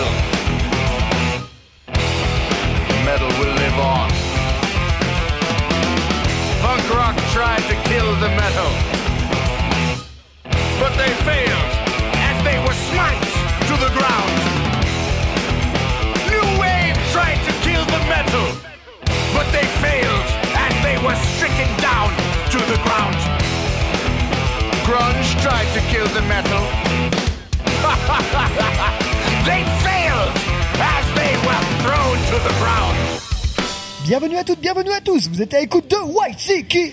metal. Metal will live on. Punk rock tried to kill the metal, but they failed as they were smite to the ground. New wave tried to kill the metal, but they failed as they were stricken down to the ground. Grunge tried to kill the metal. they failed as they were thrown to the ground. Bienvenue à toutes, bienvenue à tous. Vous êtes à l'écoute de YCKM.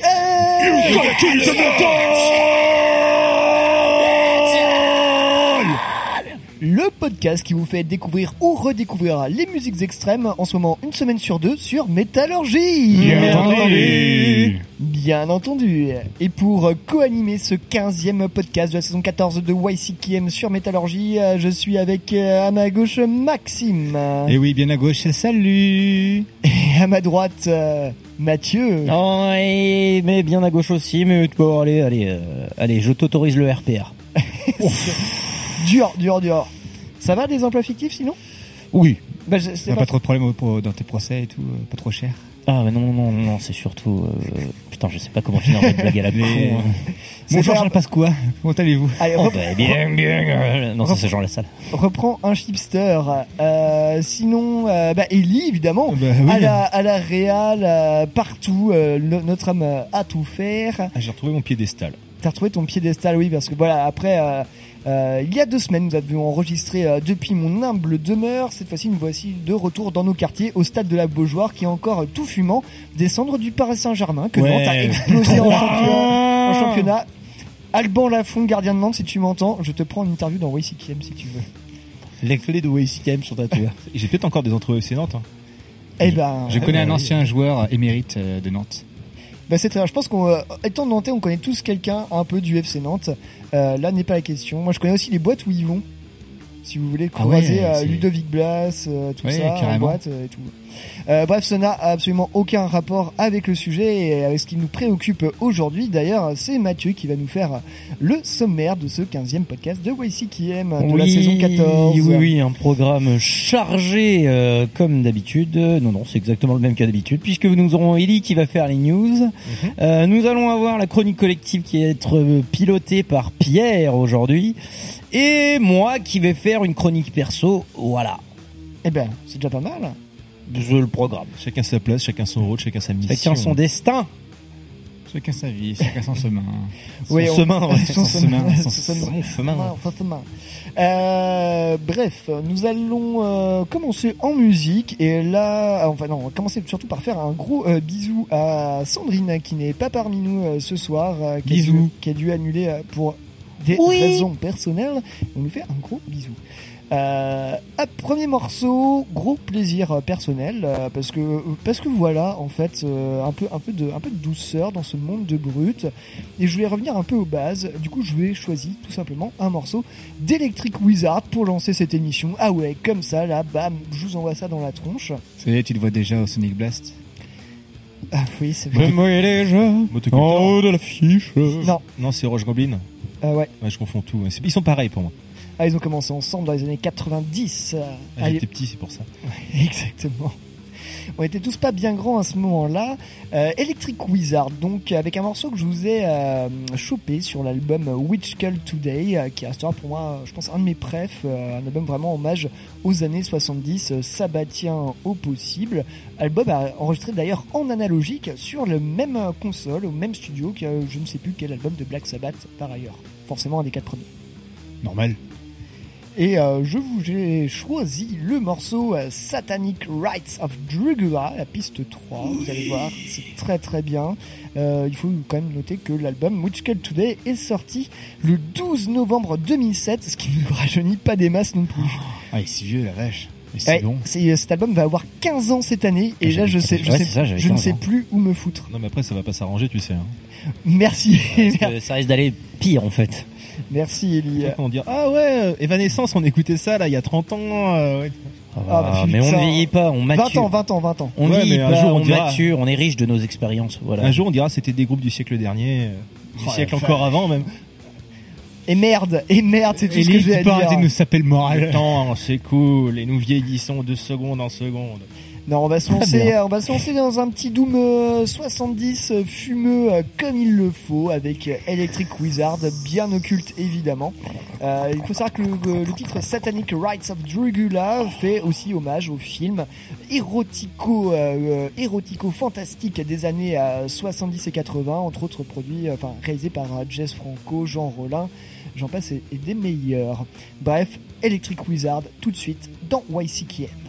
Le podcast qui vous fait découvrir ou redécouvrir les musiques extrêmes en ce moment une semaine sur deux sur Métallurgie. Bien entendu. Bien entendu. Et pour co-animer ce 15e podcast de la saison 14 de YCKM sur Métallurgie, je suis avec euh, à ma gauche Maxime. Et oui, bien à gauche, salut Et à ma droite euh, Mathieu. Oh, et- mais bien à gauche aussi, mais bon, allez, allez, euh, allez, je t'autorise le RPR. Dur, dur, dur. Ça va des emplois fictifs sinon? Oui. bah, je- c'est T'as pas- pas trop de problèmes au- pour- dans tes procès et tout, euh, pas trop cher? Ah, mais non, non, non, non, c'est surtout, euh, putain, je sais pas comment finir cette blague à la con. Mais- hein. C'est Bonjour Jean Pasqua, comment allez-vous? Allez, Oh, rep- bah, bien, bien, euh, non, ça c'est Jean Lassalle. reprends un chipster. Euh, sinon, euh, bah, Ellie, évidemment. Bah oui. À la, à la euh, partout, euh, no- notre homme euh, a tout faire. Ah, J'ai retrouvé mon piédestal. T'as retrouvé ton piédestal, oui, parce que voilà, après, euh, euh, il y a deux semaines, nous avions enregistré euh, depuis mon humble demeure. Cette fois-ci, nous voici de retour dans nos quartiers, au stade de la Beaujoire, qui est encore euh, tout fumant, descendre du Paris Saint-Germain, que Ouais. Nantes a explosé en championnat. en championnat. Alban Lafont, gardien de Nantes, si tu m'entends, je te prends une interview dans YCKM si tu veux. Les clés de WCKM sont à toi. J'ai peut-être encore des entrevues Nantes. hein. Eh ben, Je connais euh, un ancien joueur émérite euh, de Nantes. Bah c'est très bien. Je pense qu'on, euh, étant nantais, on connaît tous quelqu'un un peu du FC Nantes. Euh, là n'est pas la question. Moi, je connais aussi les boîtes où ils vont. Si vous voulez Ah croiser ouais, c'est- Ludovic Blas, euh, tout Ouais, ça, en boîte euh, et tout. Euh, bref, ça n'a absolument aucun rapport avec le sujet et avec ce qui nous préoccupe aujourd'hui. D'ailleurs, c'est Mathieu qui va nous faire le sommaire de ce 15e podcast de YCKM de la saison 14. Oui, oui, un programme chargé euh, comme d'habitude. Non, non, c'est exactement le même qu'à d'habitude, puisque nous aurons Ellie qui va faire les news. Mhm. Euh, nous allons avoir la chronique collective qui va être pilotée par Pierre aujourd'hui. Et moi qui vais faire une chronique perso. Voilà, Eh ben, c'est déjà pas mal. je le programme. Chacun sa place, chacun son rôle, chacun sa mission. Chacun son destin. Chacun sa vie, chacun son chemin. Oui, son on- chemin, ouais. son chemin, son chemin. Son chemin. Euh, bref, nous allons euh, commencer en musique et là, enfin non, on va commencer surtout par faire un gros euh, bisou à Sandrine qui n'est pas parmi nous euh, ce soir, euh, qui, a dû, qui a dû annuler euh, pour des Oui. raisons personnelles. On nous fait un gros bisou. Euh, un premier morceau, gros plaisir euh, personnel euh, parce que parce que voilà en fait euh, un peu un peu de un peu de douceur dans ce monde de brut et je voulais revenir un peu aux bases. Du coup, je vais choisi tout simplement un morceau d'Electric Wizard pour lancer cette émission. Ah ouais, comme ça, là, bam, je vous envoie ça dans la tronche. Ça y est, tu le vois déjà au Sonic Blast Ah oui, c'est vrai. moi déjà Motocultor. en haut de l'affiche. Non, Non, c'est Roche Goblin. Ah ouais. Ouais, je confonds tout. Ils sont pareils pour moi. Ah, ils ont commencé ensemble dans les années 90. euh, Ah, allez, J'étais petit, c'est pour ça. Exactement. On était tous pas bien grands à ce moment-là. Euh, Electric Wizard, donc avec un morceau que je vous ai euh, chopé sur l'album Witch Call Today, euh, qui restera pour moi, je pense, un de mes prefs, euh, un album vraiment hommage aux années 70, euh, sabbatien au possible. Album enregistré d'ailleurs en analogique sur le même console, au même studio que je ne sais plus quel album de Black Sabbath par ailleurs. Forcément un des quatre premiers. Normal. Et euh, je vous j'ai choisi le morceau euh, Satanic Rites of Drugula, la piste 3, vous allez voir, c'est très très bien. Euh, il faut quand même noter que l'album Witch Call Today est sorti le 12 novembre 2007, ce qui ne rajeunit pas des masses non plus. Ah, il est si vieux, la vache. Mais c'est Ouais, bon. c'est- cet album va avoir 15 ans cette année, et Ah, là je sais, je, ouais, sais, c'est ça, j'avais je ne 15 sais ans. plus où me foutre. Non, mais après, ça va pas s'arranger, tu sais. Hein. Merci, Parce que ça risque d'aller pire en fait. Merci Ellie. On dit Ah ouais, euh, Evanescence, on écoutait ça là il y a 30 ans. euh, ouais. Ah, mais on ne vieillit pas, on 20 mature. ans, 20 ans, 20 ans. On Ouais, vieillit pas, jour, on on dira- mature, on est riche de nos expériences. Voilà. Un jour, on dira c'était des groupes du siècle dernier, euh, du Oh, siècle encore avant même. Et merde, et merde, c'est tout ce que j'ai à dire. nous s'appelle moral. Attends, c'est cool. Et nous vieillissons de seconde en seconde. Non, on va se Très lancer, euh, on va se lancer dans un petit Doom euh, 70 euh, fumeux euh, comme il le faut avec euh, Electric Wizard, bien occulte évidemment. Euh, il faut savoir que le, le titre Satanic Rites of Drugula fait aussi hommage au film érotico, euh, euh, érotico fantastique des années euh, 70 et 80, entre autres produits, euh, enfin réalisé par euh, Jess Franco, Jean Rollin, j'en passe et, et des meilleurs. Bref, Electric Wizard tout de suite dans YCKM.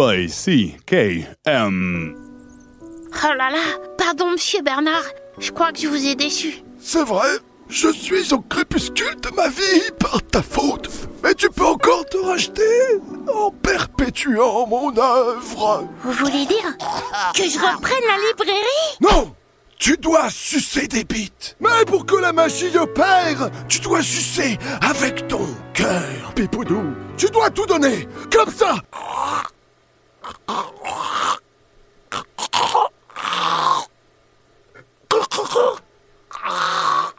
Y-C-K-M. Oh là là, pardon monsieur Bernard, je crois que je vous ai déçu. C'est vrai, je suis au crépuscule de ma vie par ta faute. Mais tu peux encore te racheter en perpétuant mon œuvre. Vous voulez dire que je reprenne la librairie? Non Tu dois sucer des bites. Mais pour que la magie opère, tu dois sucer avec ton cœur, Pipoudou. Tu dois tout donner, comme ça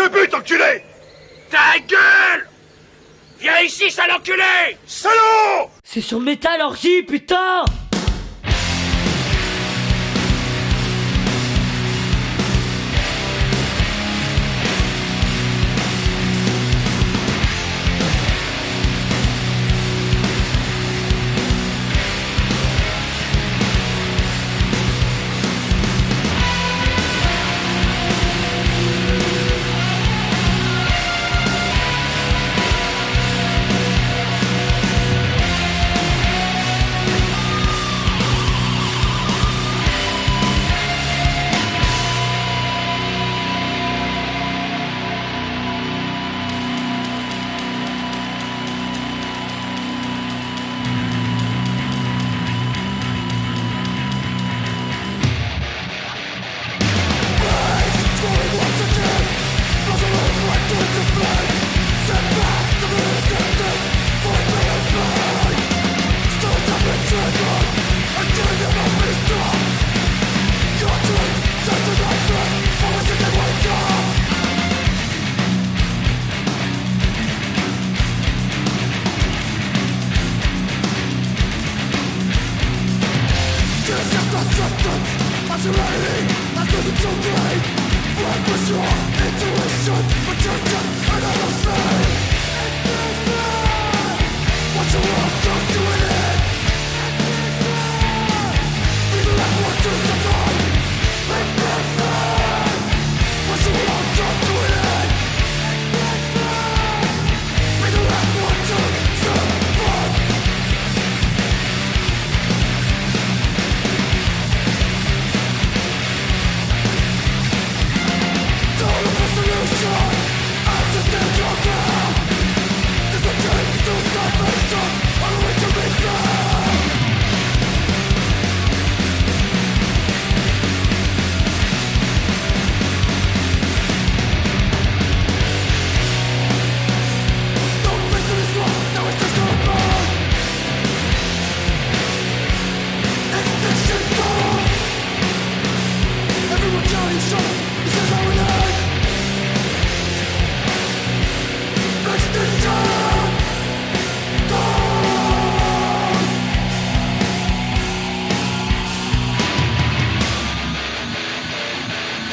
Te bute, enculé! Ta gueule! Viens ici, sale enculé! Salaud! C'est sur Metal Orgie, putain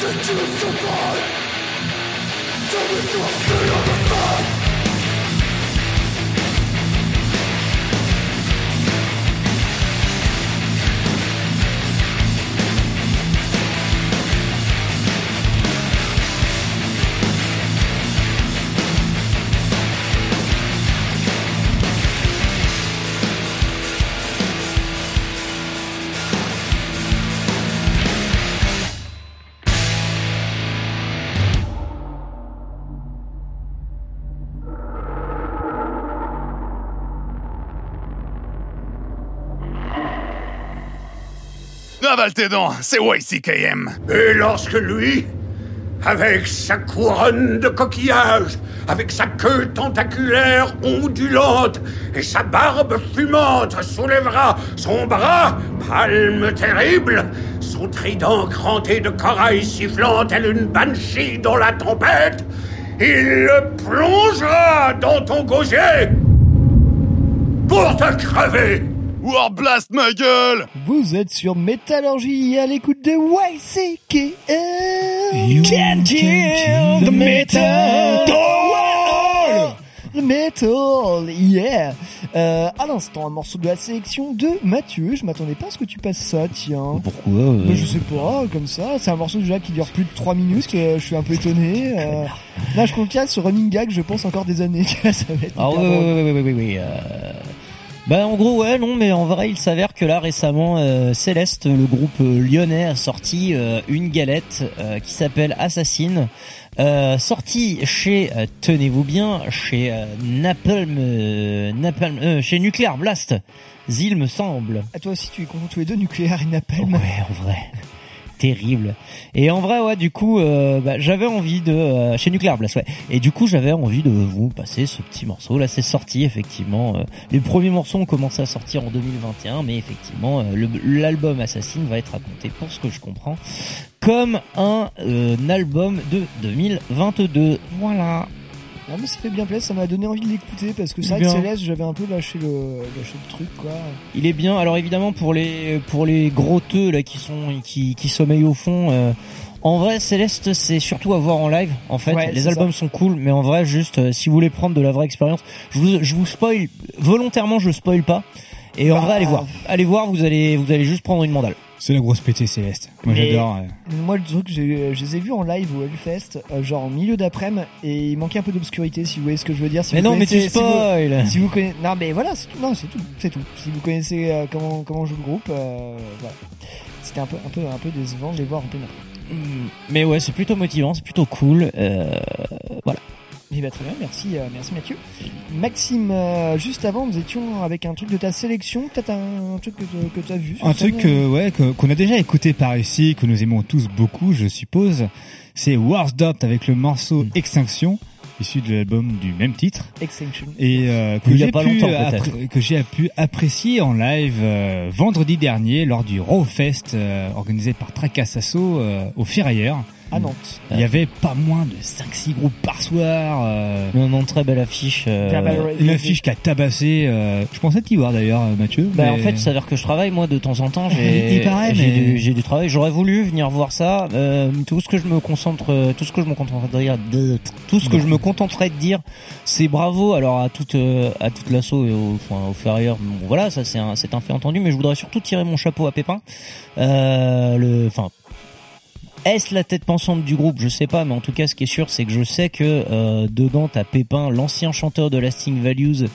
Did you survive? Tell me from the other side Avale tes dents. Et lorsque lui, avec sa couronne de coquillages, avec sa queue tentaculaire ondulante et sa barbe fumante soulèvera son bras, palme terrible, son trident cranté de corail sifflant tel une banshee dans la tempête, il le plongera dans ton gosier pour te crever. Warblast ma gueule Vous êtes sur Métallurgie à l'écoute de YCKM. You can kill the metal. Le metal, yeah. Euh, à l'instant, un morceau de la sélection de Mathieu. Je m'attendais pas à ce que tu passes ça, tiens. Pourquoi euh, Mais je sais pas, comme ça. C'est un morceau déjà qui dure plus de 3 minutes. euh, je suis un peu étonné. Euh, là, je confie ce running gag, je pense encore des années. ça va être Ah hyper ouais, drôle. ouais, ouais, ouais, Bah en gros ouais non mais en vrai il s'avère que là récemment euh, Céleste le groupe euh, lyonnais a sorti euh, une galette euh, qui s'appelle Assassin euh, sortie chez euh, tenez-vous bien chez euh, Napalm euh, Napalm euh, chez Nuclear Blast. Il me semble. À toi aussi, tu es tous les deux, nucléaire et napalm. ouais en vrai terrible. Et en vrai, ouais, du coup, euh, bah, j'avais envie de euh, chez Nuclear Blast, ouais. Et du coup, j'avais envie de vous passer ce petit morceau. Là, c'est sorti effectivement. euh, les premiers morceaux ont commencé à sortir en 2021, mais effectivement, l'album Assassin va être raconté, pour ce que je comprends, comme un, un album de 2022. Voilà. Ah, mais ça fait bien plaisir, ça m'a donné envie de l'écouter parce que c'est vrai Bien. que Céleste, j'avais un peu lâché le, lâché le truc quoi. Il est bien. Alors évidemment pour les pour les gros teux là qui sont qui qui sommeillent au fond. euh, en vrai, Céleste, c'est surtout à voir en live. En fait, Ouais, les albums ça. sont cool, mais en vrai, juste euh, si vous voulez prendre de la vraie expérience, je vous je vous spoil volontairement, je spoil pas. Et en Bah, vrai, allez voir, allez voir, vous allez vous allez juste prendre une mandale. C'est la grosse pétée céleste. Moi j'adore. euh. Moi, le truc, j'ai- je les ai vus en live au Hellfest, euh, genre en milieu d'après-midi, et il manquait un peu d'obscurité, si vous voyez ce que je veux dire. Si mais vous non, mais tu connaissez- si vous- spoil. Si vous connaissez, non mais voilà, c'est tout, non c'est tout, c'est tout. Si vous connaissez euh, comment comment joue le groupe, euh, voilà. C'était un peu un peu un peu décevant de les voir en plein après. Hmm, Mais ouais, c'est plutôt motivant, c'est plutôt cool. Euh, voilà. Eh ben, très bien, merci euh, merci Mathieu. Maxime, euh, juste avant, nous étions avec un truc de ta sélection, peut-être un, un truc que tu- que tu as vu. sur Un truc euh, ouais que- qu'on a déjà écouté par ici, que nous aimons tous beaucoup, je suppose. C'est Warsdopt avec le morceau Mm. Extinction, issu de l'album du même titre. Extinction. et euh, que j'ai pas pu longtemps, appré- peut-être. que j'ai pu apprécier en live euh, vendredi dernier lors du Rawfest euh, organisé par Tracassasso euh, au Ferrailleur. À Nantes. Il y avait pas moins de 5-6 groupes par soir. Euh, Non, non, très belle affiche. euh, Très belle- une affiche qui a tabassé. euh, je pensais t'y voir d'ailleurs, euh, Mathieu. Bah, mais- en fait, ça veut dire que je travaille moi de temps en temps. J'ai Il paraît, j'ai mais- du, j'ai du travail. J'aurais voulu venir voir ça. Euh, tout ce que je me concentre, euh, tout ce que je me contenterai de dire, de- tout ce que je me contenterai de dire, c'est bravo. Alors à toute euh, à toute l'assaut et au, enfin, au ferrière. Bon, voilà, ça c'est un c'est un fait entendu. Mais je voudrais surtout tirer mon chapeau à Pépin. Euh, le, enfin. Est-ce la tête pensante du groupe? Je sais pas, mais en tout cas, ce qui est sûr, c'est que je sais que euh, dedans, t'as Pépin, l'ancien chanteur de Lasting Values,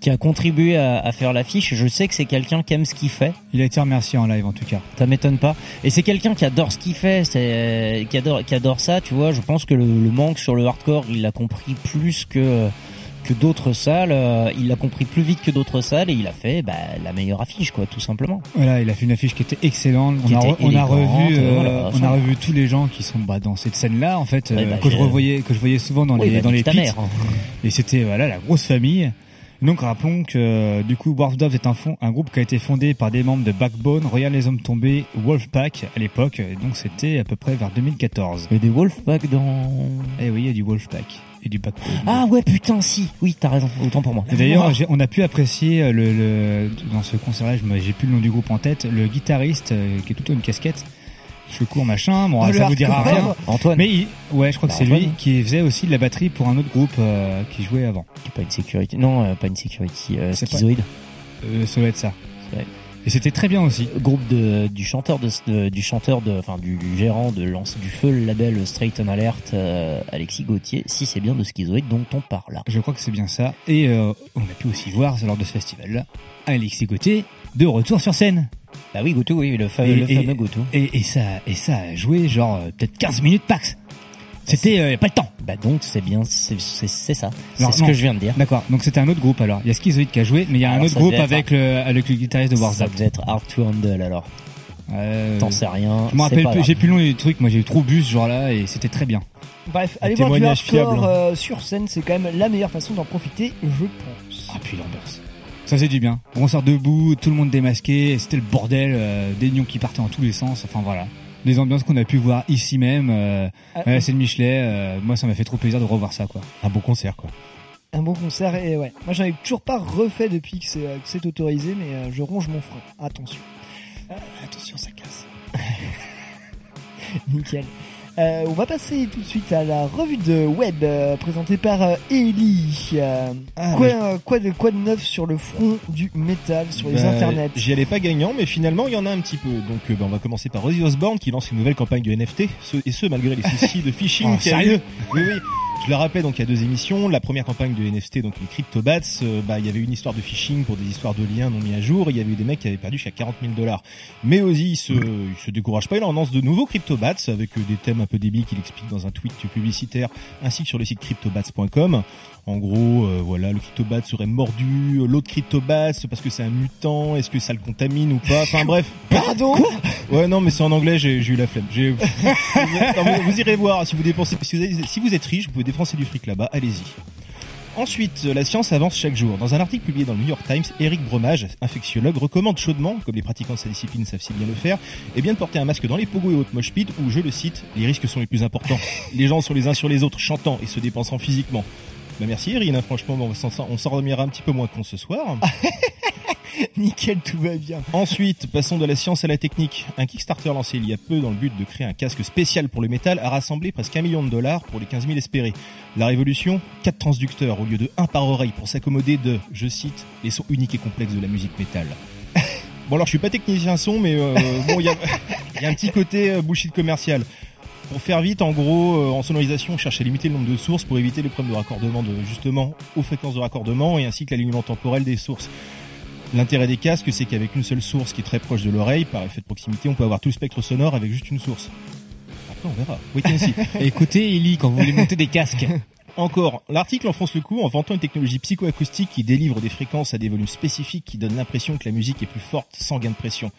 qui a contribué à, à faire l'affiche. Je sais que c'est quelqu'un qui aime ce qu'il fait. Il a été remercié en live en tout cas. Ça m'étonne pas. Et c'est quelqu'un qui adore ce qu'il fait, c'est, qui adore, qui adore ça, tu vois. Je pense que le, le manque sur le hardcore, il l'a compris plus que que d'autres salles. euh, il l'a compris plus vite que d'autres salles et il a fait bah, la meilleure affiche, quoi, tout simplement. Voilà, il a fait une affiche qui était excellente. Qui on, a, était re- on a élégante, revu, euh, voilà, on a revu tous les gens qui sont bah, dans cette scène-là en fait, Ouais, euh, bah, que je revoyais, que je voyais souvent dans Oui, les dans les nique ta pits. mère, hein. Et c'était voilà la grosse famille. Donc rappelons que du coup Wharf Doves est un, fond, un groupe qui a été fondé par des membres de Backbone, Royal les Hommes Tombés, Wolfpack à l'époque, et donc c'était à peu près vers 2014. Il y a des Wolfpack dans. Et oui, il y a du Wolfpack et du Backbone. Ah ouais, putain, si. Oui, t'as raison. Autant pour moi. D'ailleurs, j'ai- on a pu apprécier euh, le, le dans ce concert-là, je j'ai plus le nom du groupe en tête, le guitariste euh, qui est tout en une casquette, cheveux courts machin, bon Ah, ça vous dira rien. Antoine. Mais il- ouais, je crois que Bah, c'est lui qui faisait aussi de la batterie pour un autre groupe euh, qui jouait avant. Qui pas une sécurité. Non, euh, pas une sécurité. Pas- schizoïde. Euh, ça doit être ça. Et c'était très bien aussi. groupe de du chanteur de, de- du chanteur de enfin du, du gérant de lance du feu le label Straight on Alert euh, Alexis Gauthier si c'est bien de Schizoïde dont on parle Je crois que c'est bien ça. Et euh, on a pu aussi voir lors de ce festival-là Alexis Gauthier de retour sur scène. bah oui Goutou oui le, fameux Et- le et- fameux Goutou Et, et ça, et ça a joué genre euh, peut-être 15 minutes max. C'était euh, pas le temps. bah donc c'est bien c'est c'est c'est ça c'est ce non. que je viens de dire D'accord. Donc c'était un autre groupe alors. Il y a Schizoid qui a joué, mais il y a un autre ça groupe devait être avec le avec le guitariste de ça Warzone. devait être Hard to Handle alors Euh, t'en sais rien je me c'est rappelle pas plus, grave. j'ai plus le nom du truc. Moi j'ai eu trop bu ce jour-là et c'était très bien. Bref, allez voir du témoignage hardcore fiable. euh, sur scène, c'est quand même la meilleure façon d'en profiter, je pense. Ah puis l'ambiance. Ça c'est du bien. On sort debout, tout le monde démasqué, c'était le bordel, euh, des nions qui partaient en tous les sens. Enfin voilà. Des ambiances qu'on a pu voir ici même. Euh, Ah, à la scène Michelet. euh, moi ça m'a fait trop plaisir de revoir ça quoi. Un bon concert, quoi. Un bon concert et ouais. Moi j'en ai toujours pas refait depuis que c'est euh, c'est autorisé, mais euh, je ronge mon frein. Attention. Euh, attention, ça casse. Nickel. Euh, on va passer tout de suite à la revue de web euh, présentée par euh, Ellie. Euh, Ah, quoi, euh, quoi, de, quoi de neuf sur le front du métal, sur les Bah, internets? J'y allais pas gagnant, mais finalement il y en a un petit peu. Donc euh, bah, on va commencer par Ozzy Osbourne qui lance une nouvelle campagne de NFT, ce- et ce malgré les soucis de phishing. Oh, sérieux? eu. Oui, oui. Je le rappelle, donc il y a deux émissions. La première campagne de NFT, donc les CryptoBats, euh, bah il y avait une histoire de phishing pour des histoires de liens non mis à jour. Il y avait eu des mecs qui avaient perdu jusqu'à 40 000 dollars. Mais Ozzy, il se, il se décourage pas. Il en lance de nouveaux CryptoBats avec euh, des thèmes un peu débiles qu'il explique dans un tweet publicitaire ainsi que sur le site cryptobats.com. En gros, euh, voilà, le CryptoBat serait mordu, l'autre CryptoBat c'est parce que c'est un mutant, est-ce que ça le contamine ou pas? Enfin bref. Pardon? Ouais, non, mais c'est en anglais, j'ai eu la flemme. J'ai- vous, vous irez voir si vous dépensez, si vous, avez- si vous êtes riche, vous pouvez dépenser du fric là-bas, allez-y. Ensuite, la science avance chaque jour. Dans un article publié dans le New York Times, Eric Bromage, infectiologue, recommande chaudement, comme les pratiquants de sa discipline savent si bien le faire, et bien de porter un masque dans les pogos et autres mosh pits où, je le cite, les risques sont les plus importants. Les gens sont les uns sur les autres, chantant et se dépensant physiquement. Bah merci Erin, hein, franchement, bon, on s'en- on s'en remirera un petit peu moins con ce soir. Nickel, tout va bien. Ensuite, passons de la science à la technique. Un Kickstarter lancé il y a peu dans le but de créer un casque spécial pour le métal a rassemblé presque un million de dollars pour les 15 000 espérés. La révolution, quatre transducteurs au lieu de un par oreille pour s'accommoder de, je cite, les sons uniques et complexes de la musique métal. bon alors je suis pas technicien son, mais euh, bon il y y a un petit côté euh, bullshit commercial. Pour faire vite, en gros, euh, en sonorisation, on cherche à limiter le nombre de sources pour éviter les problèmes de raccordement de, justement aux fréquences de raccordement et ainsi que l'alignement temporel des sources. L'intérêt des casques, c'est qu'avec une seule source qui est très proche de l'oreille, par effet de proximité, on peut avoir tout le spectre sonore avec juste une source. Après, on verra. Wait and see. Écoutez, Ellie, quand vous voulez monter des casques. Encore, l'article enfonce le coup en vantant une technologie psychoacoustique qui délivre des fréquences à des volumes spécifiques qui donnent l'impression que la musique est plus forte sans gain de pression.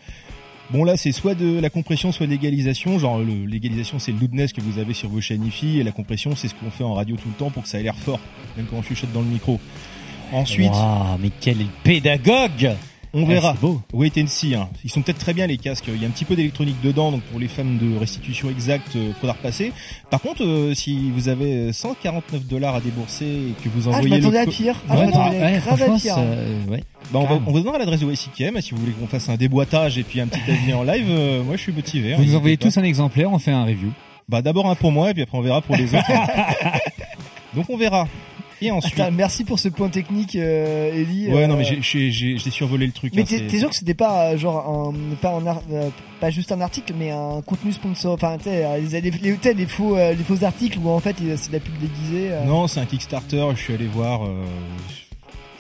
Bon là c'est soit de la compression soit de l'égalisation, genre l'égalisation c'est le loudness que vous avez sur vos chaînes hi et la compression c'est ce qu'on fait en radio tout le temps pour que ça ait l'air fort, même quand on chuchote dans le micro. Ensuite, Waouh, mais quel pédagogue on verra. Ah, c'est beau. Wait and see. Hein. Ils sont peut-être très bien les casques. Il y a un petit peu d'électronique dedans, donc pour les fans de restitution exacte, euh, faudra repasser. Par contre, euh, si vous avez 149 dollars à débourser et que vous Ah, je envoyez le m'attendais à pire. Ah, je Ouais, m'attendais ouais, grave à pire. ça- euh, ouais. Bah, on, va, on vous donnera l'adresse de YCKM si vous voulez qu'on fasse un déboîtage et puis un petit avis en live. euh, moi, je suis motivé. hein, Vous nous envoyez pas. tous un exemplaire, on fait un review. Bah, d'abord un pour moi et puis après on verra pour les autres. Donc on verra. Et ensuite. Attends, merci pour ce point technique, euh, Ellie. Ouais, Euh, non, mais j'ai- survolé le truc. Mais hein, t'es sûr que c'était pas euh, genre un, pas un ar- euh, pas juste un article, mais un contenu sponsor. Enfin, tu euh, les, les, les, les faux euh, les faux articles où en fait c'est de la pub déguisée. euh. Non, c'est un Kickstarter. Je suis allé voir. euh,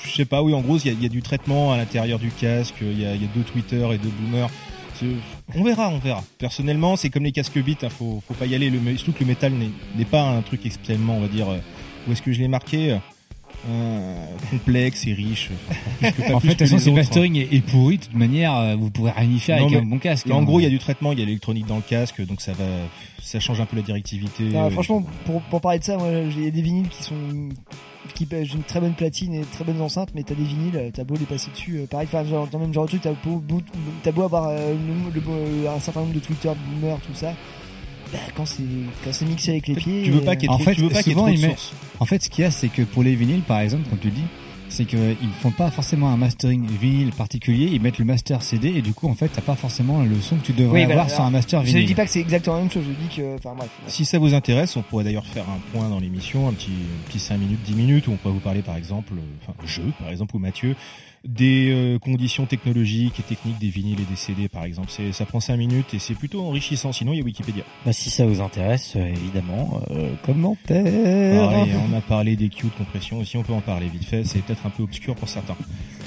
je sais pas. Oui, en gros, il y, y a du traitement à l'intérieur du casque. Il y y a deux Twitter et deux boomers. C'est- On verra, on verra. Personnellement, c'est comme les casques Beat. Hein, faut, faut pas y aller. Le, surtout que le métal n'est n'est pas un truc extrêmement, on va dire. Euh, où est-ce que je l'ai marqué euh, complexe et riche. Enfin, plus que- pas En plus fait, de que toute façon, le autres, hein. mastering est, est pourri, de toute manière, euh, vous pourrez rien y faire Non, avec mais un bon casque. En hein. gros, il y a du traitement, il y a l'électronique dans le casque, donc ça va, ça change un peu la directivité. Non, euh, franchement, pour, pour parler de ça, moi j'ai des vinyles qui sont qui j'ai une très bonne platine et très bonnes enceintes, mais t'as des vinyles, euh, t'as beau les passer dessus, euh, pareil, enfin genre dans le même genre de truc, t'as beau, beau- t'as beau avoir euh, le- le- euh, un certain nombre de Twitter, de boomers, tout ça. Bah, quand c'est quand c'est mixé avec les pieds. tu veux pas qu'il y ait En trop, fait, tu veux pas souvent, il met-. En fait, ce qu'il y a, c'est que pour les vinyles, par exemple, comme tu dis, c'est qu'ils font pas forcément un mastering vinyle particulier, ils mettent le master CD et du coup, en fait, t'as pas forcément le son que tu devrais Oui, avoir sur un master Je vinyle. ne dis pas que c'est exactement la même chose, je dis que. Enfin bref. Si ça vous intéresse, on pourrait d'ailleurs faire un point dans l'émission, un petit, un petit 5 minutes, 10 minutes, où on pourrait vous parler par exemple, euh, enfin, je par exemple, ou Mathieu, des euh, conditions technologiques et techniques des vinyles et des CD par exemple. C'est, ça prend 5 minutes et c'est plutôt enrichissant, sinon il y a Wikipédia. Bah, si ça vous intéresse, euh, évidemment, euh, commentaire. On a parlé des queues de compression aussi, on peut en parler vite fait, c'est peut-être un peu obscur pour certains.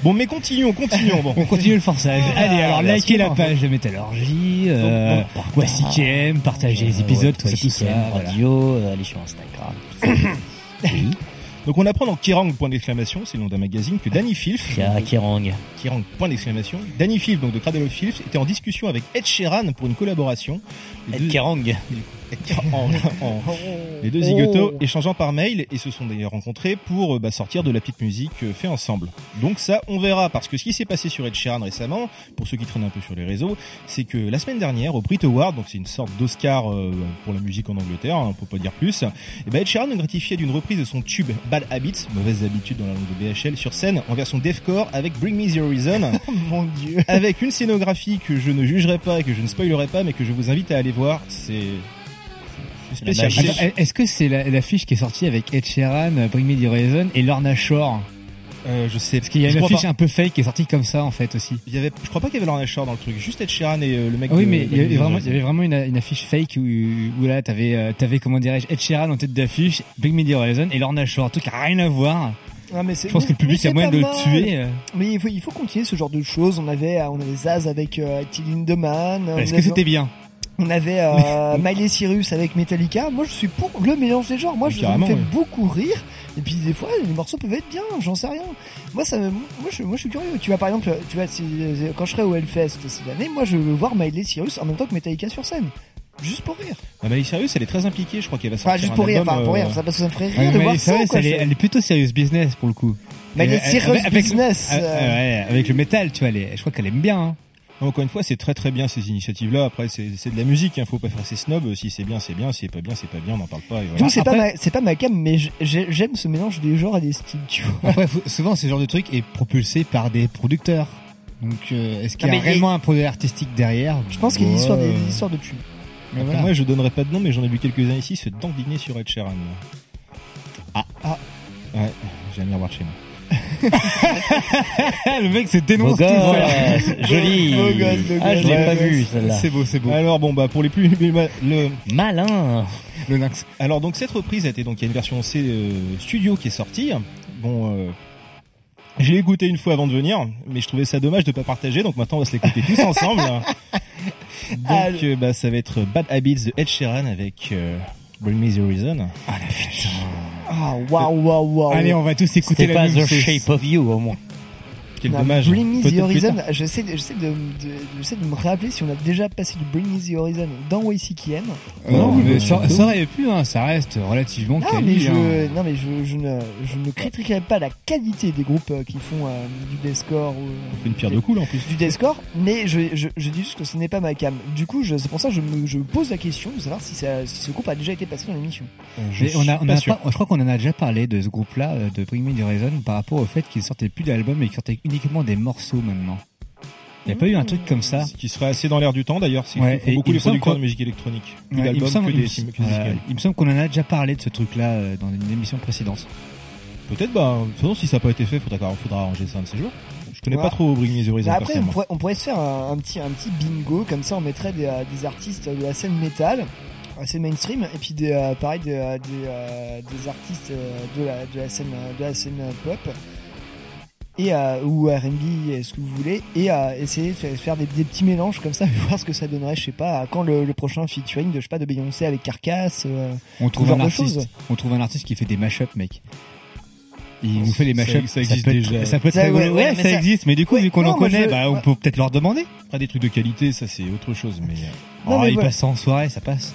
Bon, mais continuons, continuons, bon. On continue le forçage. Allez, alors likez la page de Métallurgie, euh, bon, voici KM, partagez les épisodes, tout ça, tout ça. voilà. radio, euh, allez sur Instagram. oui, Donc on apprend dans Kerrang, point d'exclamation, c'est le nom d'un magazine, que Danny Filth, Kia- Kerrang. Kerrang, point d'exclamation, Danny Filth, donc de Cradle of Filth, était en discussion avec Ed Sheeran pour une collaboration. Ed Kerrang. En- en- Les deux zigotos échangeant par mail et se sont d'ailleurs rencontrés pour euh, bah, sortir de la petite musique euh, fait ensemble. Donc ça, on verra parce que ce qui s'est passé sur Ed Sheeran récemment, pour ceux qui traînent un peu sur les réseaux, c'est que la semaine dernière au Brit Award, donc c'est une sorte d'Oscar euh, pour la musique en Angleterre, hein, pour pas dire plus, et ben Ed Sheeran est gratifié d'une reprise de son tube Bad Habits, mauvaise habitude dans la langue de BHL, sur scène en version deathcore avec Bring Me the Horizon. Mon dieu. avec une scénographie que je ne jugerai pas et que je ne spoilerai pas, mais que je vous invite à aller voir. C'est spécial. Est-ce que c'est la- l'affiche qui est sortie avec Ed Sheeran, Bring Me the Horizon et Lorna Shore Euh, je sais. Parce qu'il y a je une affiche pas. un peu fake qui est sortie comme ça en fait aussi. Il y avait, je crois pas qu'il y avait Lorna Shore dans le truc. Juste Ed Sheeran et euh, le mec. Ah oui, de- mais il y avait vraiment, il Horizon. y avait vraiment une, une affiche fake où, où là t'avais, euh, t'avais comment dirais-je, Ed Sheeran en tête d'affiche, Bring Me the Horizon et Lorna Shore, un truc qui a rien à voir. Ah, mais Je pense que le public a moyen de le tuer. euh. Mais il faut, il faut continuer ce genre de choses. On avait, euh, on avait Zaz avec euh, Till Lindemann. Est-ce que c'était bien On avait euh, Miley Cyrus avec Metallica. Moi, je suis pour le mélange des genres. Moi, je me ouais. beaucoup rire. Et puis des fois, les morceaux peuvent être bien. J'en sais rien. Moi, ça, me- moi, je, moi, je suis curieux. Tu vois, par exemple, tu vois, si- quand je serai au Hellfest cette année, moi, je veux voir Miley Cyrus en même temps que Metallica sur scène, juste pour rire. Ah, Miley Cyrus, elle est très impliquée. Je crois qu'elle va sortir Enfin, juste un pour rire. album, Enfin, pour rire. euh, Ça, ça me ferait rire Ouais, de voir ça. quoi, elle, est, elle est plutôt serious business pour le coup. Miley Cyrus avec- avec- business. euh, euh, ouais, avec le métal, tu vois, elle est- je crois qu'elle aime bien. hein. Encore une fois, c'est très très bien ces initiatives-là. Après, c'est c'est de la musique. Hein. Faut pas faire ses snobs. Si c'est bien, c'est bien. Si c'est pas bien, c'est pas bien. On n'en parle pas. Et voilà. Donc c'est Après- pas ma, c'est pas ma cam, mais j'aime ce mélange des genres et des styles, tu vois. Après, souvent, ce genre de truc est propulsé par des producteurs. Donc, euh, est-ce qu'il y a mais réellement un projet artistique derrière? Je pense qu'il y a une histoire des, des histoires de Après, voilà. Moi, je donnerai pas de nom, mais j'en ai vu quelques-uns ici se dandiner sur Ed Sheeran. Ah. Ah. Ouais, j'ai un miroir chez moi. le mec se dénonce tout seul. joli. Beau gosse, beau Ah, je l'ai pas vu celle-là. C'est beau, c'est beau. Alors bon, bah pour les plus le Malin. Le lynx. alors donc cette reprise a été donc il y a une version C euh, studio qui est sortie. Bon. Euh, je l'ai écouté une fois avant de venir, mais je trouvais ça dommage de pas partager, donc maintenant on va se l'écouter tous ensemble. Donc Ah, euh, bah, ça va être Bad Habits de Ed Sheeran avec euh, Bring Me the Horizon. Ah la putain. Ah, waouh, waouh, waouh. Allez, on va tous écouter la pas même The. Shape of You au moins. Quel Non, dommage. Bring Me the Horizon, j'essaie de, j'essaie de, de- de me rappeler si on a déjà passé du Bring Me the Horizon dans YCKM. Euh, non, oui, mais ça, aurait pu, hein, ça reste relativement Non, mais je, hein. non, mais je, je ne, je ne critiquerai pas la qualité des groupes euh, qui font euh, du deathcore ou On fait une pierre de là en plus. du deathcore, mais je, je, je dis juste que ce n'est pas ma cam. Du coup, je, c'est pour ça que je me, je pose la question de savoir si, ça, si ce groupe a déjà été passé dans l'émission. Je Mais on a, suis on pas a sûr. pas- je crois qu'on en a déjà parlé de ce groupe-là, de Bring Me the Horizon, par rapport au fait qu'ils sortaient plus d'albums et qu'ils sortaient uniquement des morceaux maintenant. Il n'y a pas eu un truc comme ça Ce qui serait assez dans l'air du temps d'ailleurs. C'est Ouais, beaucoup les producteurs de musique électronique. Ouais, il, me semble, il des me semble qu'on en a déjà parlé de ce truc-là euh, dans une émission précédente. Peut-être, bah, de toute façon, si ça n'a pas été fait, faudra, faudra arranger ça un de ces jours. Je connais Voilà. pas trop Bring Me the Horizon Mais après, on pourrait, on pourrait se faire un, un petit, un petit bingo, comme ça on mettrait des, euh, des artistes de la scène métal, assez mainstream, et puis des, euh, pareil, des, des, des artistes de, la, de, la scène, de la scène pop, et, euh, ou R&B, ce que vous voulez, et euh, essayer de faire, des, des petits mélanges comme ça, et voir ce que ça donnerait, je sais pas, quand le, le prochain featuring de, je sais pas, de Beyoncé avec Carcass, euh, On trouve un artiste, on trouve un artiste qui fait des mashups, mec. Il nous fait les Ça- mashups. ça existe peut être- déjà. Ça peut être Ça, ouais, Ouais, ouais, ça, mais ça- existe, mais du coup, Ouais, vu qu'on en connaît, je- bah, on peut peut-être leur demander. Après, des trucs de qualité, ça c'est autre chose, mais euh, Non, oh, mais il voilà. passe ça en soirée, ça passe.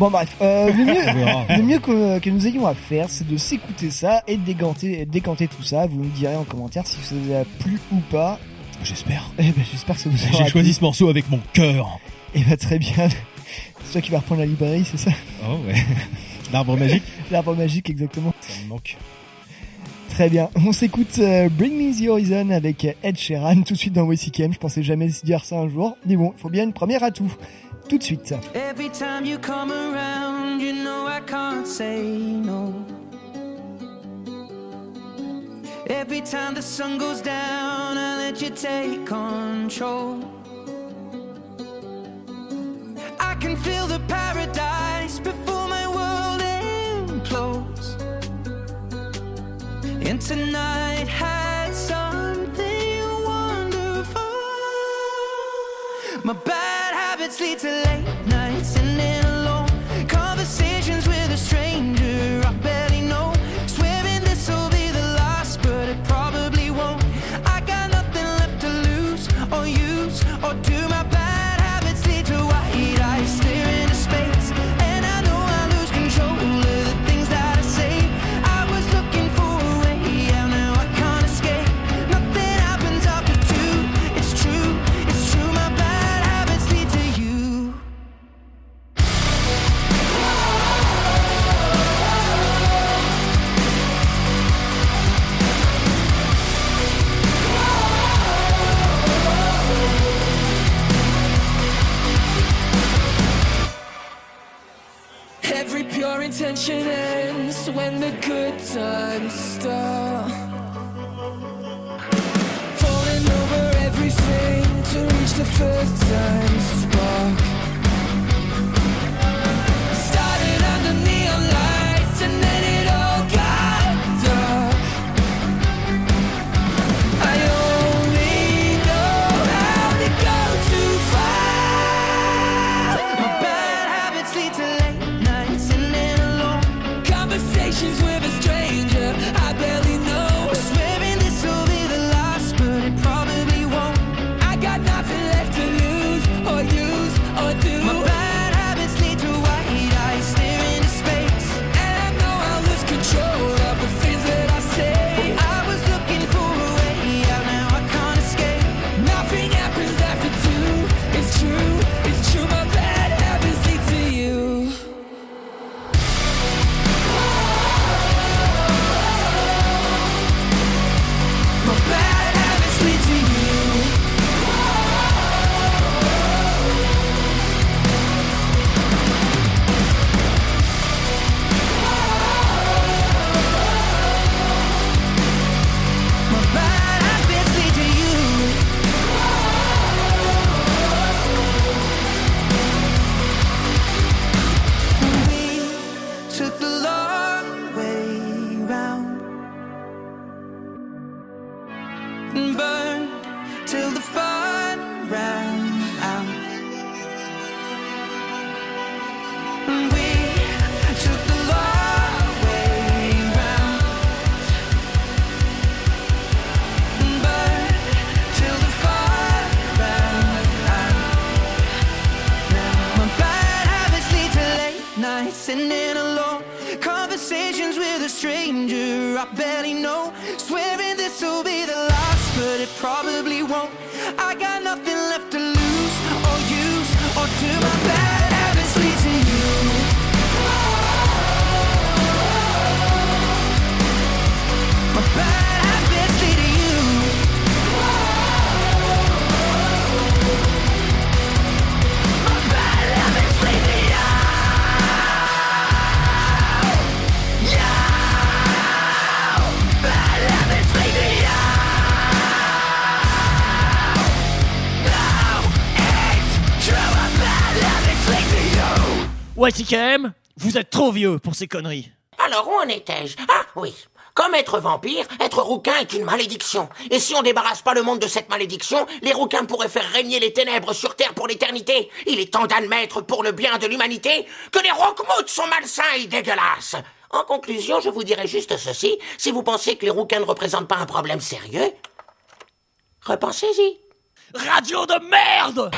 Bon bref, euh, le mieux, le mieux que, que nous ayons à faire, c'est de s'écouter ça et de décanter, décanter tout ça. Vous me direz en commentaire si ça vous a plu ou pas. J'espère. Eh ben, j'espère que ça vous aura J'ai choisi plu. ce morceau avec mon cœur. Eh ben, très bien. C'est toi qui vas reprendre la librairie, c'est ça? Oh ouais. L'arbre magique, L'arbre magique, exactement. ça me manque. Très bien. On s'écoute euh, Bring Me the Horizon avec Ed Sheeran tout de suite dans WCKM. Je pensais jamais dire ça un jour. Mais bon, il faut bien une première atout. Tout de suite. Every time you come around, you know I can't say no. Every time the sun goes down, I let you take control. I can feel the paradise before my world implodes. And tonight had something wonderful. My bad habits lead to late tension ends when the good times start. Falling over everything to reach the first time spot. vous êtes trop vieux pour ces conneries. Alors où en étais-je? Ah oui. Comme être vampire, être rouquin est une malédiction. Et si on débarrasse pas le monde de cette malédiction, les rouquins pourraient faire régner les ténèbres sur Terre pour l'éternité. Il est temps d'admettre, pour le bien de l'humanité, que les roquemoutes sont malsains et dégueulasses. En conclusion, je vous dirai juste ceci. Si vous pensez que les rouquins ne représentent pas un problème sérieux, repensez-y. Radio de merde!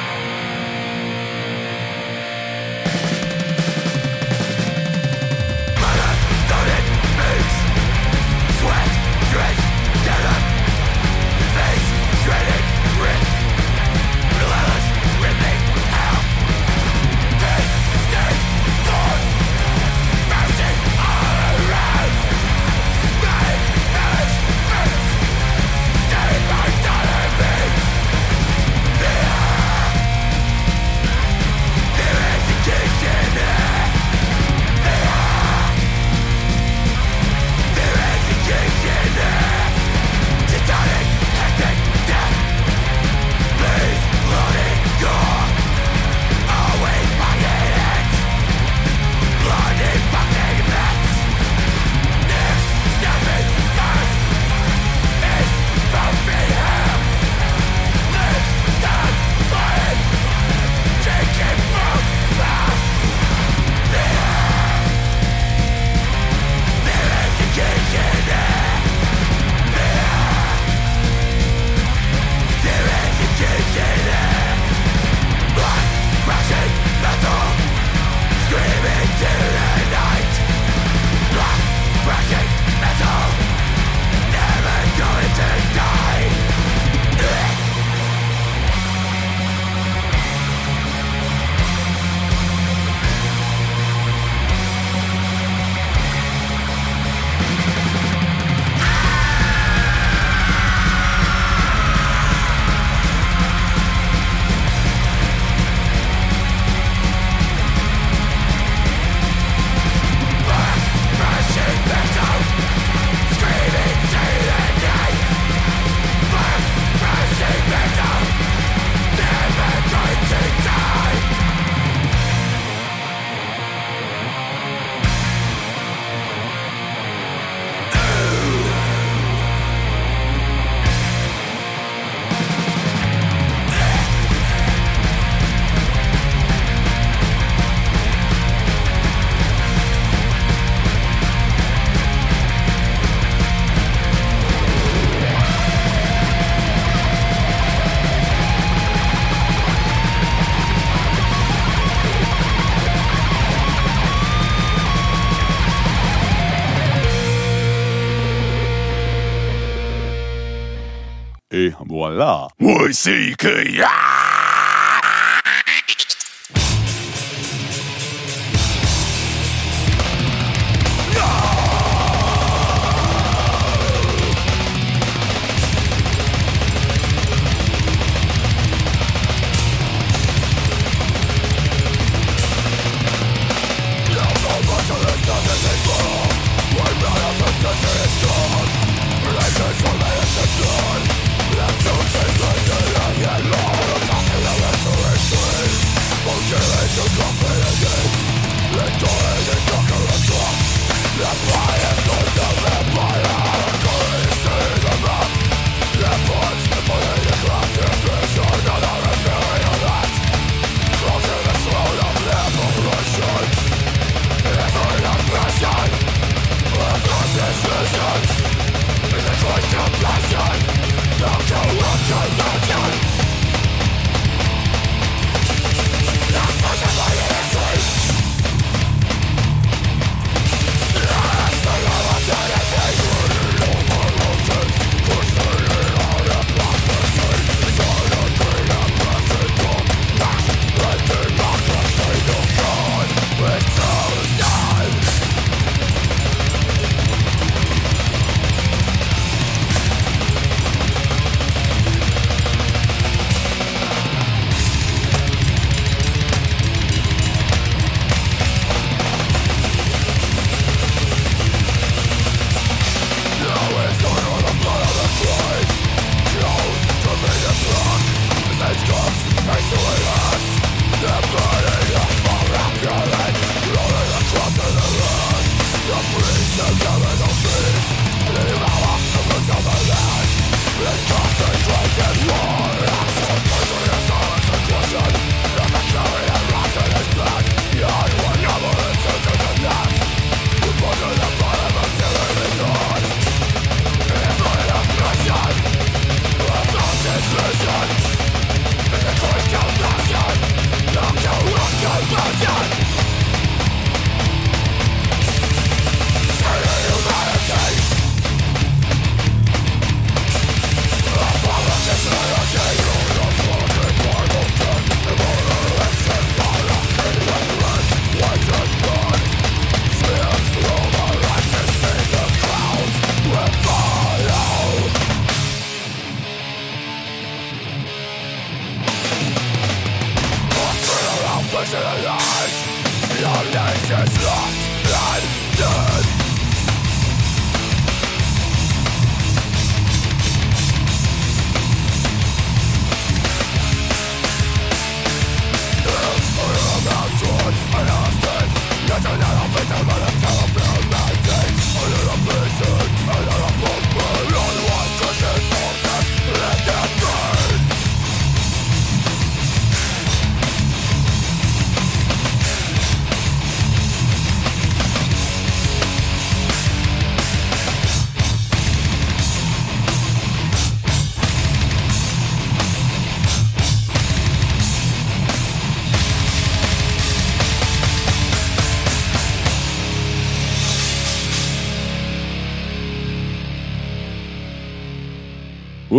Voilà. YCKM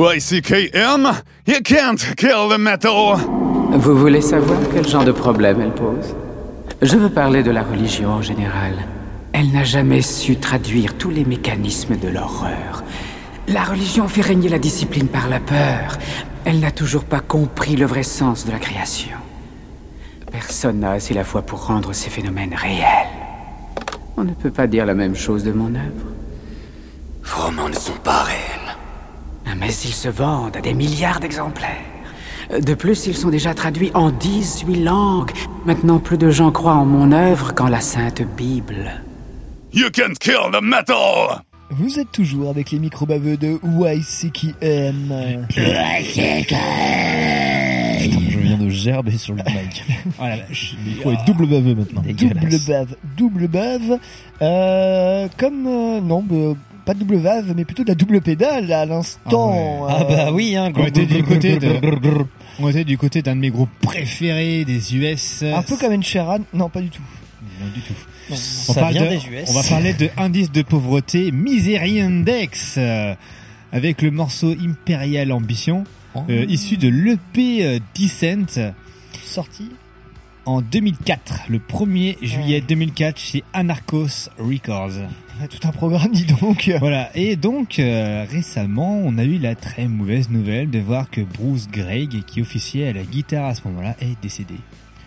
YCKM, you can't kill the metal. Vous voulez savoir quel genre de problème elle pose? Je veux parler de la religion en général. Elle n'a jamais su traduire tous les mécanismes de l'horreur. La religion fait régner la discipline par la peur. Elle n'a toujours pas compris le vrai sens de la création. Personne n'a assez la foi pour rendre ces phénomènes réels. On ne peut pas dire la même chose de mon œuvre. Vos romans ne sont pas réels. Mais ils se vendent à des milliards d'exemplaires. De plus, ils sont déjà traduits en 18 langues. Maintenant, plus de gens croient en mon œuvre qu'en la Sainte Bible. You can't kill the metal. Vous êtes toujours avec les micro baveux de YCKM. Je viens de gerber sur le mic. Oh la vache. Le micro est double baveux maintenant. Double bave, double bave. Euh, comme euh, non, bah, pas double bave, mais plutôt de la double pédale à l'instant. Ah bah oui, hein, On était du côté de, on était du côté d'un de mes groupes préférés des US. Un peu comme une Sheeran. Non, pas du tout. Non, du tout. Non. On Ça parle vient de- des US. On va parler de indice de pauvreté, Misery Index. Euh, avec le morceau Imperial Ambition, Oh. euh, issu de l'EP euh, Descent, Sorti en 2004, le 1er juillet 2004 chez Anarchos Records. Tout un programme, dis donc. Voilà, et donc euh, récemment, on a eu la très mauvaise nouvelle de voir que Bruce Gregg, qui officiait à la guitare à ce moment-là, est décédé.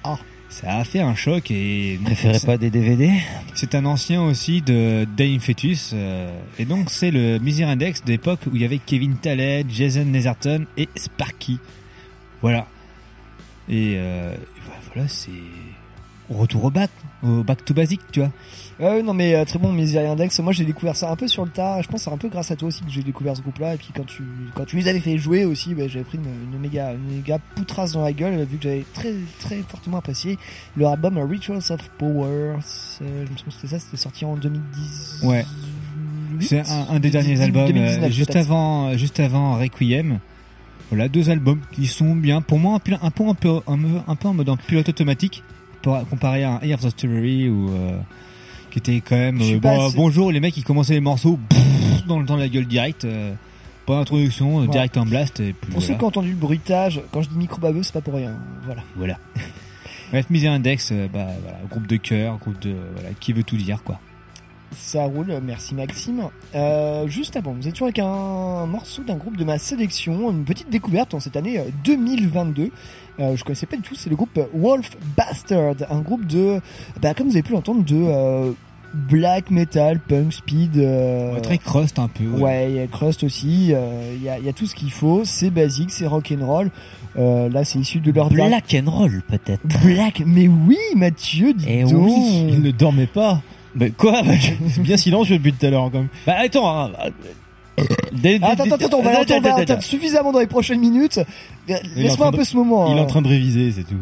Ah. Ça a fait un choc et... Préférez pas des DVD C'est un ancien aussi de Dame Fetus, euh, et donc c'est le Miser Index d'époque où il y avait Kevin Tallet, Jason Netherton et Sparky. Voilà. Et euh, voilà, c'est retour au bac, au back to basic, tu vois. Ouais, non mais euh, très bon Misery Index. Moi j'ai découvert ça un peu sur le tas. Je pense que c'est un peu grâce à toi aussi que j'ai découvert ce groupe-là. Et puis quand tu quand tu les avais fait jouer aussi, bah, j'avais pris une, une méga une méga poutrasse dans la gueule vu que j'avais très très fortement apprécié leur album Rituals of Power. Je me souviens que c'était ça. C'était sorti en 2010. Ouais. C'est un, un des derniers albums, euh, juste avant, juste avant Requiem. Voilà, deux albums qui sont bien. Pour moi, un, un peu, un peu, un, peu- un peu en mode en pilote automatique, par- comparé à un Air of the Story ou euh, qui était quand même. Euh, pas bon, assez- bonjour, les mecs, ils commençaient les morceaux pff, dans, dans la gueule direct. euh, pas d'introduction, euh, Ouais. direct en blast. Et puis Pour ceux qui ont entendu le bruitage, quand je dis micro baveux, c'est pas pour rien. Voilà. Voilà. Bref, Miser Index, bah, voilà, groupe de cœur, groupe de voilà, qui veut tout dire quoi. Ça roule, merci Maxime. Euh, juste avant, vous êtes toujours avec un morceau d'un groupe de ma sélection, une petite découverte en cette année euh, 2022. Euh, je connaissais pas du tout, c'est le groupe Wolf Bastard, un groupe de, bah, comme vous avez pu l'entendre, de euh, black metal, punk, speed. euh, Ouais, très crust un peu. ouais. Ouais, il y a Crust aussi, euh, il y, a, il y a tout ce qu'il faut, c'est basique, c'est rock'n'roll. Euh, là, c'est issu de leur Black and roll peut-être. Black, mais oui, Mathieu, dis Eh donc. oui. Il ne dormait pas. Mais quoi? C'est bien silencieux depuis tout à l'heure quand même. Bah attends. hein, Des- des- Attends, attends, attends, on va attends, l'entendre, on va attends, l'entendre suffisamment dans les prochaines minutes. Laisse-moi un de- peu ce moment. Il est hein. en train de réviser, c'est tout.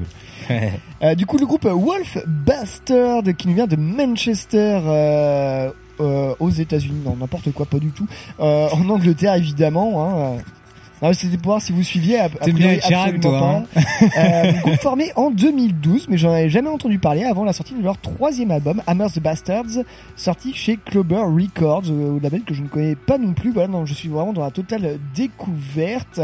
Euh, du coup, le groupe Wolf Bastard qui nous vient de Manchester. Euh, euh, aux États-Unis, non, n'importe quoi, pas du tout. En Angleterre, évidemment. Hein. Mais C'était pour voir si vous suiviez. Priori, bien Chirac, toi. Euh, groupe formé en 2012, mais j'en avais jamais entendu parler avant la sortie de leur troisième album, Hammers the Bastards, sorti chez Clover Records, euh, label que je ne connais pas non plus. Voilà, non, je suis vraiment dans la totale découverte.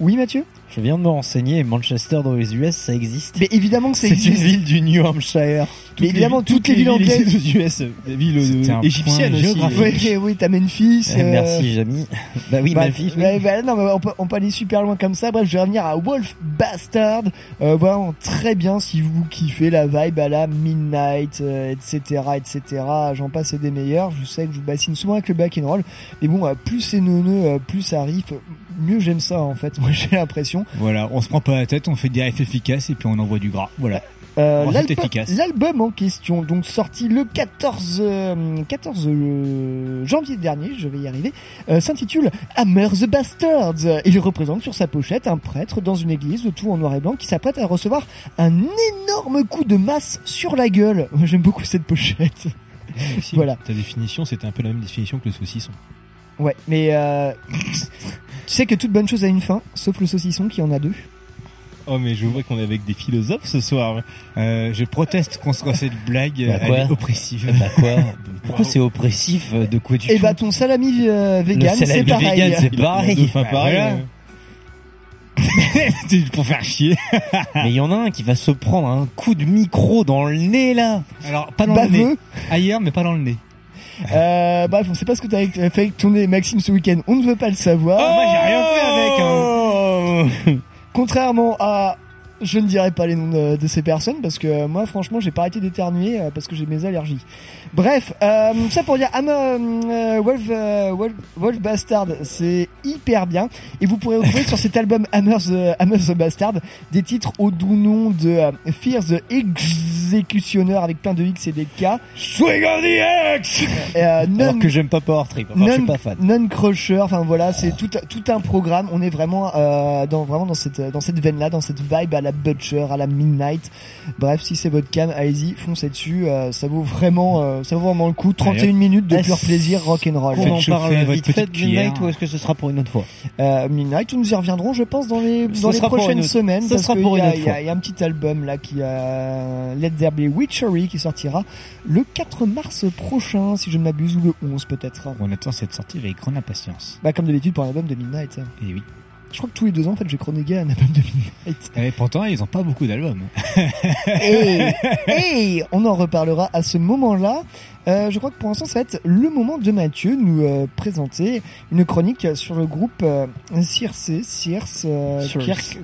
Oui, Mathieu? Je viens de me renseigner, Manchester dans les US, ça existe. Mais évidemment que ça C'est une existe. ville du New Hampshire. Mais évidemment, toutes les villes anglaises. aux US, des villes C'était un euh, égyptiennes point aussi. Oui, oui, t'as Memphis. Eh, euh, Merci, Jamy. Bah oui, bah, Memphis. oui. bah, non, mais on peut, on peut aller super loin comme ça. Bref, je vais revenir à Wolf Bastard. Euh, vraiment très bien si vous kiffez la vibe à la Midnight, euh, etc., etc. J'en passe et des meilleurs. Je sais que je vous bassine souvent avec le back and roll, mais bon, euh, plus c'est neuneux, euh, plus ça arrive, mieux j'aime ça en fait. Moi, j'ai l'impression. Voilà, on se prend pas la tête, on fait des riffs efficaces et puis on envoie du gras. Voilà. Euh, l'album- efficace. L'album en question, donc sorti le 14, euh, 14 euh, janvier dernier, je vais y arriver, euh, s'intitule Hammer the Bastards. Il représente sur sa pochette un prêtre dans une église, tout en noir et blanc, qui s'apprête à recevoir un énorme coup de masse sur la gueule. J'aime beaucoup cette pochette. Si, Voilà. Ta définition, c'était un peu la même définition que le saucisson. Ouais, mais tu sais que toute bonne chose a une fin, sauf le saucisson qui en a deux. Oh, mais je vois qu'on est avec des philosophes ce soir. Euh, je proteste contre cette blague, Bah, elle quoi est oppressive. Bah quoi Pourquoi c'est oppressif De quoi tu Et fous bah ton salami euh, vegan, c'est pareil. vegan, c'est pareil. deux fins Bah, voilà. euh. C'est pour faire chier. Mais il y en a un qui va se prendre un coup de micro dans le nez là. Alors, pas dans le nez. Baveux. Ailleurs, mais pas dans le nez. Euh, bref, on sait pas ce que t'as fait avec nez, Maxime, ce week-end. On ne veut pas le savoir. moi, j'ai rien fait avec, hein. Contrairement à, je ne dirai pas les noms de, de ces personnes parce que euh, moi, franchement, j'ai pas arrêté d'éternuer euh, parce que j'ai mes allergies. Bref, euh, ça pour dire, euh, Wolf, euh, Wolf, Wolf Bastard, c'est hyper bien. Et vous pourrez retrouver sur cet album Hammer the, Hammer the Bastard des titres au doux nom de Fear the Executioner avec plein de X et des K. Swing on the X! Euh, Alors non- que j'aime pas Power Trip. Enfin, je suis non, pas fan. non crusher enfin voilà c'est tout tout un programme on est vraiment euh, dans vraiment dans cette dans cette veine là dans cette vibe à la Butcher, à la Midnight. Bref, si c'est votre cam, allez-y, foncez dessus. ça vaut vraiment, ça vaut vraiment le coup. 31 Allez, hop. minutes de pur plaisir rock'n'roll. On en parle vite fait de Midnight ou est-ce que ce sera pour une autre fois? Euh, Midnight, nous y reviendrons, je pense, dans les, dans les prochaines semaines. parce sera pour il y une a- autre il y a- fois. Il y a un petit album là qui a Let There Be Witchery qui sortira le 4 mars prochain, si je ne m'abuse, ou le 11 peut-être. On attend cette sortie avec grande impatience. Bah, comme d'habitude pour un album de Midnight. ça. Et oui. Je crois que tous les deux ans, en fait, j'ai chroniqué un album de Midnight. Et pourtant, ils ont pas beaucoup d'albums. Et, et on en reparlera à ce moment-là. Euh, je crois que pour l'instant, ça va être le moment de Mathieu nous euh, présenter une chronique sur le groupe euh, Circe, Circe, Circe.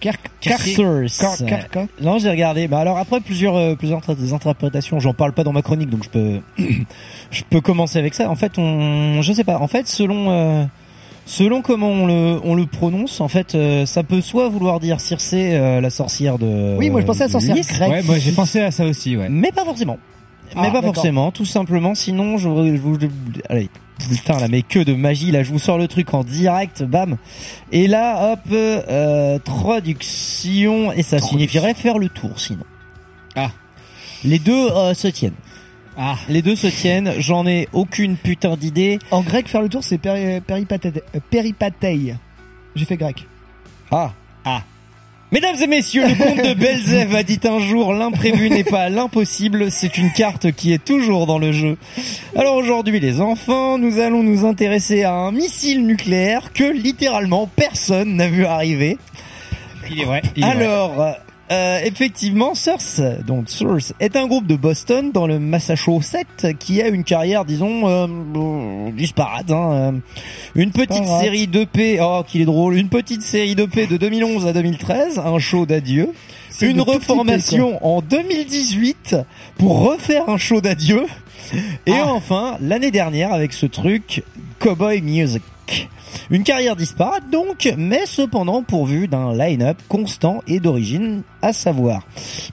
Kirk, Kirk. Non, j'ai regardé. Bah alors après plusieurs euh, plusieurs interprétations, j'en parle pas dans ma chronique, donc je peux je peux commencer avec ça. En fait, on je sais pas. En fait, selon euh, selon comment on le on le prononce, en fait, euh, ça peut soit vouloir dire Circe, euh, la sorcière de. Oui, moi, je pensais à la sorcière grecque. Ouais, moi, j'ai pensé à ça aussi, ouais. Mais pas forcément. Ah, mais pas d'accord. forcément, tout simplement. Sinon, je, je vous, je- allez, putain là, mais que de magie là. Je vous sors le truc en direct, bam. Et là, hop, euh, traduction et ça signifierait faire le tour, sinon. Ah. Les deux euh, se tiennent. Ah. Les deux se tiennent. J'en ai aucune putain d'idée. En grec, faire le tour, c'est péri- péripatei. euh, péripatei. J'ai fait grec. Ah. Ah. Mesdames et messieurs, le comte de Belzève a dit un jour l'imprévu n'est pas l'impossible, c'est une carte qui est toujours dans le jeu. Alors aujourd'hui les enfants, nous allons nous intéresser à un missile nucléaire que littéralement personne n'a vu arriver. Il est vrai. il est vrai. Euh, effectivement, Source, donc Source, est un groupe de Boston dans le Massachusetts qui a une carrière, disons, euh, euh, disparate. Hein, euh. Une petite série d'EP, oh qu'il est drôle, une petite série d'EP de 2011 à 2013, un show d'adieu. Une de reformation en 2018 pour refaire un show d'adieu. Et Ah. enfin, l'année dernière avec ce truc Cowboy Music. Une carrière disparate donc, mais cependant pourvue d'un line-up constant et d'origine, à savoir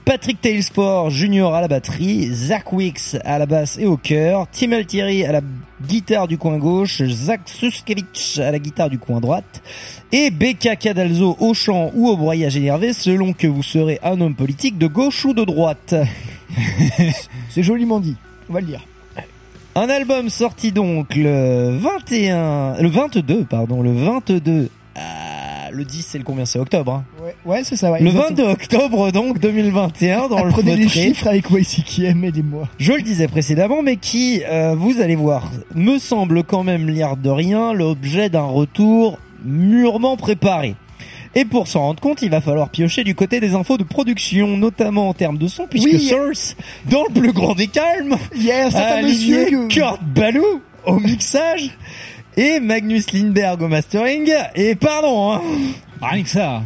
Patrick Tailsport Junior à la batterie, Zach Wicks à la basse et au chœur, Tim Altieri à la guitare du coin gauche, Zach Suskevich à la guitare du coin droite, et Becca Cadalzo au chant ou au broyage énervé selon que vous serez un homme politique de gauche ou de droite. C'est joliment dit. On va le dire. Un album sorti donc le 21, le 22, pardon, le 22, ah, le 10 c'est le combien? C'est octobre, hein. Ouais, ouais c'est ça, ouais. Le exactement. 22 octobre donc 2021 dans le Prenez les chiffres avec YCKM, aidez-moi. Je le disais précédemment, mais qui, euh, vous allez voir, me semble quand même l'air de rien l'objet d'un retour mûrement préparé. Et pour s'en rendre compte, il va falloir piocher du côté des infos de production, notamment en termes de son, puisque Oui. Source, dans le plus grand des calmes, Il y a monsieur que... Kurt Ballou au mixage et Magnus Lindberg au mastering. Et pardon, hein, Rien que ça.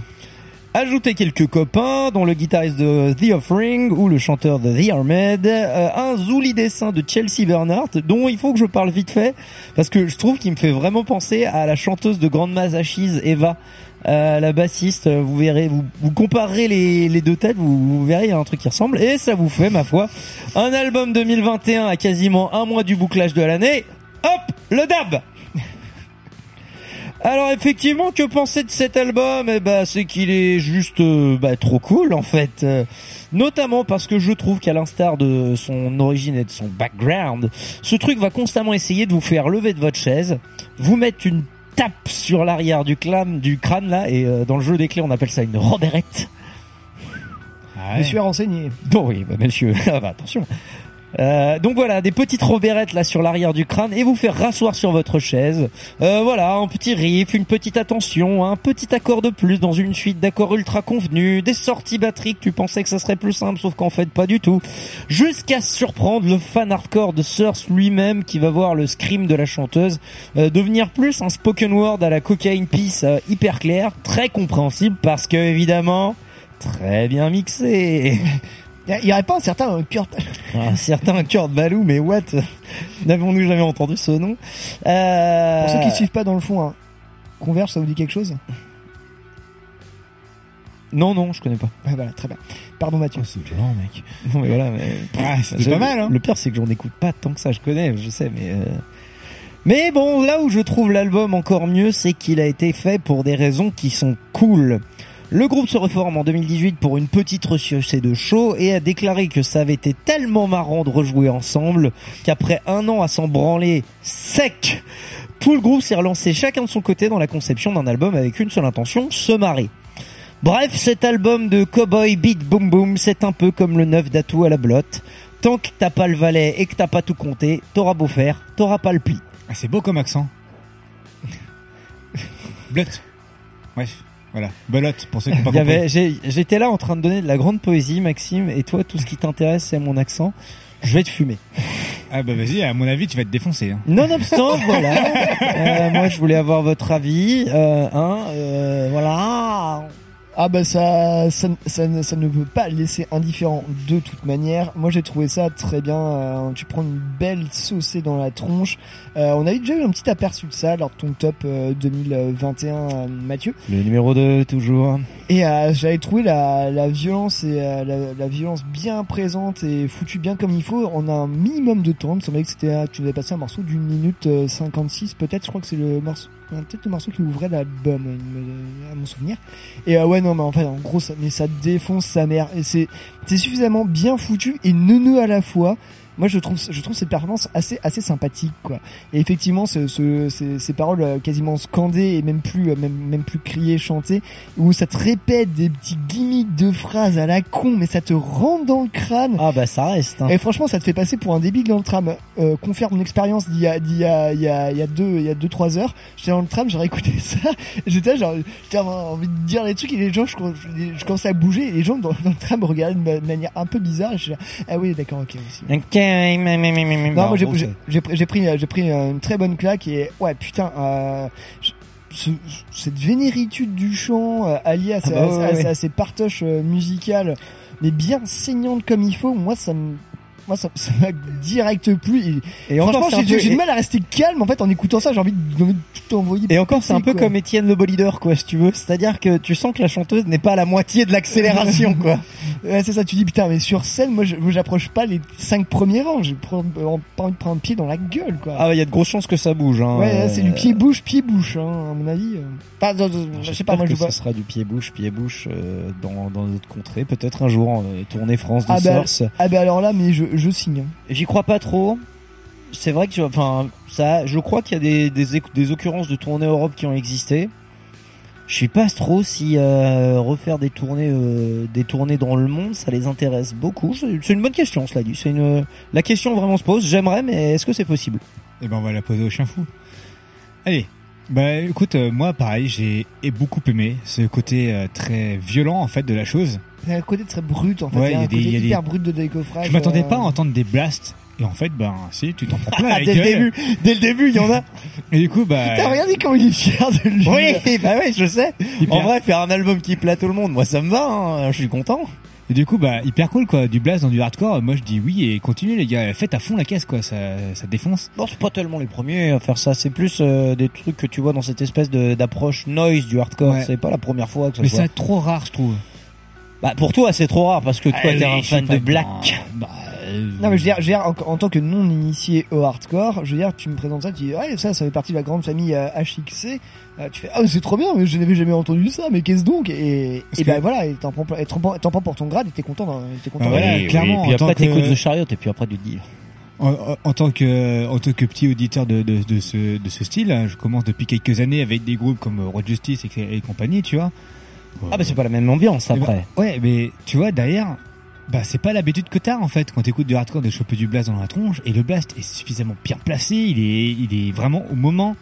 Ajouter quelques copains, dont le guitariste de The Offering ou le chanteur de The Armed, euh, un zouli dessin de Chelsea Bernhardt, dont il faut que je parle vite fait, parce que je trouve qu'il me fait vraiment penser à la chanteuse de Grande Mass Ashes, Eva, euh, la bassiste. Vous verrez, vous, vous comparerez les, les deux têtes, vous, vous verrez, il y a un truc qui ressemble, et ça vous fait, ma foi, un album 2021 à quasiment un mois du bouclage de l'année. Hop, le dab alors effectivement, que penser de cet album? Eh ben, c'est qu'il est juste euh, bah, trop cool en fait. Euh, notamment parce que je trouve qu'à l'instar de son origine et de son background, ce truc va constamment essayer de vous faire lever de votre chaise, vous mettre une tape sur l'arrière du, clam, du crâne là, et euh, dans le jeu des clés on appelle ça une roberette. Ah ouais. Monsieur a renseigné. Bon oui, bah, monsieur, ah bah, attention. Euh, donc voilà, des petites robérettes là sur l'arrière du crâne et vous faire rasseoir sur votre chaise. Euh, voilà, un petit riff, une petite attention, un petit accord de plus dans une suite d'accords ultra convenus, des sorties batteries que tu pensais que ça serait plus simple, sauf qu'en fait pas du tout. Jusqu'à surprendre le fan hardcore de Source lui-même qui va voir le scream de la chanteuse euh, devenir plus un spoken word à la cocaine piece hyper clair, très compréhensible parce que évidemment très bien mixé. Il y aurait pas un certain Kurt... Un certain Kurt Balou, mais what? N'avons-nous jamais entendu ce nom? Euh... Pour ceux qui suivent pas dans le fond, hein, Converge, ça vous dit quelque chose? Non, non, je connais pas. Ouais, voilà, très bien. Pardon Mathieu. C'est violent, mec. Non, mais voilà, mais... Ah, Je- pas mal, hein. Le pire, c'est que j'en écoute pas tant que ça, je connais, je sais, mais... euh, Mais bon, là où je trouve l'album encore mieux, c'est qu'il a été fait pour des raisons qui sont cool. Le groupe se reforme en 2018 pour une petite rechaussée de show et a déclaré que ça avait été tellement marrant de rejouer ensemble qu'après un an à s'en branler sec, tout le groupe s'est relancé chacun de son côté dans la conception d'un album avec une seule intention, se marrer. Bref, cet album de Cowboy Beat Boom Boom, c'est un peu comme le neuf d'Atou à la blotte. Tant que t'as pas le valet et que t'as pas tout compté, t'auras beau faire, t'auras pas le pli. Ah, c'est beau comme accent. Blut. Bref, voilà. Belote, pour ceux qui n'ont pas Il y compris. avait- j'ai- J'étais là en train de donner de la grande poésie, Maxime, et toi, tout ce qui t'intéresse, c'est mon accent. Je vais te fumer. Ah bah vas-y, à mon avis, tu vas te défoncer. Hein. Nonobstant, voilà. Euh, moi, je voulais avoir votre avis. Euh, hein, euh, voilà. Ah bah ça, ça, ça, ne- ça ne peut pas laisser indifférent de toute manière. Moi j'ai trouvé ça très bien. euh, tu prends une belle saucée dans la tronche. Euh, on avait déjà eu un petit aperçu de ça lors de ton top euh, 2021, euh, Mathieu. Le numéro 2, toujours. Et j'avais trouvé la, la violence et la, la violence bien présente et foutue bien comme il faut en un minimum de temps. Il me semblait que c'était, tu avais passé un morceau d'une minute euh, 56 peut-être. Je crois que c'est le morceau, peut-être le morceau qui ouvrait l'album, euh, à mon souvenir. Et euh, ouais non mais en fait en gros ça, mais ça défonce sa mère et c'est c'est suffisamment bien foutu et neuneux à la fois. Moi je trouve je trouve cette performance assez assez sympathique quoi. Et effectivement ce, ce, ces, ces paroles euh, quasiment scandées et même plus euh, même même plus criées chantées où ça te répète des petits gimmicks de phrases à la con mais ça te rentre dans le crâne. Ah bah ça reste. hein. Et franchement ça te fait passer pour un débile dans le tram. Euh, confère mon expérience d'il y a d'il y a il y a il y a deux il y a deux trois heures. J'étais dans le tram j'aurais écouté ça. J'étais genre j'avais envie de dire des trucs et les gens je, je, je commençais à bouger et les gens dans, dans le tram me regardaient de ma- de manière un peu bizarre. Je suis là, ah oui d'accord ok aussi. Ok, mais, mais, mais, mais, mais, Non, moi j'ai bon, pris j'ai pris j'ai pris une très bonne claque et ouais putain euh, ce- cette vénéritude du chant euh, alliée à, Ah bah ouais, à- à- ouais. à ses partoches euh, musicales mais bien saignantes comme il faut moi ça me moi ça ça m'a direct plu et, Et franchement un j'ai peu- du mal à rester calme en fait en écoutant ça j'ai envie de, j'ai envie de tout envoyer Et encore, c'est un peu quoi. comme Étienne le leader, quoi, si tu veux. C'est-à-dire que tu sens que la chanteuse n'est pas à la moitié de l'accélération, quoi. Ouais, c'est ça, tu dis putain, mais sur scène, moi, j'approche pas les cinq premiers rangs, j'ai pas envie de prendre pied dans la gueule, quoi. Ah, il y a de grosses chances que ça bouge, hein. Ouais, c'est du Euh, pied-bouche, pied-bouche, hein, à mon avis. Enfin, je sais pas, moi, je vois. ça sera du pied-bouche, pied-bouche euh, dans, dans notre contrée. Peut-être un jour, euh, tournée France de Ah bah, Source. ah bah alors là, mais je, je signe. J'y crois pas trop. C'est vrai que, je- enfin, ça, je crois qu'il y a des, des, des occurrences de tournées Europe qui ont existé. Je suis pas trop si euh, refaire des tournées, euh, des tournées dans le monde, ça les intéresse beaucoup. C'est une bonne question, cela dit. C'est une, la question vraiment se pose. J'aimerais, mais est-ce que c'est possible? Et ben on va la poser au chien fou. Allez. Bah écoute, euh, moi pareil, j'ai ai beaucoup aimé ce côté euh, très violent en fait de la chose. A un côté très brut, en fait. Ouais, il y a un des- côté il y a des- hyper brut de décoffrage. Je m'attendais euh, pas à entendre des blasts et en fait ben si tu t'en prends plein Ah, la dès le gueule. début, dès le début, il y en a. Et du coup bah Putain, regardez comment il est fier de lui. Oui, bah ouais, je sais. Hyper. En vrai, faire un album qui plaît à tout le monde, moi ça me va. hein. Je suis content. Et du coup, bah, hyper cool, quoi. Du blast dans du hardcore. Moi, je dis oui et continuez, les gars. Faites à fond la caisse, quoi. Ça, ça défonce. Non, c'est pas tellement les premiers à faire ça. C'est plus euh, des trucs que tu vois dans cette espèce de- d'approche noise du hardcore. Ouais. C'est pas la première fois que ça Mais se voit. c'est trop rare, je trouve. Bah pour toi, c'est trop rare parce que toi, t'es un fan de black. non. Bah, euh, Non mais je veux dire, je veux dire, en, en tant que non initié au hardcore, je veux dire, tu me présentes ça, tu dis ouais ça, ça fait partie de la grande famille euh, HXC. Euh, tu fais ah c'est trop bien, mais je n'avais jamais entendu ça, mais qu'est-ce donc? Et, et que- ben voilà, et t'en prends, et t'en prends- t'en prends pour ton grade, et t'es content, d'en- t'es content. Ah d'en- voilà, Oui, clairement, oui. Puis après, que- t'écoutes The Chariot et puis après tu te dis. en, en- en tant que, en tant que petit auditeur de, de, de ce, de ce style, hein, je commence depuis quelques années avec des groupes comme Road Justice et, et compagnie, tu vois. Ah bah c'est pas la même ambiance Eh ben, après. ouais, mais tu vois, derrière, bah, c'est pas l'habitude que t'as, en fait, quand t'écoutes du hardcore de choper du blast dans la tronche. Et le blast est suffisamment bien placé. Il est, il est vraiment au moment.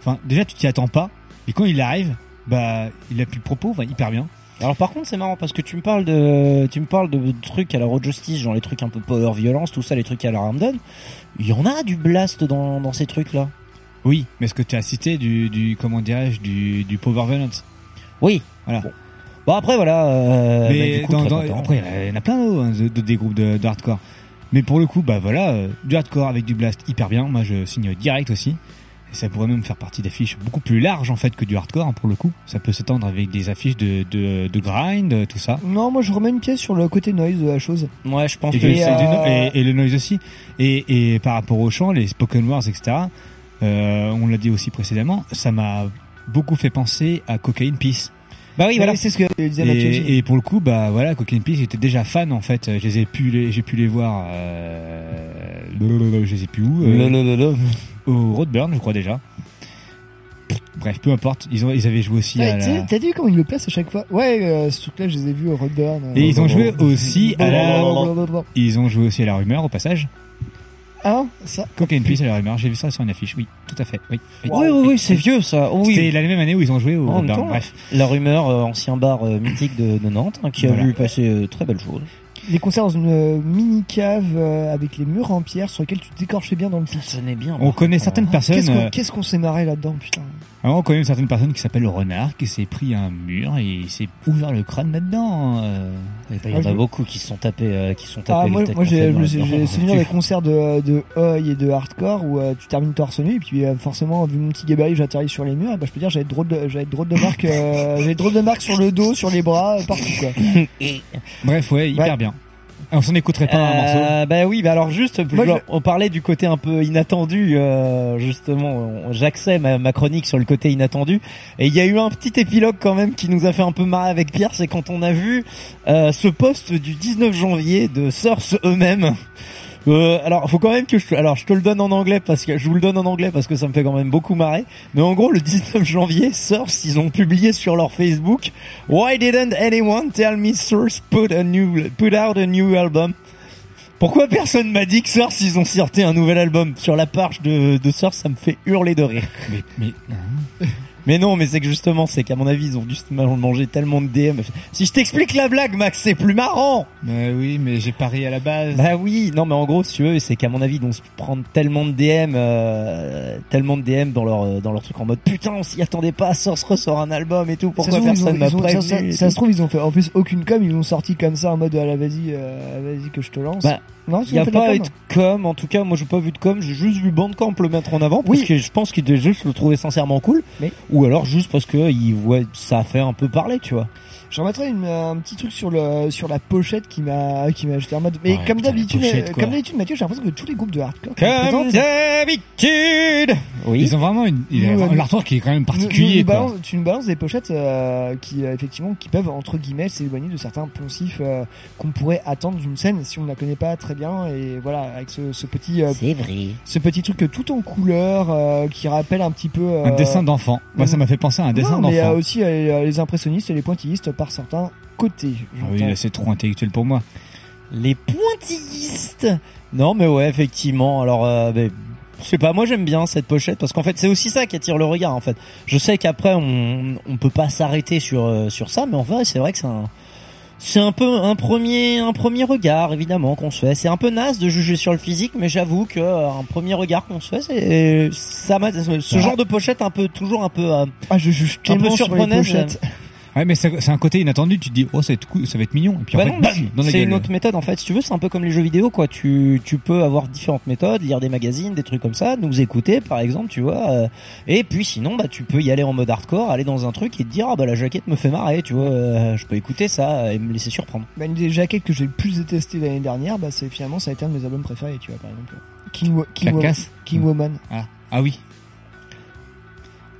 Enfin, déjà, tu t'y attends pas. Et quand il arrive, bah, il a plus de propos, va hyper bien. Alors par contre c'est marrant parce que tu me parles de tu me parles de trucs à la Road Justice genre les trucs un peu power violence tout ça les trucs à la Ramdon il y en a du blast dans, dans ces trucs là Oui, mais ce que tu as cité du, du comment dirais-je, du, du Power Violence? Oui Voilà. bon, Bon, après voilà euh, bah, mais du coup, dans, très dans- content. après, il y en a plein d'autres, hein, de, de- des groupes de, de hardcore. Mais pour le coup, bah voilà, euh, du hardcore avec du blast hyper bien. Moi, je signe direct aussi. Et ça pourrait même faire partie d'affiches beaucoup plus larges en fait que du hardcore hein, pour le coup. Ça peut s'étendre avec des affiches de, de, de grind, euh, tout ça. Non, moi je remets une pièce sur le côté noise de la chose. ouais je pense Et, que Et, no- euh, et- et le noise aussi. Et, et par rapport au chant, les spoken words, etc. euh, on l'a dit aussi précédemment, ça m'a beaucoup fait penser à Cocaine Peace. Bah oui, voilà. C'est ce que disait Mathieu. aussi. Et, et pour le coup, bah voilà, Cocaine Peace était déjà fan en fait. Je les ai pu les, j'ai pu les voir. Euh, je les ai pu où euh. Au Roadburn, je crois déjà. Bref, peu importe. Ils ont, ils avaient joué aussi Ouais, à sais, la. T'as vu comment ils le placent à chaque fois? Ouais, euh, ce truc-là, je les ai vus au Redburn. euh, Et ils ont joué aussi à la. Ils ont joué aussi à la rumeur au passage. Ah, ça. Cocaine Peace à la rumeur. J'ai vu ça sur une affiche. Oui, tout à fait. Oui. oui. Oui, oui, oui, c'est vieux ça. Oh, C'était la même année où ils ont joué au En même temps, Bref. La rumeur, euh, ancien bar euh, mythique de, de Nantes, hein, qui a vu passer euh, très belles choses. Les concerts dans une euh, mini cave euh, avec les murs en pierre sur lesquels tu t'écorchais bien dans le. Ça sonnait bien. On connaît certaines personnes. Qu'on euh, qu'est-ce qu'on s'est marré là-dedans, putain? Alors, on connaît une certaine personne qui s'appelle Renard, qui s'est pris un mur et il s'est ouvert le crâne là-dedans. euh. Il y en Ah, a je- beaucoup qui se sont tapés, euh, qui sont tapés Ah, les moi, j'ai souvenir des concerts de, de oi et de hardcore où euh, tu termines torse nu et puis euh, forcément vu mon petit gabarit j'atterris sur les murs et bah, je peux dire j'avais drôle de j'avais drôle de marques euh, j'avais drôle de marques sur le dos sur les bras euh, partout quoi. Bref, ouais, hyper Ouais. bien. On s'en écouterait pas un morceau. Euh, bah oui, bah alors juste, Moi, genre, je- on parlait du côté un peu inattendu, euh, justement, on- j'accède ma, ma chronique sur le côté inattendu, et il y a eu un petit épilogue quand même qui nous a fait un peu marrer avec Pierre, c'est quand on a vu euh, ce post du 19 janvier de Source eux-mêmes. Euh, alors, faut quand même que je, alors je te le donne en anglais parce que je vous le donne en anglais parce que ça me fait quand même beaucoup marrer. Mais en gros, le 19 janvier, Source, ils ont publié sur leur Facebook, Why didn't anyone tell me Source put a new, put out a new album? Pourquoi personne m'a dit que Source ils ont sorti un nouvel album? Sur la page de, de Source Ça me fait hurler de rire. Mais, mais, hein? Mais non, mais c'est que justement, c'est qu'à mon avis, ils ont dû se manger tellement de DM. Si je t'explique la blague, Max, c'est plus marrant. Bah oui, mais j'ai parié à la base. Bah oui, non, mais en gros, si tu veux, c'est qu'à mon avis, ils vont se prendre tellement de DM, euh, tellement de DM dans leur euh, dans leur truc en mode putain, on s'y attendait pas. Source ressort un album et tout. Ça Pourquoi ils personne ont- m'a ont- ça, prévenu ça- ça tout. se trouve ils ont fait en plus aucune com ils l'ont sorti comme ça en mode ah, vas-y euh, vas-y que je te lance. Bah, non, Il n'y a pas eu de com, en tout cas, moi j'ai pas vu de com, j'ai juste vu Bandcamp le mettre en avant, parce Oui. que je pense qu'il devait juste le trouver sincèrement cool, Mais- ou alors juste parce que il voit, ça a fait un peu parler, tu vois. Je remettrais une- un petit truc sur le sur la pochette qui m'a qui m'a jeté en mode mais Ouais, comme d'habitude euh, comme d'habitude Mathieu j'ai l'impression que tous les groupes de hardcore Comme d'habitude Oui. Ils ont vraiment une, vraiment euh, l'artwork qui est quand même nous- nous- particulier, nous quoi. balance- tu nous balances des pochettes euh, qui euh, effectivement qui peuvent entre guillemets s'éloigner de certains poncifs euh, qu'on pourrait attendre d'une scène si on ne la connaît pas très bien et voilà avec ce, ce petit euh, C'est vrai. ce petit truc euh, tout en couleur euh, qui rappelle un petit peu euh, Un dessin d'enfant. Moi, ça m'a fait penser à un dessin mais d'enfant. euh, aussi euh, les impressionnistes et les pointillistes par certains côtés Ah oui, là, c'est trop intellectuel pour moi. Les pointillistes Non mais ouais, effectivement, alors, euh, ben, je sais pas, moi j'aime bien cette pochette, parce qu'en fait c'est aussi ça qui attire le regard, en fait. Je sais qu'après on, on peut pas s'arrêter sur, euh, sur ça, mais en vrai c'est vrai que c'est un... C'est un peu un premier un premier regard évidemment qu'on se fait. C'est un peu naze de juger sur le physique, mais j'avoue que euh, un premier regard qu'on se fait, c'est ça m'a ce Ah. genre de pochette un peu toujours un peu euh, ah je juge un peu tellement sur les surpreneuse. pochettes Ouais, mais c'est c'est un côté inattendu. Tu te dis, oh, ça va être cool, ça va être mignon. Et puis, Bah en non, fait, dans la c'est une autre méthode en fait. Si tu veux, c'est un peu comme les jeux vidéo quoi. Tu tu peux avoir différentes méthodes, lire des magazines, des trucs comme ça, nous écouter par exemple, tu vois. euh, et puis sinon, bah tu peux y aller en mode hardcore, aller dans un truc et te dire ah bah la jaquette me fait marrer, tu vois. euh, je peux écouter ça et me laisser surprendre. Bah, une des jaquettes que j'ai le plus détesté l'année dernière, bah, c'est finalement ça a été un de mes albums préférés, tu vois, par exemple. King, Wo- King, La Wo- casse King. Woman. Ah, ah oui.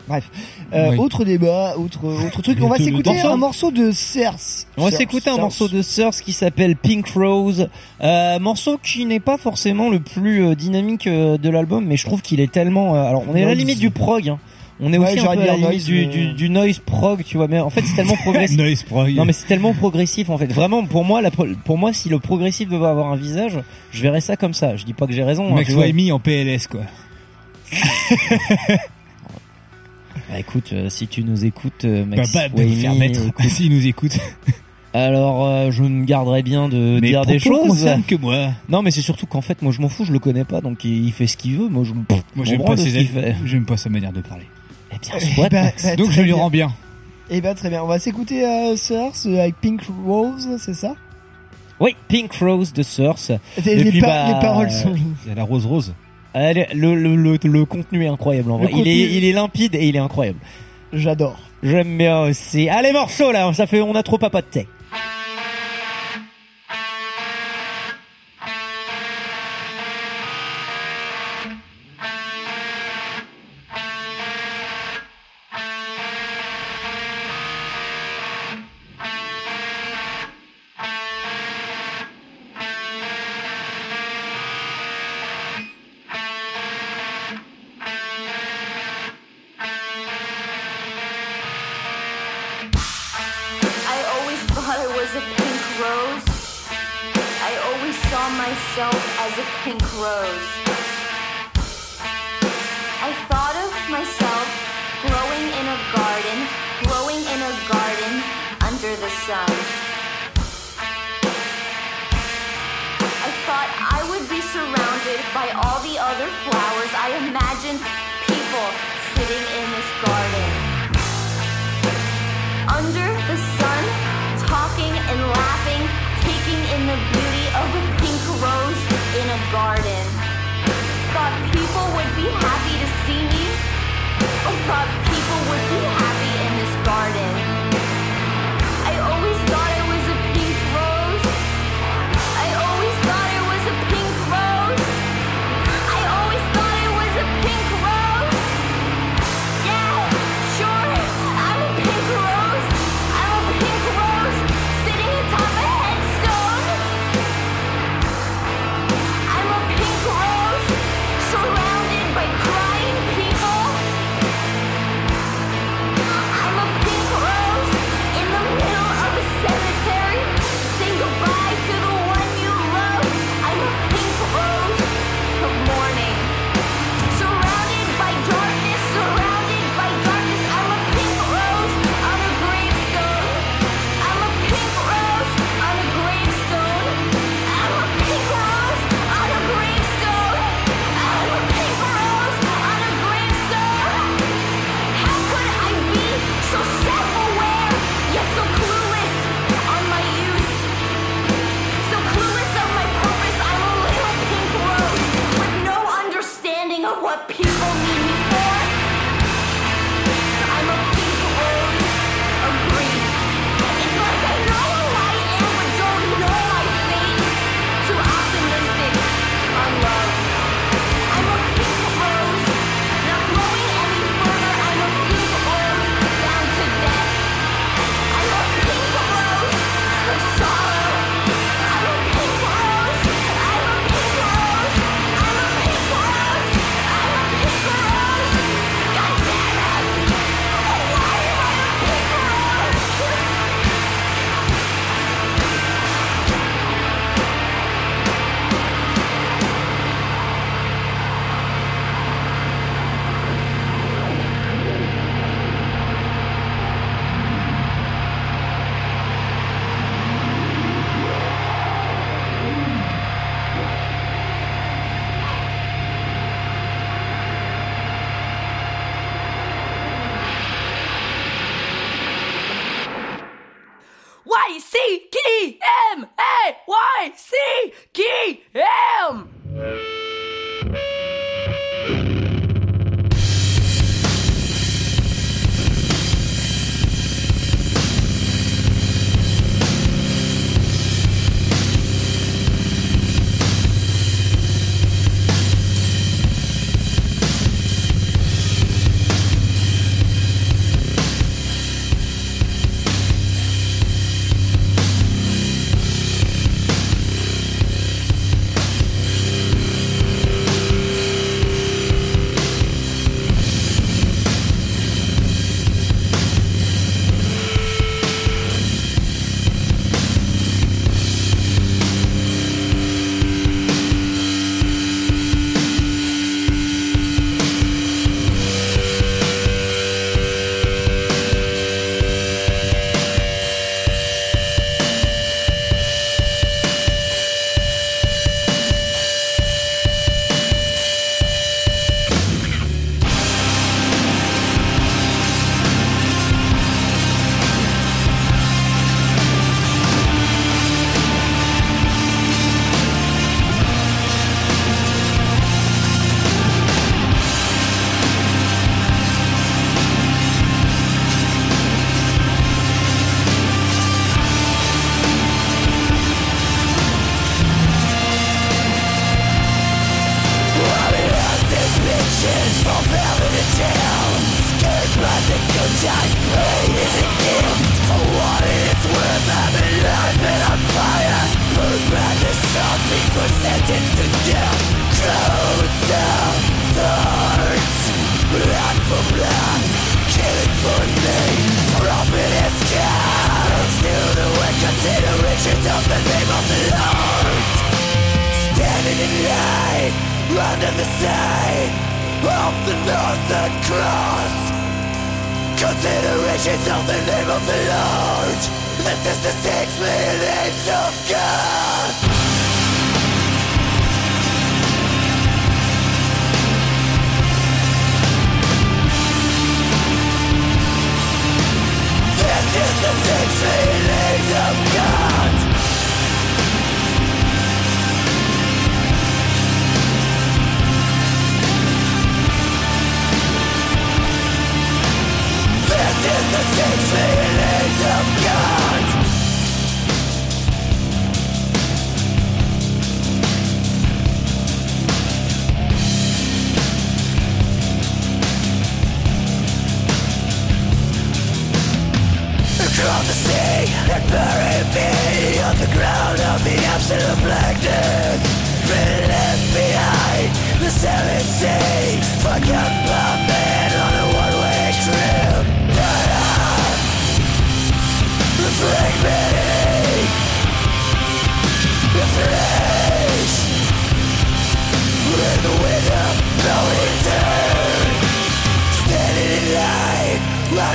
Bref. Euh, Oui. Autre débat, autre, autre truc. On va s'écouter un morceau de Cerse. On va s'écouter un morceau de Source qui s'appelle Pink Rose, euh, morceau qui n'est pas forcément le plus euh, dynamique euh, de l'album, mais je trouve qu'il est tellement. euh, alors on est à la limite du prog. Hein. On est Ouais, aussi un peu à la noise, limite du, mais- du, du noise prog, tu vois. Mais en fait c'est tellement progressif. Noise prog. Non mais c'est tellement progressif en fait. Vraiment pour moi, la, pro- pour moi, si le progressif devait avoir un visage, je verrais ça comme ça. Je dis pas que j'ai raison. hein, Max. Wayme en PLS, quoi. Bah, écoute, euh, si tu nous écoutes, euh, Bah, Max bah, bah, faire mettre. écoute, S'il nous écoute. alors euh, je me garderais bien de Mais dire des choses. que moi. Non mais c'est surtout qu'en fait moi je m'en fous, je le connais pas donc il il fait ce qu'il veut. Moi je Moi, j'aime pas, branle de ses ce qu'il fait. j'aime pas sa manière de parler. Eh bien, Eh soit, ben, Max. bah, Donc, très je lui bien. rends bien. Eh ben très bien, on va s'écouter euh, Source euh, avec Pink Rose, c'est ça? Oui, Pink Rose de Source. Les, puis, pa- bah, les paroles sont... Il y a la rose rose. Allez, le, le, le, le contenu est incroyable en vrai. Il est, il est limpide et il est incroyable. J'adore. J'aime bien aussi. Allez morceau là, ça fait, on a trop papoté.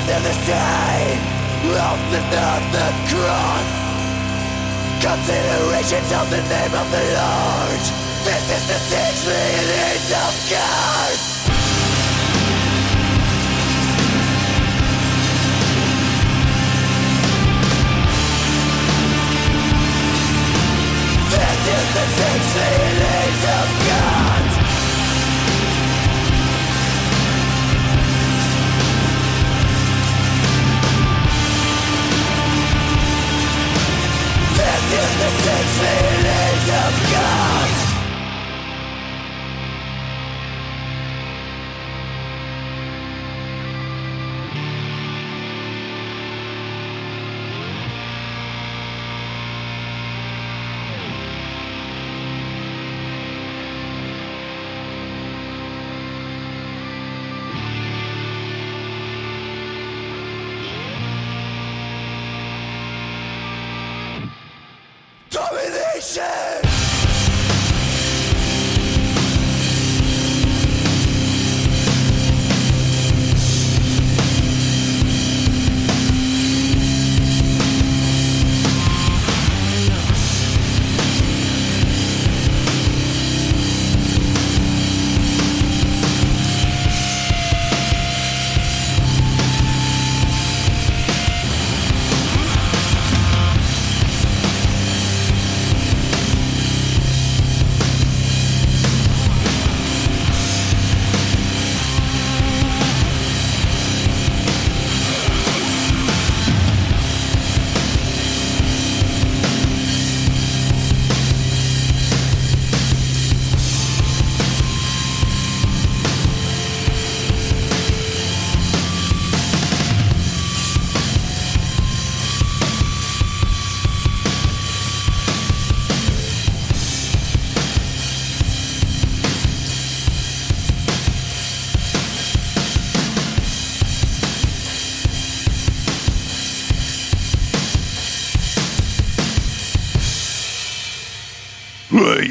Under the side of the northern cross. Considerations of the name of the Lord. This is the six feelings of God. This is the six feelings of God. The six feelings of God.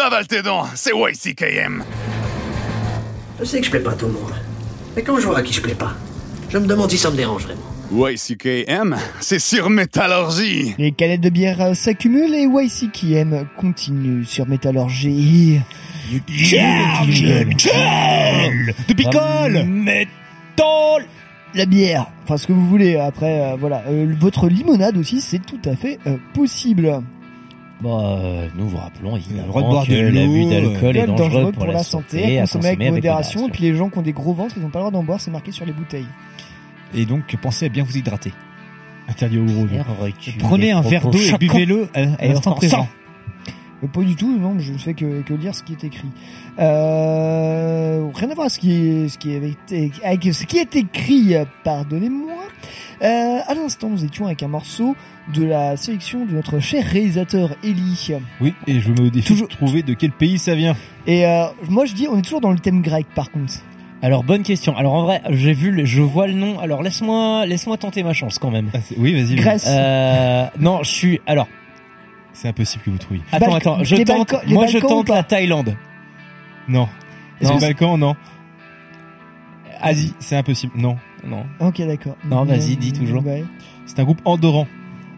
Avale tes dents, c'est YCKM. Je sais que je plais pas à tout le monde. Mais quand je vois à qui je plais pas, je me demande si ça me dérange vraiment. YCKM, c'est sur Métallurgie. Les canettes de bière s'accumulent et YCKM continue sur Métallurgie. De picole, métal, la bière, enfin ce que vous voulez. Après, euh, voilà, Euh, votre limonade aussi, c'est tout à fait euh, possible. Bah, euh, nous vous rappelons évidemment droit de boire que l'abus d'alcool est dangereux, pour, la santé, à à consommer avec consommer modération. Et puis les gens qui ont des gros ventres, ils n'ont pas le droit d'en boire, c'est marqué sur les bouteilles. Et donc, pensez à bien vous hydrater. Interdit au gros. Prenez un verre d'eau et buvez-le à, l'instant présent. Euh, Pas du tout, non, je ne fais que, que lire ce qui est écrit. Euh, rien à voir avec ce qui est, ce qui est avec, avec ce qui est écrit, euh, pardonnez-moi. Euh, à l'instant, nous étions avec un morceau de la sélection de notre cher réalisateur Eli. Oui, et je me défie de trouver de quel pays ça vient. Et euh, moi je dis, on est toujours dans le thème grec par contre. Alors bonne question. Alors en vrai, j'ai vu, le- je vois le nom. Alors laisse-moi, laisse-moi tenter ma chance quand même. oui, vas-y. Grèce. Euh, non, je suis. Alors. C'est impossible que vous trouviez. Attends, attends. Je les tente. Balkans- les moi, je Balkans tente la Thaïlande. Non. Est-ce Non, que c'est- Balkan, non. Asie. C'est impossible. Non. Non. Ok, d'accord. Non, vas-y, dis toujours. Ouais. C'est un groupe andorran.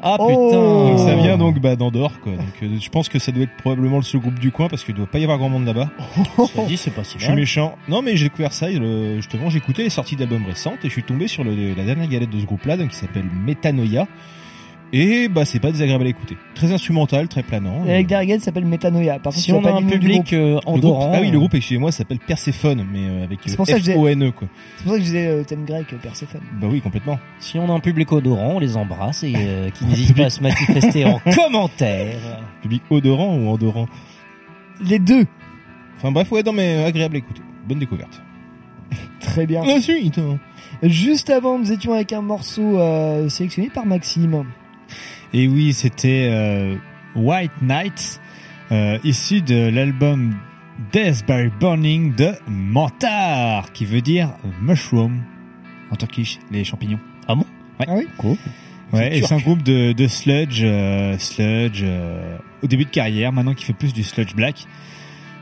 Ah Oh. putain. Donc ça vient donc bah, d'Andorre quoi. Donc euh, je pense que ça doit être probablement le seul groupe du coin parce qu'il doit pas y avoir grand monde là-bas. Dit, c'est pas si Je suis mal. méchant. Non mais j'ai découvert ça et le- justement j'ai écouté les sorties d'albums récentes et je suis tombé sur le- la dernière galette de ce groupe là donc qui s'appelle Metanoia. Et bah c'est pas désagréable à écouter. Très instrumental, très planant. Et avec Derrigan, ça s'appelle Metanoia. Par contre, Si on pas a un public groupe. euh, Le groupe- andorran. ah oui, le groupe, excusez-moi, s'appelle Perséphone, mais euh, avec C'est pour ça que j'ai- F-O-N-E, quoi. C'est pour ça que je disais euh, thème grec, euh, Perséphone. Bah oui, complètement. Si on a un public odorant, on les embrasse et euh, qui n'hésite pas à se manifester en commentaire. Public odorant ou endorant Les deux. Enfin bref, ouais, non mais euh, agréable à écouter. Bonne découverte. Très bien. La suite hein. Juste avant, nous étions avec un morceau euh, sélectionné par Maxime. Et oui, c'était euh, White Nights, euh, issu de l'album Death by Burning de Mentar, qui veut dire mushroom en turkish, les champignons. Ah bon? Ouais. Ah oui Cool. Ouais, C'est et c'est un groupe de, de sludge, euh, sludge euh, au début de carrière, maintenant qui fait plus du sludge black.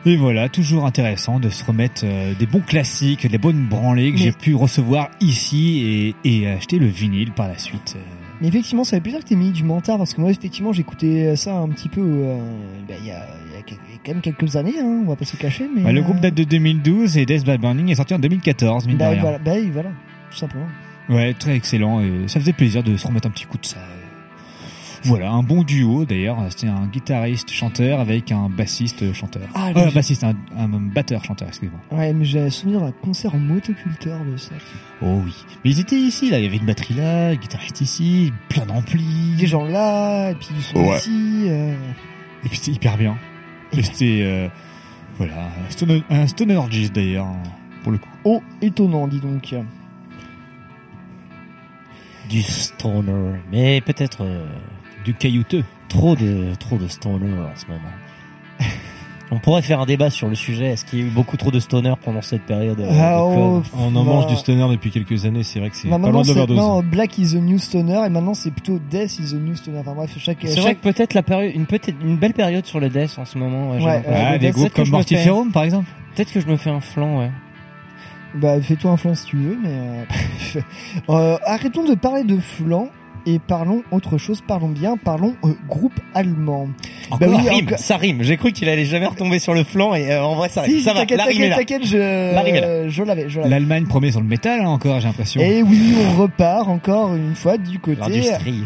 Et voilà, toujours intéressant de se remettre euh, des bons classiques, des bonnes branlées que Mais- j'ai pu recevoir ici et, et acheter le vinyle par la suite. euh. Mais effectivement, ça fait plaisir que t'aies mis du mentard parce que moi, effectivement, j'écoutais ça un petit peu euh, ben, il y, a, y quand même quelques années, hein, on va pas se cacher. Mais Bah, le euh, groupe date de 2012 et Death by Burning est sorti en 2014, mine de bah, rien. voilà, bah, oui, voilà, tout simplement. Ouais, très excellent et ça faisait plaisir de se remettre un petit coup de ça. Voilà, un bon duo d'ailleurs. C'était un guitariste chanteur avec un bassiste chanteur. Ah, Euh, un bassiste, un, un batteur chanteur, excusez-moi. Ouais, mais j'ai souvenir d'un concert en motoculteur de ça. Oh oui. Mais ils étaient ici, là. Il y avait une batterie là, un guitariste ici, plein d'amplis. Des gens là, et puis du son Ouais. ici. euh, Et puis c'était hyper bien. Et c'était, euh, voilà, un stoner, un stoner d'ailleurs, pour le coup. Oh, étonnant, dis donc. Du stoner. Mais peut-être euh, du caillouteux. Trop de trop de stoner en ce moment. On pourrait faire un débat sur le sujet. Est-ce qu'il y a eu beaucoup trop de stoner pendant cette période euh, Ah, de oh, On en mange du stoner depuis quelques années, c'est vrai que c'est Bah, pas maintenant, loin c'est- d'overdose. non, Black is the new stoner, et maintenant c'est plutôt Death is the new stoner. Enfin bref, chaque. C'est chaque... vrai que peut-être la période, une peut-être une belle période sur le death en ce moment. Ouais, Ouais, euh, Ah, des groupes que comme fais- Mortiferum, par exemple Peut-être que je me fais un flanc, ouais. Bah, fais-toi un flanc si tu veux, mais. euh, euh, arrêtons de parler de flanc et parlons autre chose. Parlons bien, parlons euh, groupe allemand. Bah oui, rime, ça rime. J'ai cru qu'il allait jamais retomber sur le flanc et euh, en vrai ça rime. Si, ça va, t'inquiète, la rime est t'inquiète, je, euh, je l'avais, je l'avais. L'Allemagne promet sur le métal, hein, encore, j'ai l'impression. Et oui, on repart encore une fois du côté L'industrie.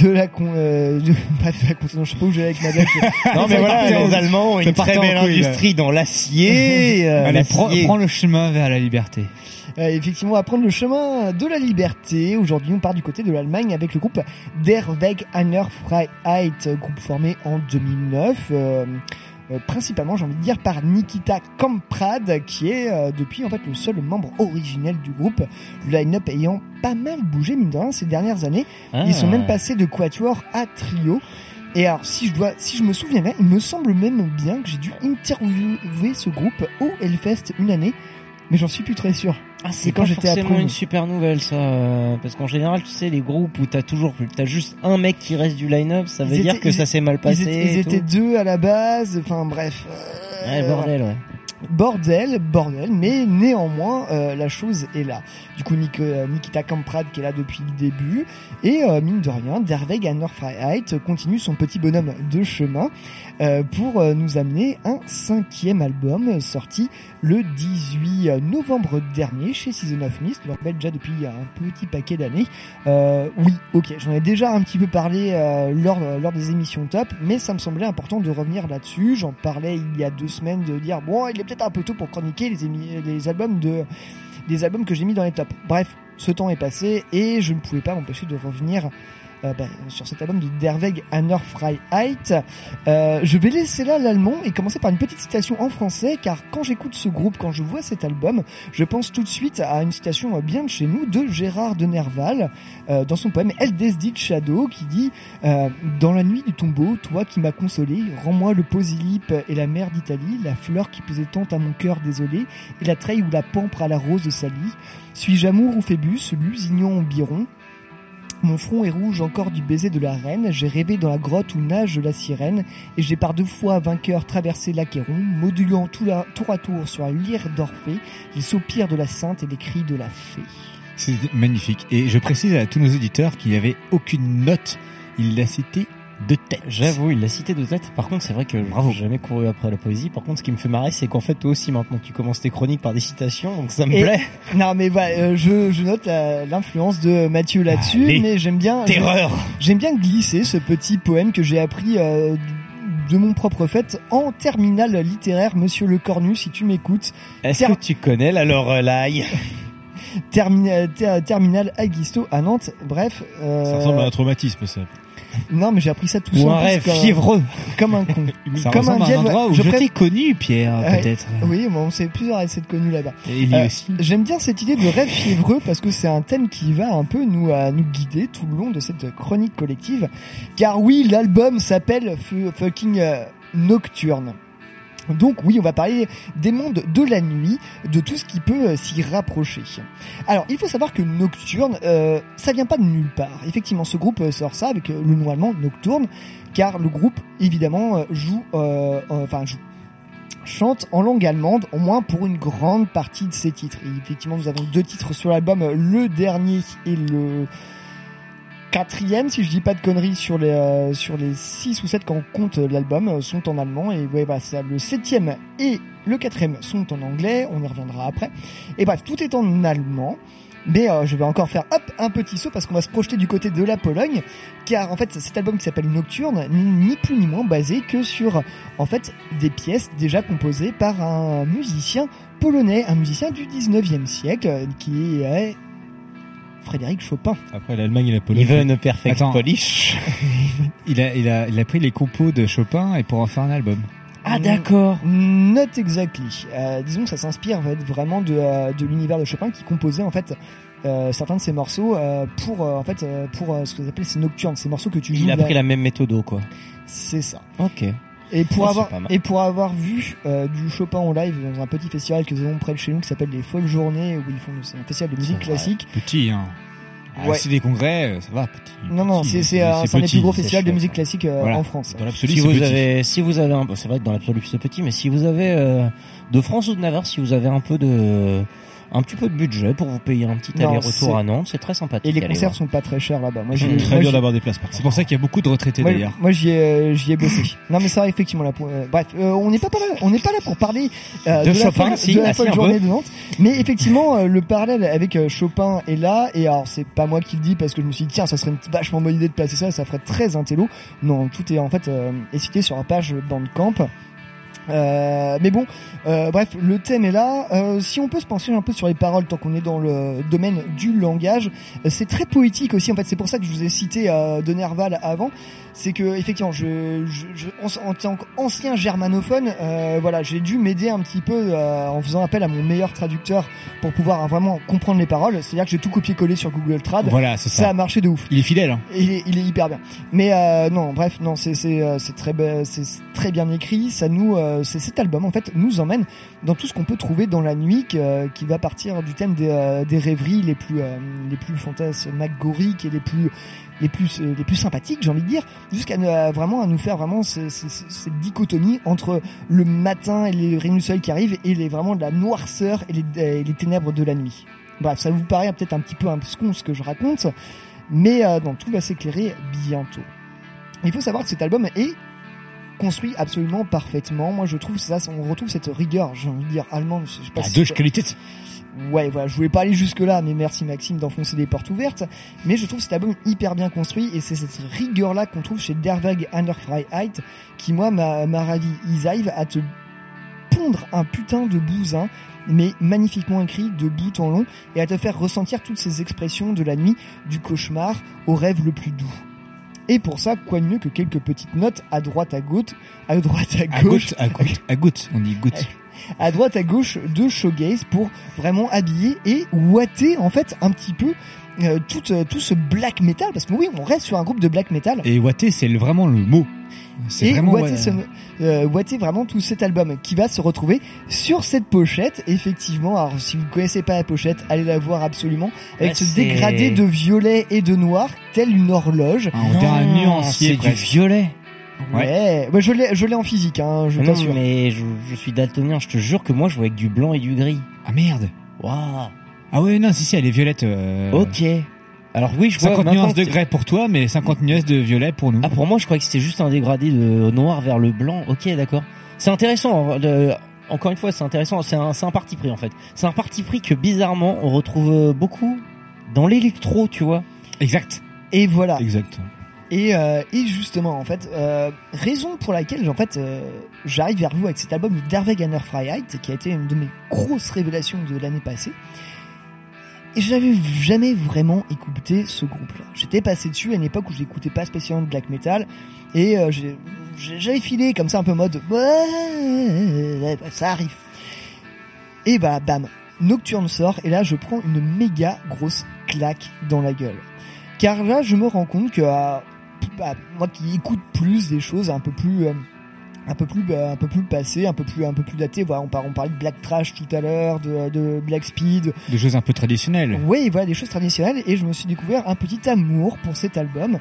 de la con, euh, de, bref, de la con- non, je sais pas où j'allais avec ma blague. Non mais voilà, les Allemands ont une très belle industrie dans l'acier. euh, Allez, prends le chemin vers la liberté. Euh, effectivement, on va prendre le chemin de la liberté. Aujourd'hui, on part du côté de l'Allemagne avec le groupe Der Weg einer Freiheit, groupe formé en 2009. euh, euh, principalement, j'ai envie de dire, par Nikita Kamprad, qui est euh, depuis en fait le seul membre originel du groupe, le line-up ayant pas mal bougé, mine de rien, ces dernières années. Ah. Ils sont même passés de quatuor à trio. Et alors, si je dois, si je me souviens bien, il me semble même bien que j'ai dû interviewer ce groupe au Hellfest une année, mais j'en suis plus très sûr. Ah, c'est quand j'étais forcément une super nouvelle ça, euh, parce qu'en général, tu sais, les groupes où t'as toujours, t'as juste un mec qui reste du line-up, ça veut Ils dire étaient- que ça s'est mal ils passé. étaient- Ils étaient, deux à la base. Enfin bref. Euh, Ouais, bordel, ouais. Bordel, bordel, mais néanmoins euh, la chose est là. Du coup euh, Nikita Kamprad qui est là depuis le début et euh, mine de rien, Derweg Freiheit continue son petit bonhomme de chemin euh, pour nous amener un cinquième album sorti le 18 novembre dernier chez Season of Mist. Je le rappelle déjà depuis un petit paquet d'années. Euh, oui, ok, j'en ai déjà un petit peu parlé euh, lors, lors des émissions top, mais ça me semblait important de revenir là-dessus. J'en parlais il y a deux semaines de dire bon, il est peut-être un peu tôt pour chroniquer les, les albums de les albums que j'ai mis dans les tops. Bref, ce temps est passé et je ne pouvais pas m'empêcher de revenir euh, bah, sur cet album de Derweg Anner Freiheit. Euh, je vais laisser là l'allemand et commencer par une petite citation en français car quand j'écoute ce groupe, quand je vois cet album, je pense tout de suite à une citation euh, bien de chez nous de Gérard de Nerval dans son poème El Desdit Shadow qui dit Dans la nuit du tombeau, toi qui m'as consolé, rends-moi le posilipe et la mer d'Italie, la fleur qui pesait tant à mon cœur désolé, et la treille ou la pampre à la rose de Sally. Suis-je amour ou Phébus, Lusignan ou Biron mon front est rouge encore du baiser de la reine, j'ai rêvé dans la grotte où nage la sirène, et j'ai par deux fois vainqueur traversé l'Achéron, modulant tour à tour sur la lyre d'Orphée, les soupirs de la sainte et les cris de la fée. C'est magnifique. Et je précise à tous nos auditeurs qu'il n'y avait aucune note. Il l'a cité de tête. J'avoue, il l'a cité de tête. Par contre, c'est vrai que Bravo. j'ai jamais couru après la poésie. Par contre, ce qui me fait marrer, c'est qu'en fait, toi aussi, maintenant, tu commences tes chroniques par des citations, donc ça me Et- plaît. Non mais euh, je, je note l'influence de Mathieu là-dessus, mais j'aime bien terreur. J'aime bien glisser ce petit poème que j'ai appris euh, de mon propre fait en terminale littéraire, Monsieur Le Cornu, si tu m'écoutes. Est-ce que tu connais la Lorelai? Terminal, ter- terminal Aguisto à Nantes. Bref. euh, Ça ressemble à un traumatisme, ça. Non, mais j'ai appris ça tout Ou seul. un rêve fiévreux. Comme un con. Ça comme à un endroit où je t'ai connu, Pierre, Ouais, peut-être. Oui, bon, on sait plusieurs essais de connus là-bas. Et lui Euh, aussi. J'aime bien cette idée de rêve fiévreux parce que c'est un thème qui va un peu nous, à nous guider tout le long de cette chronique collective. Car oui, l'album s'appelle Fu- Fucking euh, Nocturne. Donc oui, on va parler des mondes de la nuit, de tout ce qui peut euh, s'y rapprocher. Alors, il faut savoir que Nocturne, euh, ça vient pas de nulle part. Effectivement, ce groupe euh, sort ça avec le nom allemand Nocturne, car le groupe, évidemment, joue, enfin joue, chante en langue allemande, au moins pour une grande partie de ses titres. Effectivement, nous avons deux titres sur l'album, le dernier et le quatrième, si je dis pas de conneries, sur les euh, six ou sept quand on compte euh, l'album, euh, sont en allemand. Et bah, le septième et le quatrième sont en anglais. On y reviendra après. Et bref, tout est en allemand. Mais je vais encore faire un petit saut parce qu'on va se projeter du côté de la Pologne, car en fait cet album qui s'appelle Nocturne n'est ni plus ni moins basé que sur en fait des pièces déjà composées par un musicien polonais, un musicien du 19e siècle qui est Frédéric Chopin. Après l'Allemagne et la Pologne. Even perfect Attends. Polish. Il a, il a, il a pris les compos de Chopin et pour en faire un album. Ah, d'accord. Not exactly. Euh, disons que ça s'inspire vraiment de, euh, de l'univers de Chopin qui composait en fait euh, certains de ses morceaux euh, pour euh, en fait pour euh, ce que appelle ces nocturnes, ces morceaux que tu joues. Il a là- pris la même méthode, quoi. C'est ça. Ok. Et pour Oh, avoir et pour avoir vu euh, du Chopin en live dans un petit festival que nous avons près de chez nous qui s'appelle les Folles Journées où ils font c'est un festival de musique classique. Petit, hein. Ah, Ouais. C'est des congrès, euh, ça va, petit. Non non, c'est c'est un, c'est un des petit, plus gros festivals de musique classique euh, Voilà. en France. Dans l'absolu, Si c'est vous petit. avez, si vous avez un, bon, c'est vrai que dans l'absolu c'est petit, mais si vous avez euh, de France ou de Navarre, si vous avez un peu de, un petit peu de budget pour vous payer un petit aller-retour à Nantes, c'est très sympathique. Et les concerts voir. sont pas très chers là-bas. Moi, C'est très dur d'avoir des places C'est pour ça qu'il y a beaucoup de retraités d'ailleurs. moi, j'y ai, euh, j'y ai bossé. non mais ça effectivement là. Pour, euh, bref, euh, on n'est pas, pas là, on n'est pas là pour parler euh, De la Chopin, folle- si, de la ah, folle journée de Nantes. Mais effectivement, euh, le parallèle avec euh, Chopin est là. Et alors c'est pas moi qui le dis parce que je me suis dit tiens, ça serait une vachement bonne idée de placer ça, ça ferait très intello. Non, tout est en fait euh, est cité sur la page Bandcamp. Euh, mais bon, euh, bref, le thème est là. Euh, si on peut se pencher un peu sur les paroles tant qu'on est dans le domaine du langage, euh, c'est très poétique aussi. En fait, c'est pour ça que je vous ai cité euh, de Nerval avant. C'est que effectivement, je, je, je- en, tant qu'ancien germanophone, euh, voilà, j'ai dû m'aider un petit peu euh, en faisant appel à mon meilleur traducteur pour pouvoir vraiment comprendre les paroles. C'est-à-dire que j'ai tout copié-collé sur Google Trad. Voilà, c'est ça. a marché de ouf. Il est fidèle, hein. Il est, il est hyper bien. Mais euh, non, bref, non, c'est c'est euh, c'est très be- c'est très bien écrit. Ça nous euh, c'est cet album en fait nous emmène dans tout ce qu'on peut trouver dans la nuit, qui, euh, qui va partir du thème des, euh, des rêveries les plus euh, les plus fantasmagoriques et les plus les plus euh, les plus sympathiques, j'ai envie de dire, jusqu'à vraiment à nous faire vraiment ce- ce- ce- cette dichotomie entre le matin et les rayons du soleil qui arrivent et les vraiment de la noirceur et les, et les ténèbres de la nuit. Bref, ça vous paraît peut-être un petit peu un ce que je raconte, mais euh, non, tout va s'éclairer bientôt. Il faut savoir que cet album est construit absolument parfaitement. Moi, je trouve ça, on retrouve cette rigueur, j'ai envie de dire allemande. Je sais pas La si-. Ouais, voilà, je voulais pas aller jusque là, mais merci Maxime d'enfoncer des portes ouvertes. Mais je trouve cet album hyper bien construit et c'est cette rigueur là qu'on trouve chez Derweg Freiheit qui moi m'a ravi. Ils arrivent à te pondre un putain de bousin mais magnifiquement écrit de bout en long et à te faire ressentir toutes ces expressions de la nuit, du cauchemar au rêve le plus doux. Et pour ça, quoi de mieux que quelques petites notes à droite à gauche, à droite à À gauche, à goutte, à goutte. On dit goutte. À droite à gauche de showgaze pour vraiment habiller et ouater en fait un petit peu euh, tout, euh, tout ce black metal parce que oui on reste sur un groupe de black metal. Et Watté, c'est vraiment le mot. C'est et vraiment ouater, ouais, ce- euh, ouater vraiment tout cet album qui va se retrouver sur cette pochette effectivement. Alors si vous connaissez pas la pochette allez la voir absolument. Avec ce dégradé de violet et de noir tel une horloge. Ah, on dirait un nuancier c'est du violet. Ouais, ouais je l'ai je l'ai en physique hein, je t'assure mais je, je suis daltonien, je te jure que moi je vois avec du blanc et du gris. Ah merde. Waouh. Ah ouais, non, si, si, elle est violette. euh, Ok. Alors oui, je vois 50 maintenant nuances de grès pour toi, mais 50 nuances de violet pour nous. Ah pour moi je croyais que c'était juste un dégradé de noir vers le blanc. Ok d'accord. C'est intéressant. Encore une fois c'est intéressant. C'est un, c'est un parti pris en fait. C'est un parti pris que bizarrement on retrouve euh, beaucoup dans l'électro, tu vois. Exact. et voilà Exact. Et, euh, et justement, en fait, euh, raison pour laquelle, en fait, euh, j'arrive vers vous avec cet album de Derweg Freiheit, qui a été une de mes grosses révélations de l'année passée. Et je n'avais jamais vraiment écouté ce groupe-là. J'étais passé dessus à une époque où je n'écoutais pas spécialement de black metal, et euh, j'avais filé comme ça un peu mode ouais, ça arrive. Et bah bam, Nocturne sort, et là je prends une méga grosse claque dans la gueule. Car là, je me rends compte que bah, moi qui écoute plus des choses un peu plus euh, un peu plus euh, un peu plus passées, un peu plus un peu plus datées, voilà, on, par- on parlait de Black Trash tout à l'heure, de, de Black Speed. Des choses un peu traditionnelles. Oui, voilà des choses traditionnelles et je me suis découvert un petit amour pour cet album.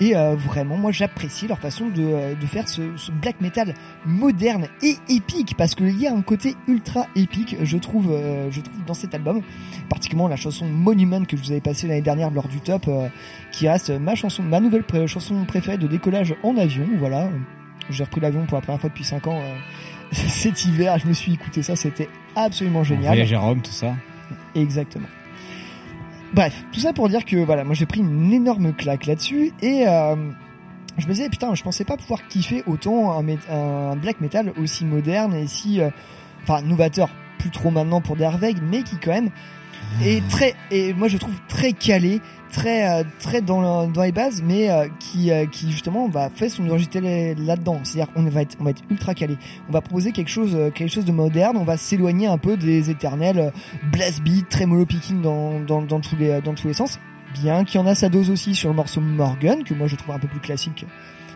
Et euh, vraiment, moi j'apprécie leur façon de, euh, de faire ce, ce black metal moderne et épique parce qu'il y a un côté ultra épique, je trouve, euh, je trouve dans cet album, particulièrement la chanson Monument que je vous avais passée l'année dernière lors du top, euh, qui reste ma chanson, ma nouvelle chanson préférée de décollage en avion. Voilà, j'ai repris l'avion pour la première fois depuis 5 ans euh, cet hiver, je me suis écouté ça, c'était absolument génial. Voyage à Rome, tout ça. Exactement. Bref, tout ça pour dire que voilà, moi j'ai pris une énorme claque là-dessus et euh, je me disais putain, je pensais pas pouvoir kiffer autant un, un black metal aussi moderne et si, euh, enfin novateur, plus trop maintenant pour Derweg, mais qui quand même est très et moi je trouve très calé, très euh, très dans le- dans les bases, mais euh, qui euh, qui justement va faire son originalité là-dedans. C'est-à-dire on va être on va être ultra calé. On va proposer quelque chose euh, quelque chose de moderne. On va s'éloigner un peu des éternels euh, blast beat, tremolo picking dans dans dans tous les dans tous les sens. Bien qu'il y en a sa dose aussi sur le morceau Morgan que moi je trouve un peu plus classique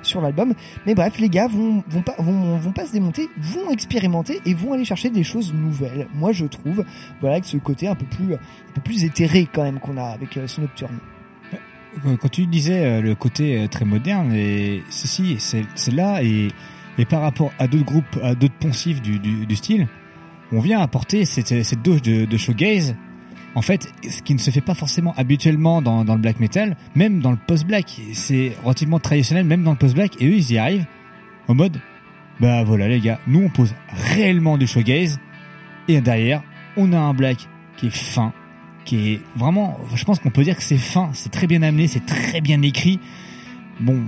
sur l'album. Mais bref, les gars vont, pas, se démonter, vont expérimenter et vont aller chercher des choses nouvelles. Moi, je trouve, voilà, avec ce côté un peu plus, un peu plus éthéré quand même qu'on a avec euh, ce Nocturne. Quand- Quand tu disais euh, le côté euh, très moderne, et si, si, c'est là, et, par rapport à d'autres groupes, à d'autres poncifs du, style, on vient apporter cette, cette dose de, de showgaze, en fait, ce qui ne se fait pas forcément habituellement dans, dans le black metal, même dans le post-black, c'est relativement traditionnel, même dans le post-black, et eux, ils y arrivent au mode, bah voilà les gars, nous on pose réellement du showgaze, et derrière, on a un black qui est fin, qui est vraiment, je pense qu'on peut dire que c'est fin, c'est très bien amené, c'est très bien écrit. Bon,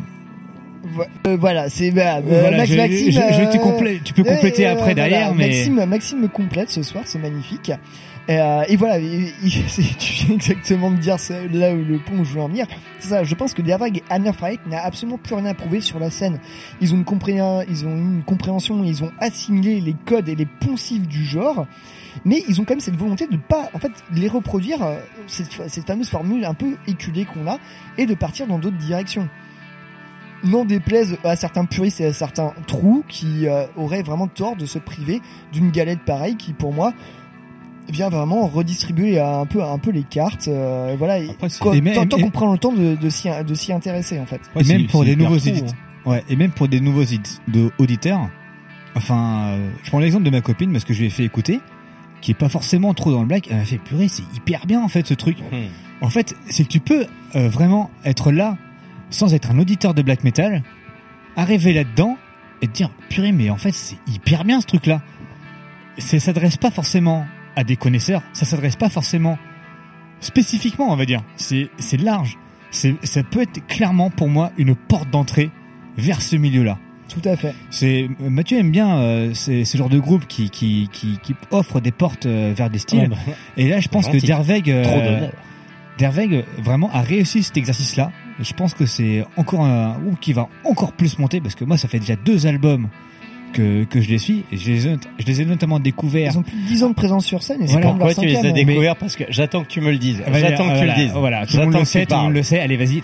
euh, voilà, c'est bah, euh, Voilà, Max je- Maxime. je- je- tu euh, tu peux compléter euh, après voilà, derrière, mais- Maxime, Maxime me complète ce soir, c'est magnifique. Euh, et voilà, il- il- c'est- tu viens exactement de dire là où le pont où je veux en venir. C'est ça, je pense que Derwag et Anna Fright n'a absolument plus rien à prouver sur la scène. Ils ont une ils ont une compréhension, ils ont assimilé les codes et les poncifs du genre. Mais ils ont quand même cette volonté de pas, en fait, les reproduire, euh, cette, cette fameuse formule un peu éculée qu'on a, et de partir dans d'autres directions. n'en déplaise à certains puristes et à certains trous qui euh, auraient vraiment tort de se priver d'une galette pareille qui pour moi vient vraiment redistribuer un peu un peu les cartes euh, et voilà quoi- et même- tant, qu'on prend le temps de, de s'y de s'y intéresser en fait et même pour des nouveaux éditeurs. Ouais, et même pour des nouveaux de auditeurs. Enfin, euh, je prends l'exemple de ma copine parce que je lui ai fait écouter, qui est pas forcément trop dans le black. Elle m'a fait purée, c'est hyper bien en fait ce truc. En fait, c'est que tu peux euh, vraiment être là sans être un auditeur de black metal, arriver là-dedans et te dire purée, mais en fait c'est hyper bien ce truc-là. Ça s'adresse pas forcément à des connaisseurs, ça s'adresse pas forcément spécifiquement, on va dire. C'est c'est large. C'est ça peut être clairement pour moi une porte d'entrée vers ce milieu-là. Tout à fait. C'est Mathieu aime bien euh, ces, ces genres de groupes qui qui qui, qui offrent des portes euh, vers des styles. Ouais, bah, Et là, je pense que. Derweg euh. Derweg euh, vraiment a réussi cet exercice-là. Et Je pense que c'est encore un groupe qui va encore plus monter parce que moi, ça fait déjà deux albums que que je les suis et je les ai, je les ai notamment découverts. ils ont plus de 10 ans de présence sur scène et c'est Voilà. même leur Pourquoi tu les as découverts Parce que j'attends que tu me le dises. Bah, J'attends que tu le dises. Voilà, tout le monde le sait, tout le monde le sait. Allez, vas-y.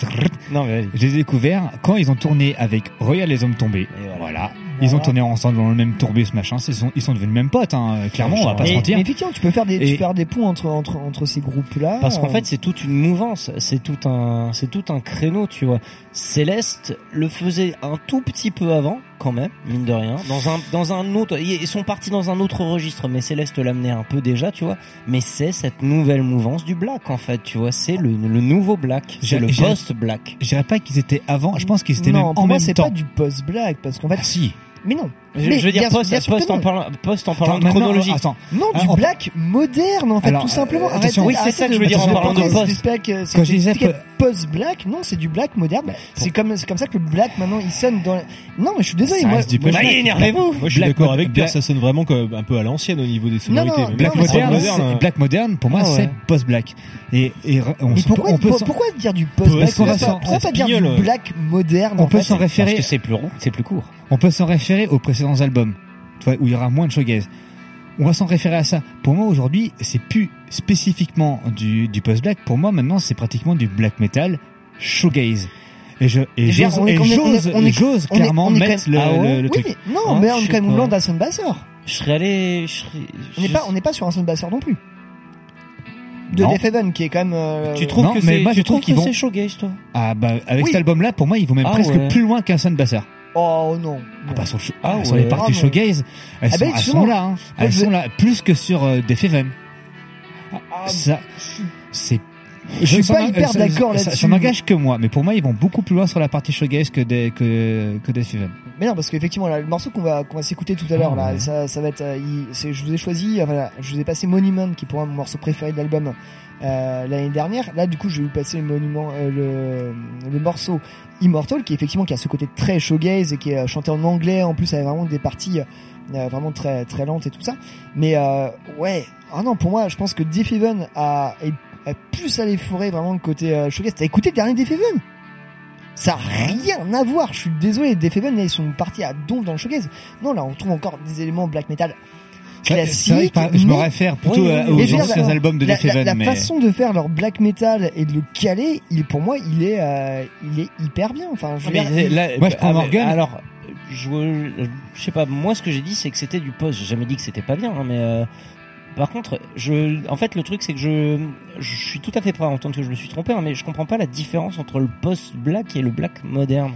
Non, mais vas-y. Je les ai découverts quand ils ont tourné avec Royal les Hommes Tombés. Voilà. Ils ont tourné ensemble dans le même tourbus, machin. Ils sont, ils sont devenus même potes, hein. Clairement, on va pas se Mais- mentir. mais effectivement, tu peux faire des, tu Et- peux faire des ponts entre, entre, entre ces groupes-là. Parce qu'en Euh, fait, c'est toute une mouvance, c'est tout un, c'est tout un créneau, tu vois. Céleste le faisait un tout petit peu avant, quand même, mine de rien, dans un, dans un autre, ils sont partis dans un autre registre, mais Céleste l'amenait un peu déjà, tu vois. Mais c'est cette nouvelle mouvance du black, en fait, tu vois. C'est le, le nouveau black, c'est le post-black. Je dirais pas qu'ils étaient avant, je pense qu'ils étaient non, même pour en moi, même c'est temps. pas du post-black, parce qu'en fait. si. Mais non. Je, Mais je veux dire post, post en parlant, post en parlant de chronologie. attends. Non, du black moderne, en fait, Alors, tout simplement. euh, Arrêtez- attention. Oui, c'est ça que de- je veux dire en parlant de post. black, Quand je disais étiquette post-black, non, c'est du black moderne. c'est comme, c'est comme ça que le black, maintenant, il sonne dans, non, mais je suis désolé, Ça moi, moi, post-black. je- énervez-vous! Moi, je suis Black d'accord avec Pierre, Black- ça sonne vraiment comme un peu à l'ancienne au niveau des sonorités. non, Mais Black moderne, hein. Black moderne, pour moi, Ah c'est post-black. Et, et on, pourquoi, dire du post-black? Parce qu'on va Pourquoi pas dire du black moderne? on peut s'en Parce référer, que c'est plus rond, c'est plus court. on peut s'en référer aux précédents albums, où il y aura moins de shoegaze. On va s'en référer à ça. Pour moi, aujourd'hui, c'est plus spécifiquement du, du post-black. Pour moi, maintenant, c'est pratiquement du black metal shoegaze. Et je, et C'est-à-dire, j'ose, et j'ose, on est- clairement on est mettre même- le, Ah ouais le- le Oui, truc. mais non, Ah, mais on est quand même loin d'un Sunbasseur. Je serais allé, je serais, On n'est pas, on n'est pas sur un Sunbasseur non plus. De Non. Def Heaven, qui est quand même, euh, Tu trouves Non, que mais c'est, moi, tu je trouve trouves qu'ils que vont- c'est showgaze, toi? Ah, bah, avec Oui. cet album-là, pour moi, ils vont même Ah presque ouais. plus loin qu'un Sunbasser. Oh non. Ah bah sur, Ah ah, sur ouais. les parties Ah, showgaze, elles, Ah sont, bah, elles justement. sont là, hein. Elles je sont là, plus que sur euh, Def Heaven. Ah, Ça, c'est. Je suis ça pas hyper ça- d'accord ça- là-dessus. Ça m'engage que moi, mais pour moi, ils vont beaucoup plus loin sur la partie showgaze que des, que, que Heaven. Mais non, parce qu'effectivement, le morceau qu'on va, qu'on va s'écouter tout à l'heure, Ah, là, ouais. ça, ça va être, euh, il- je vous ai choisi, voilà, je vous ai passé Monument, qui est pour moi mon morceau préféré de l'album, euh, l'année dernière. Là, du coup, je vais vous passer le monument, euh, le, le morceau Immortal, qui effectivement, qui a ce côté très showgaze et qui est euh, chanté en anglais, en plus, avec vraiment des parties, euh, vraiment très, très lentes et tout ça. Mais, euh, ouais, ah non, pour moi, je pense que Def Heaven a, est- a plus allé fourrer vraiment le côté euh, showgaze. T'as écouté le dernier Heaven? Ça a rien à voir, je suis désolé, Def Heaven, là, ils sont partis à donf dans le showgaze. Non, là, on trouve encore des éléments black metal C'est vrai- classiques. c'est vrai que par- je me réfère plutôt Oui, à- oui, aux anciens albums de la, Def la- la mais- façon de faire leur black metal et de le caler, il, pour moi, il est, euh, il est hyper bien. Enfin, je veux Mais dire, il- Moi, je prends ah, Morgan. Alors, je, je sais pas. Moi, ce que j'ai dit, c'est que c'était du post. J'ai jamais dit que c'était pas bien, hein, mais euh, par contre, je, en fait, le truc, c'est que je, je suis tout à fait prêt à entendre que je me suis trompé, hein, mais je comprends pas la différence entre le post black et le black moderne.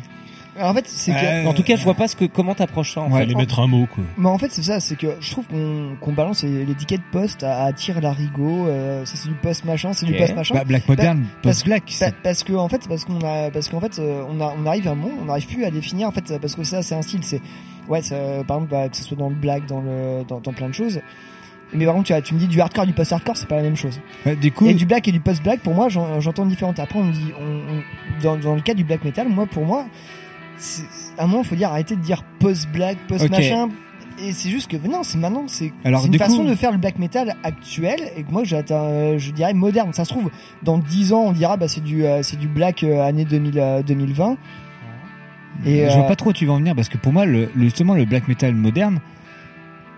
En fait, c'est que, Euh, En tout cas, je vois pas ce que comment t'approches ça. En Ouais, fait. Fallait mettre un mot, quoi. mais en fait, c'est ça, c'est que je trouve qu'on qu'on balance l'étiquette post à, à tir larigot, euh, ça c'est du post machin, c'est du post machin. Bah, Black Modern, parce- post-black. Pa- c'est- parce que en fait parce qu'on a parce qu'en fait euh, on a on arrive à un moment on n'arrive plus à définir en fait parce que ça c'est un style c'est ouais ça, par exemple bah, que ce soit dans le black dans le dans, dans plein de choses mais par contre tu, vois, tu me dis du hardcore du post hardcore c'est pas la même chose Ouais, Du coup, et du black et du post black pour moi j'en- j'entends différentes après on me dit on, on- dans, dans le cas du black metal moi pour moi à un moment faut dire arrêtez de dire post black post Ok. machin et c'est juste que non c'est maintenant c'est une façon de faire le black metal actuel et que moi j'atteins euh, je dirais moderne ça se trouve dans 10 ans on dira bah c'est du euh, c'est du black euh, année 2000 euh, 2020 et je vois pas trop où tu vas en venir parce que pour moi, le- justement, le black metal moderne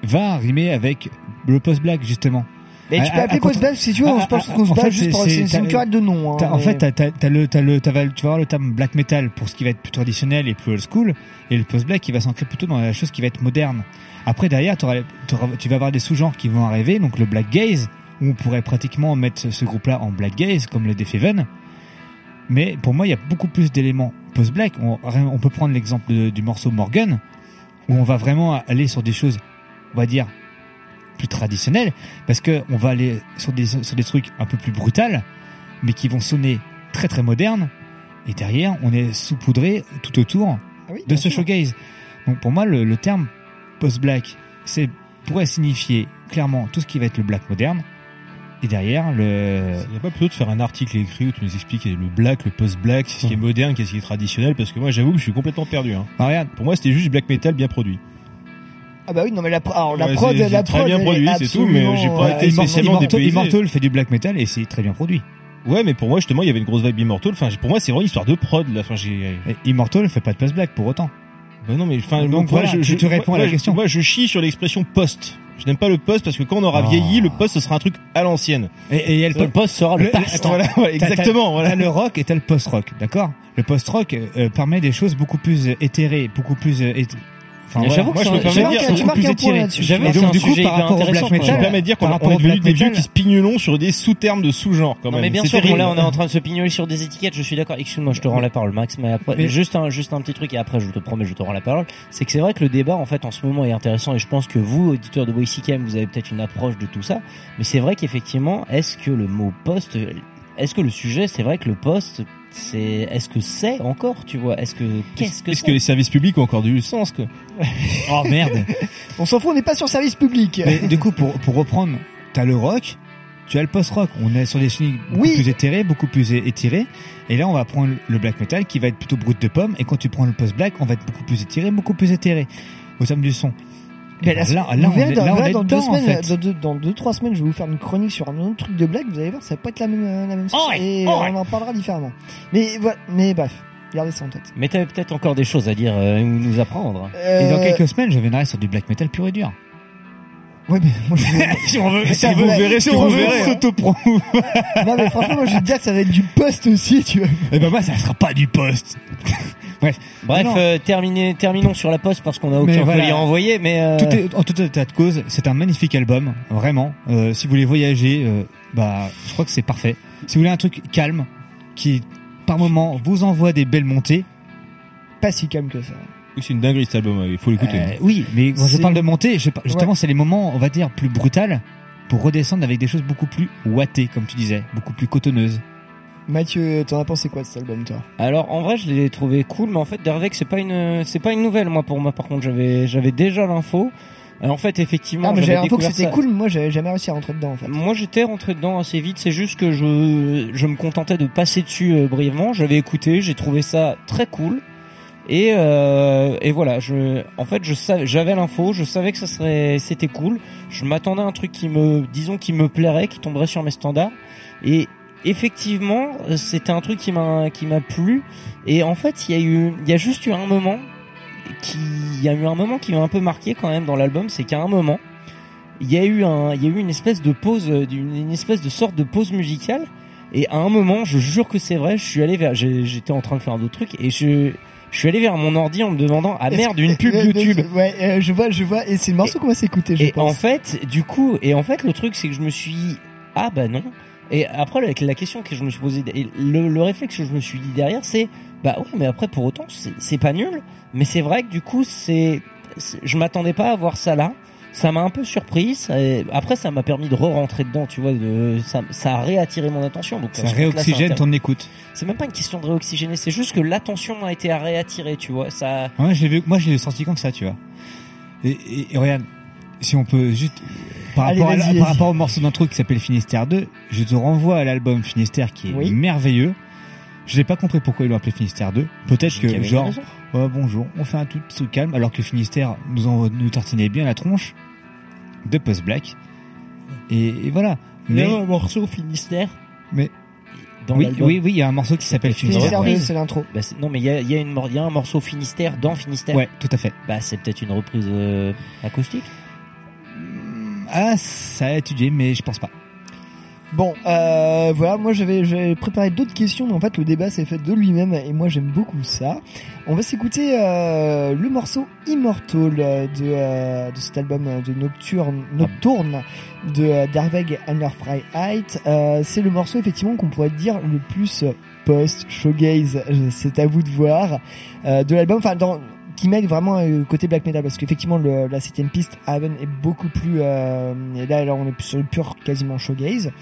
va rimer avec le post-black, justement. Mais tu À- peux à- appeler contre- post-black si tu veux, se pense bat fait, juste pour. c'est- une querelle de nom. hein, en fait, t'as, le, t'as le, t'as tu vas avoir le terme black metal pour ce qui va être plus traditionnel et plus old school, et le post-black qui va s'ancrer plutôt dans la chose qui va être moderne. Après, derrière, tu vas avoir des sous-genres qui vont arriver, donc le black gaze, où on pourrait pratiquement mettre ce- groupe-là en black gaze, comme le Deaf Heaven. Mais pour moi, il y a beaucoup plus d'éléments post-black. On, on peut prendre l'exemple du morceau Morgan, où on va vraiment aller sur des choses, on va dire, plus traditionnelles, parce que on va aller sur des, sur des trucs un peu plus brutales, mais qui vont sonner très très modernes. Et derrière, on est saupoudré tout autour Ah oui, de ce sûr. showgaze. Donc pour moi, le, le terme post-black, c'est pourrait signifier clairement tout ce qui va être le black moderne. Et derrière, le... Il n'y a pas plutôt de faire un article écrit où tu nous expliques le black, le post-black, ce qui est moderne, qu'est-ce qui est traditionnel, parce que moi j'avoue que je suis complètement perdu. Hein. Ah, regarde. Pour moi c'était juste du black metal bien produit. Ah bah oui, non mais la, alors, la Ouais, prod, c'est- la c'est très prod, bien produit, est c'est tout, mais j'ai pas absolument, été euh, spécialement Immortal, dépaysé. Immortal fait du black metal et c'est très bien produit. Ouais, mais pour moi justement il y avait une grosse vibe Immortal. Enfin, pour moi c'est vraiment une histoire de prod. Là. Enfin, j'ai. Immortal fait pas de post-black pour autant. Bah non, mais enfin, Donc voilà, je, te réponds à la question. Moi, je chie sur l'expression post. Je n'aime pas le post parce que quand on aura Oh. vieilli, le post ce sera un truc à l'ancienne. Et, Le post sera le past. Voilà, exactement, T'as, voilà. t'as le rock et t'as le post-rock, d'accord? Le post-rock euh, permet des choses beaucoup plus euh, éthérées, beaucoup plus. euh, Enfin, Mais voilà. j'avoue que moi, je me permets de dire, c'est donc, du coup, par rapport au black quoi. Je me metal, permets de dire qu'on est devenu des vieux metal- qui se pignolons sur des sous-termes de sous-genres quand Non même. mais bien sûr, là on est en train de se pignoler sur des étiquettes, je suis d'accord. Excuse-moi, je te rends la parole Max, mais après juste un juste un petit truc et après je te promets je te rends la parole, c'est que c'est vrai que le débat en fait en ce moment est intéressant et je pense que vous auditeurs de VoiceCam, vous avez peut-être une approche de tout ça, mais c'est vrai qu'effectivement, est-ce que le mot poste est-ce que le sujet, c'est vrai que le poste c'est est-ce que c'est encore, tu vois? Est-ce que qu'est-ce que Est-ce que les services publics ont encore du sens quoi? Oh merde On s'en fout, on n'est pas sur service public. Mais du coup, pour, pour reprendre, t'as le rock, tu as le post-rock. On est sur des signes beaucoup Oui. plus éthérés, beaucoup plus étirés. Et là, on va prendre le black metal qui va être plutôt brut de pomme. Et quand tu prends le post-black, on va être beaucoup plus étiré, beaucoup plus éthéré au terme du son. Mais Et là, là, vous là, on verrez, est, dans, là, on voilà, est dans dedans, deux semaines, en fait. dans, deux, dans deux, trois semaines, je vais vous faire une chronique sur un autre truc de blague. Vous allez voir, ça va pas être la même, la même chose. Ouais, et on en parlera différemment. Mais voilà, mais bref, gardez ça en tête. Mais t'avais peut-être encore des choses à dire euh, ou nous apprendre. Et dans Euh, quelques semaines, je viendrai sur du black metal pur et dur. Ouais, mais moi, je... si on veut, si vous verrez ce que vous verrez. hein. non, mais franchement, moi, je vais te dire que ça va être du poste aussi, tu vois. Et ben moi, ça sera pas du post. Bref. Bref, euh, terminé, terminons sur la poste parce qu'on a aucun voilà. colis à envoyer, mais euh, Tout est, en tout état de cause, c'est un magnifique album, vraiment. Euh, si vous voulez voyager, euh, bah, je crois que c'est parfait. Si vous voulez un truc calme, qui par moment vous envoie des belles montées. Pas si calme que ça. Oui, c'est une dinguerie cet album, il faut l'écouter. Euh, oui, mais quand je parle de montée, je justement, Ouais. c'est les moments, on va dire, plus brutales pour redescendre avec des choses beaucoup plus ouatées, comme tu disais, beaucoup plus cotonneuses. Mathieu, t'en as pensé quoi de cet album, toi? Alors en vrai, je l'ai trouvé cool, mais en fait, Dervek, c'est pas une, c'est pas une nouvelle, moi pour moi. Par contre, j'avais, j'avais déjà l'info. Euh, En fait, effectivement, mais j'avais l'impression que c'était cool, mais moi, j'avais jamais réussi à rentrer dedans, en fait. Moi, j'étais rentré dedans assez vite. C'est juste que je, je me contentais de passer dessus euh, brièvement. J'avais écouté, j'ai trouvé ça très cool. Et, euh, et voilà, je, en fait, je savais, j'avais l'info, je savais que ça serait, c'était cool. Je m'attendais à un truc qui me, disons, qui me plairait, qui tomberait sur mes standards. Et effectivement, euh, c'était un truc qui m'a, qui m'a plu. Et en fait, il y a eu, il y a juste eu un moment qui, il y a eu un moment qui m'a un peu marqué quand même dans l'album, c'est qu'à un moment, il y a eu un, il y a eu une espèce de pause, euh, une espèce de sorte de pause musicale. Et à un moment, je jure que c'est vrai, je suis allé vers, j'étais en train de faire d'autres trucs et je, je suis allé vers mon ordi en me demandant ah merde une pub YouTube. Ouais, euh, je vois, je vois. Et c'est le morceau qu'on va s'écouter, je Et en fait, du coup, et en fait, le truc, c'est que je me suis, ah bah non. Et après, avec la question que je me suis posée, et le, le réflexe que je me suis dit derrière, c'est, bah ouais, mais après, pour autant, c'est pas nul. Mais c'est vrai que du coup, c'est, je m'attendais pas à voir ça là. Ça m'a un peu surpris. ça- après, ça m'a permis de re-rentrer dedans, tu vois. De, ça, ça a réattiré mon attention. Donc, Ça compte-là, réoxygène ton écoute. C'est même pas une question de réoxygéner. C'est juste que l'attention a été à réattirer, tu vois. Ça. Ouais, je vu, moi je l'ai senti comme ça, tu vois. Et, et, et regarde, si on peut juste par Allez, rapport, à la- vas-y, par vas-y. rapport au morceau d'intro qui s'appelle Finistère 2, je te renvoie à l'album Finistère qui est Oui. merveilleux. Je n'ai pas compris pourquoi ils l'ont appelé Finistère 2. Peut-être que genre, ouais, bonjour, on fait un tout tout calme, alors que Finistère nous en, nous tartinait bien la tronche de Post Black. Et, et voilà. Mais, un morceau Finistère. mais Dans oui, l'album. oui, oui, il y a un morceau qui s'appelle Finistère. Finistère ouais. 2, c'est l'intro. Bah, c'est- non, mais il y a, il y, a une mor- il y a un morceau Finistère dans Finistère. Ouais, tout à fait. Bah, c'est peut-être une reprise euh, acoustique. Ah, ça a étudié, mais je pense pas. Bon, euh, voilà, moi j'avais préparé d'autres questions, mais en fait le débat s'est fait de lui-même et moi j'aime beaucoup ça. On va s'écouter euh, le morceau Immortal de, euh, cet album de Nocturne, Nocturne de euh, Derweg Height. C'est le morceau effectivement qu'on pourrait dire le plus post shoegaze, Je- c'est à vous de voir, de l'album. Enfin, dans qui mêle vraiment euh, côté black metal parce qu'effectivement la septième piste Haven est beaucoup plus euh, et là, là on est sur le pur quasiment shoegaze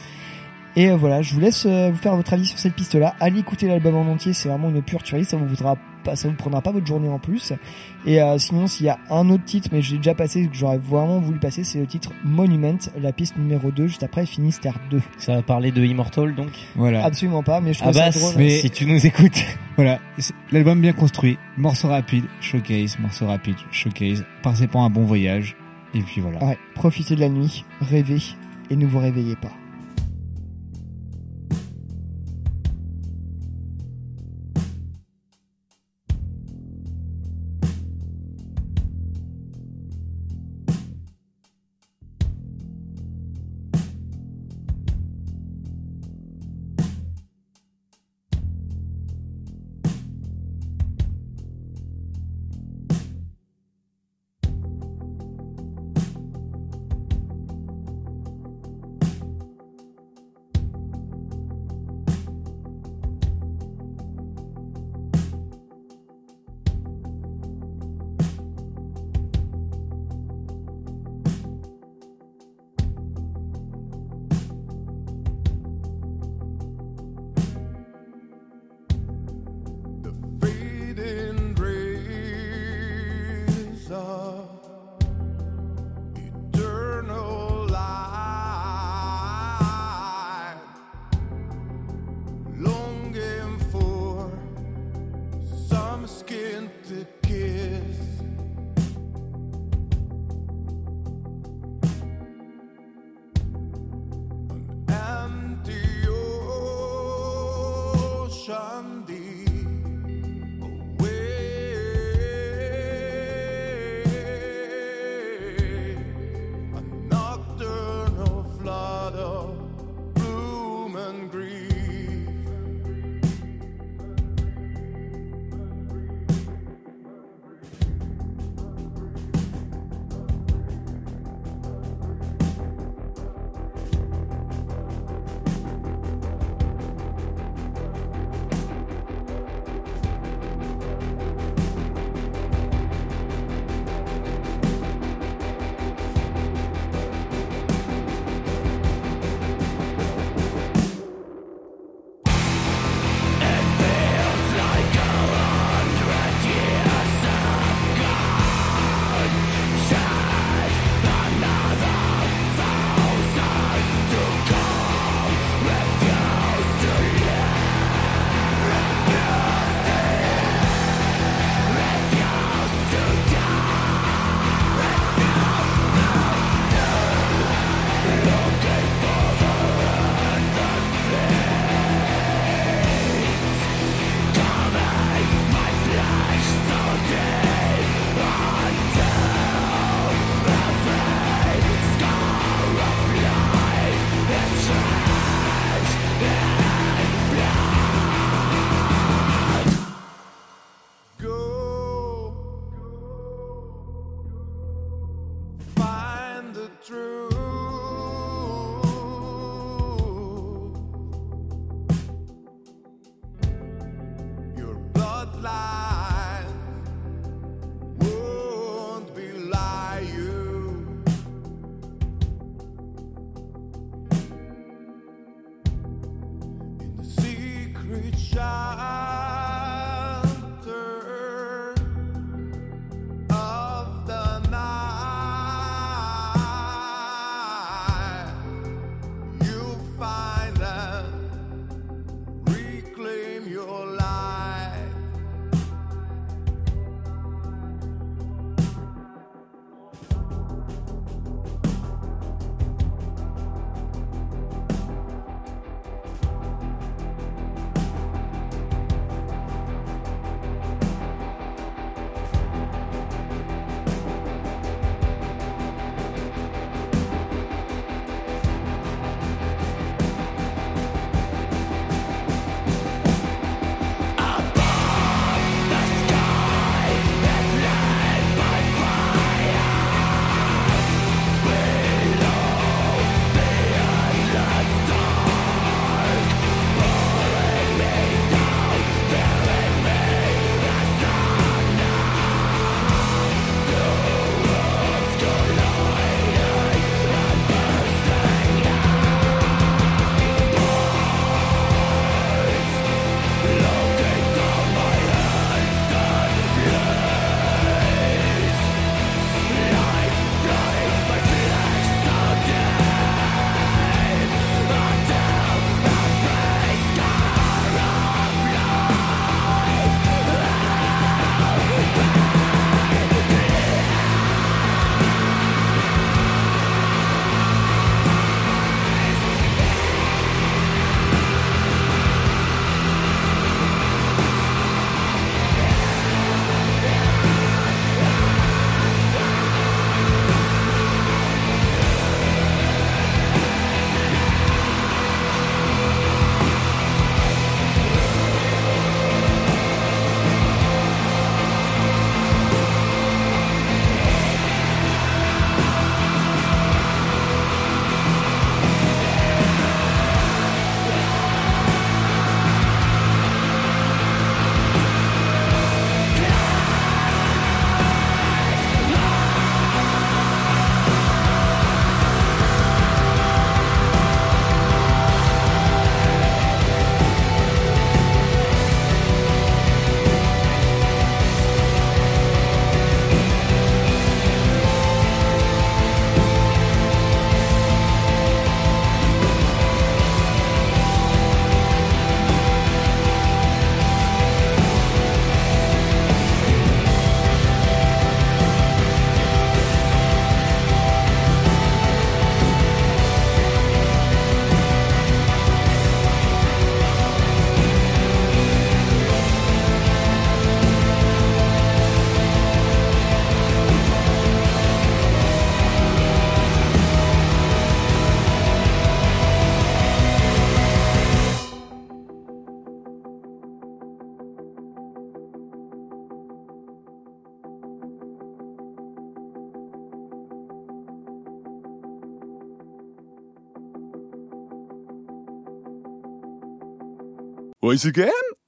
et euh, voilà je vous laisse euh, vous faire votre avis sur cette piste là allez écouter l'album en entier c'est vraiment une pure tuerie ça vous voudra pas ça vous prendra pas votre journée en plus. Et euh, sinon s'il y a un autre titre mais je l'ai déjà passé que j'aurais vraiment voulu passer c'est le titre Monument la piste numéro 2 juste après Finisterre 2 Ça va parler de Immortal donc Voilà. absolument pas mais je Ah trouve bah, ça drôle. Mais si tu nous écoutes. Voilà, l'album bien construit, morceau rapide, showcase, morceau rapide, showcase, passez pour un bon voyage, et puis voilà. ouais profitez de la nuit rêvez et ne vous réveillez pas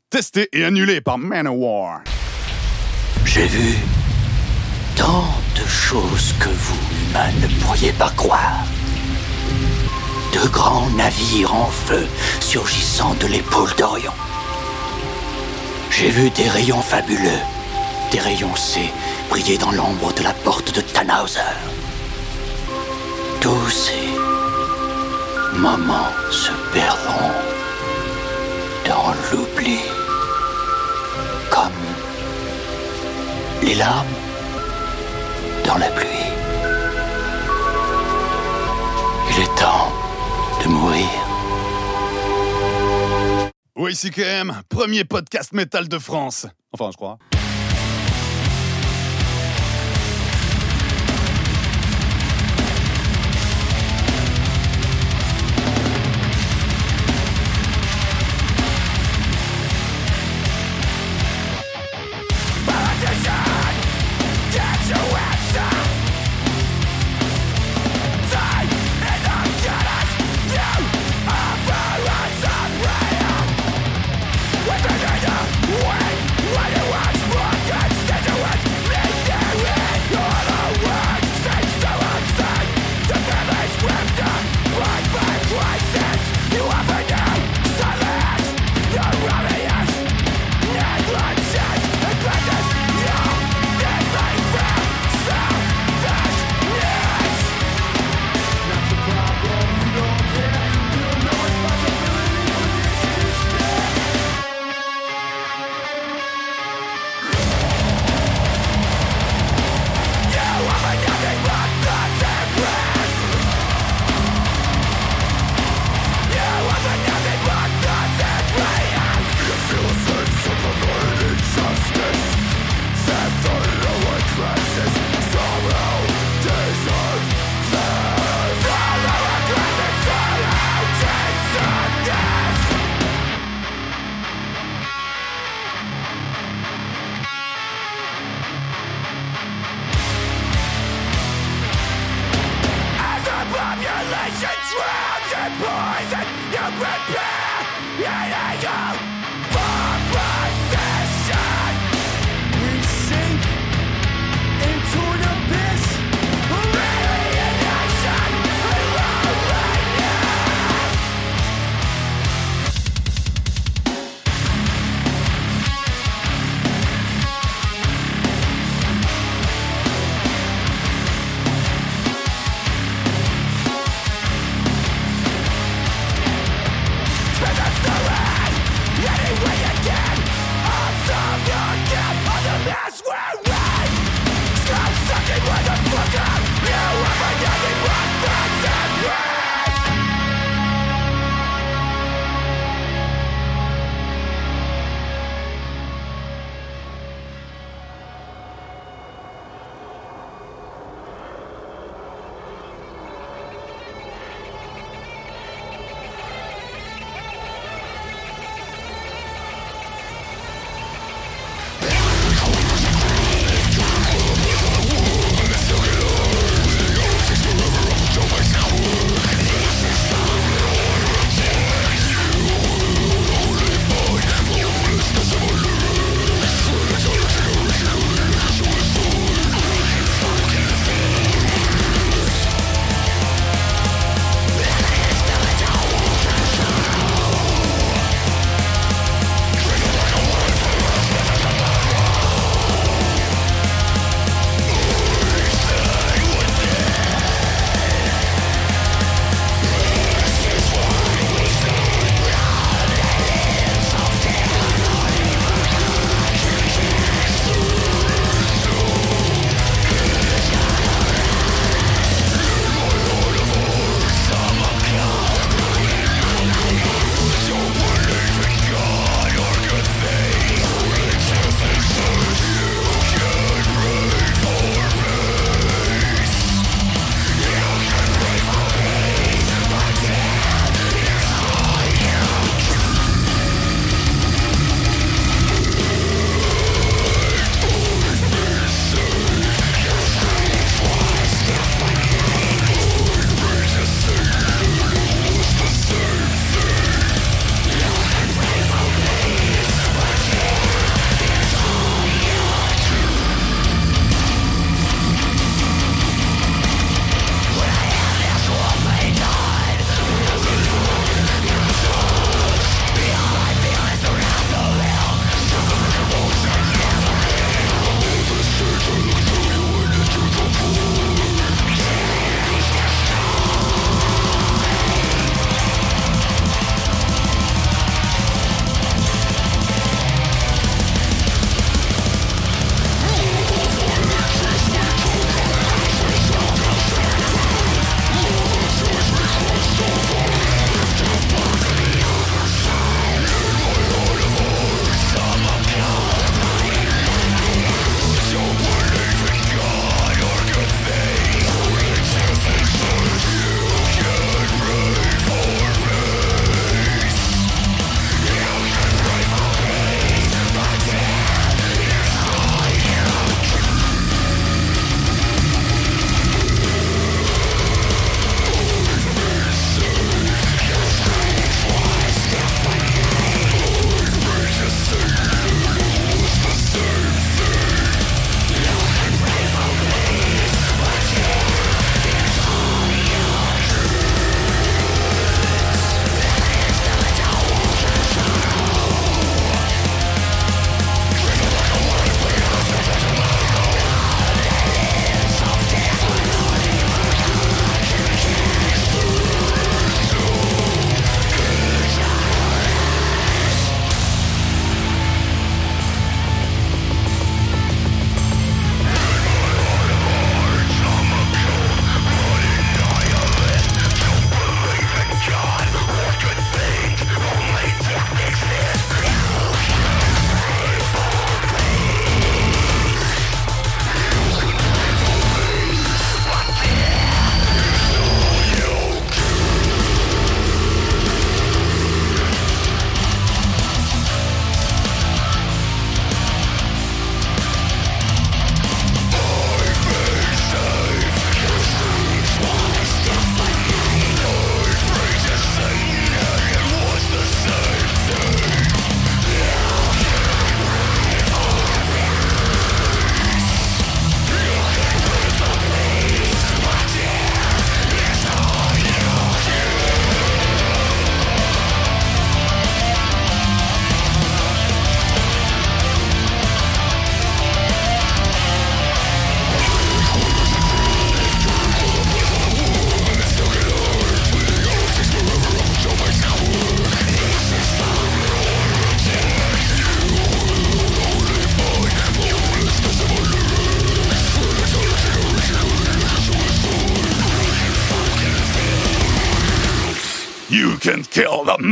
Testé et annulé par Manowar. J'ai vu tant de choses que vous, humains, ne pourriez pas croire. De grands navires en feu surgissant de l'épaule d'Orion. J'ai vu des rayons fabuleux, des rayons C briller dans l'ombre de la porte de Tannhauser. Tous ces moments se perdront l'oubli, comme les larmes dans la pluie. Il est temps de mourir. OICKM, premier podcast métal de France. Enfin, je crois.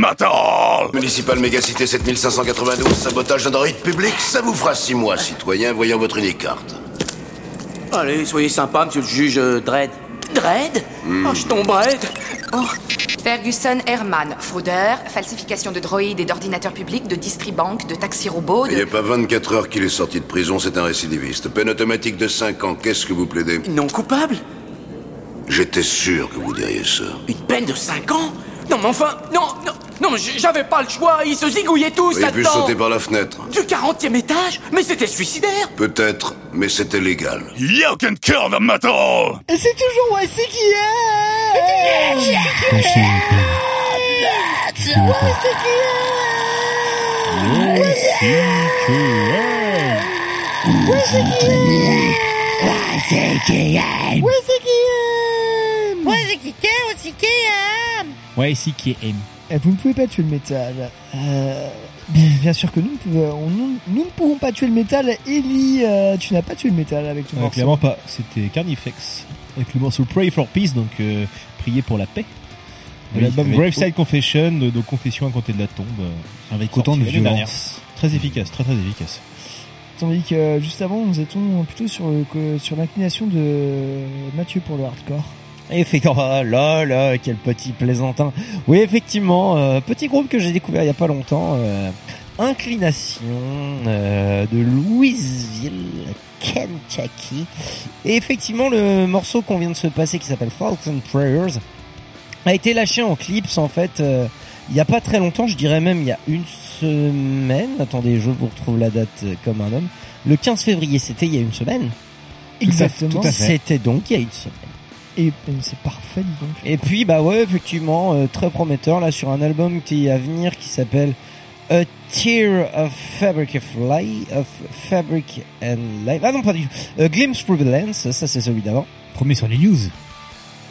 Metal! Municipal Mégacité 7592, sabotage d'un droïde public, ça vous fera six mois, citoyen, voyant votre unique carte. Allez, soyez sympa, monsieur le juge euh, Dredd. Dredd Hmm. Oh, je tomberai. Oh. Ferguson Herman, fraudeur, falsification de droïdes et d'ordinateurs publics, de distribank, de taxi robot, Il n'y a pas 24 heures qu'il est sorti de prison, c'est un récidiviste. Peine automatique de 5 ans, qu'est-ce que vous plaidez? Non coupable? J'étais sûr que vous diriez ça. Une peine de 5 ans? Non, mais enfin, non, non, non, j'avais pas le choix, ils se zigouillaient tous auriez pu là-dedans. sauter par la fenêtre. Du 40 e étage Mais c'était suicidaire. Peut-être, mais c'était légal. You can kill the metal! Et c'est toujours YC qui est. Ouais, ici qui est. M. Eh, Vous ne pouvez pas tuer le métal. Euh, bien, sûr que nous ne, pouvons, on- nous, nous ne pouvons pas tuer le métal. Ellie, euh, tu n'as pas tué le métal avec ton Euh, morceau. clairement pas. C'était Carnifex avec le morceau Pray for Peace, donc euh, prier pour la paix. De Oui, l'album Graveside Confession, de, de Confession à compter de la tombe. euh, Avec autant de violence. Très efficace, très très efficace. Tandis que euh, juste avant, nous étions plutôt sur, le- sur l'inclination de Mathieu pour le hardcore. Effectivement, ah là là, quel petit plaisantin. Oui, effectivement, euh, petit groupe que j'ai découvert il y a pas longtemps. euh, Inclination euh, de Louisville, Kentucky. Et effectivement, le morceau qu'on vient de se passer qui s'appelle Thousand Prayers a été lâché en clips en fait euh, il y a pas très longtemps, je dirais même il y a une semaine. Attendez, je vous retrouve la date euh, comme un homme. Le 15 février, c'était il y a une semaine. Exactement. C'était donc il y a une semaine. Et, c'est parfait, dis donc. Et puis bah ouais effectivement euh, très prometteur là sur un album qui est à venir qui s'appelle A Tear of Fabric of Life of Fabric and Life ah non pas du tout A Glimpse Through the Lens ça c'est celui d'avant Premier sur les news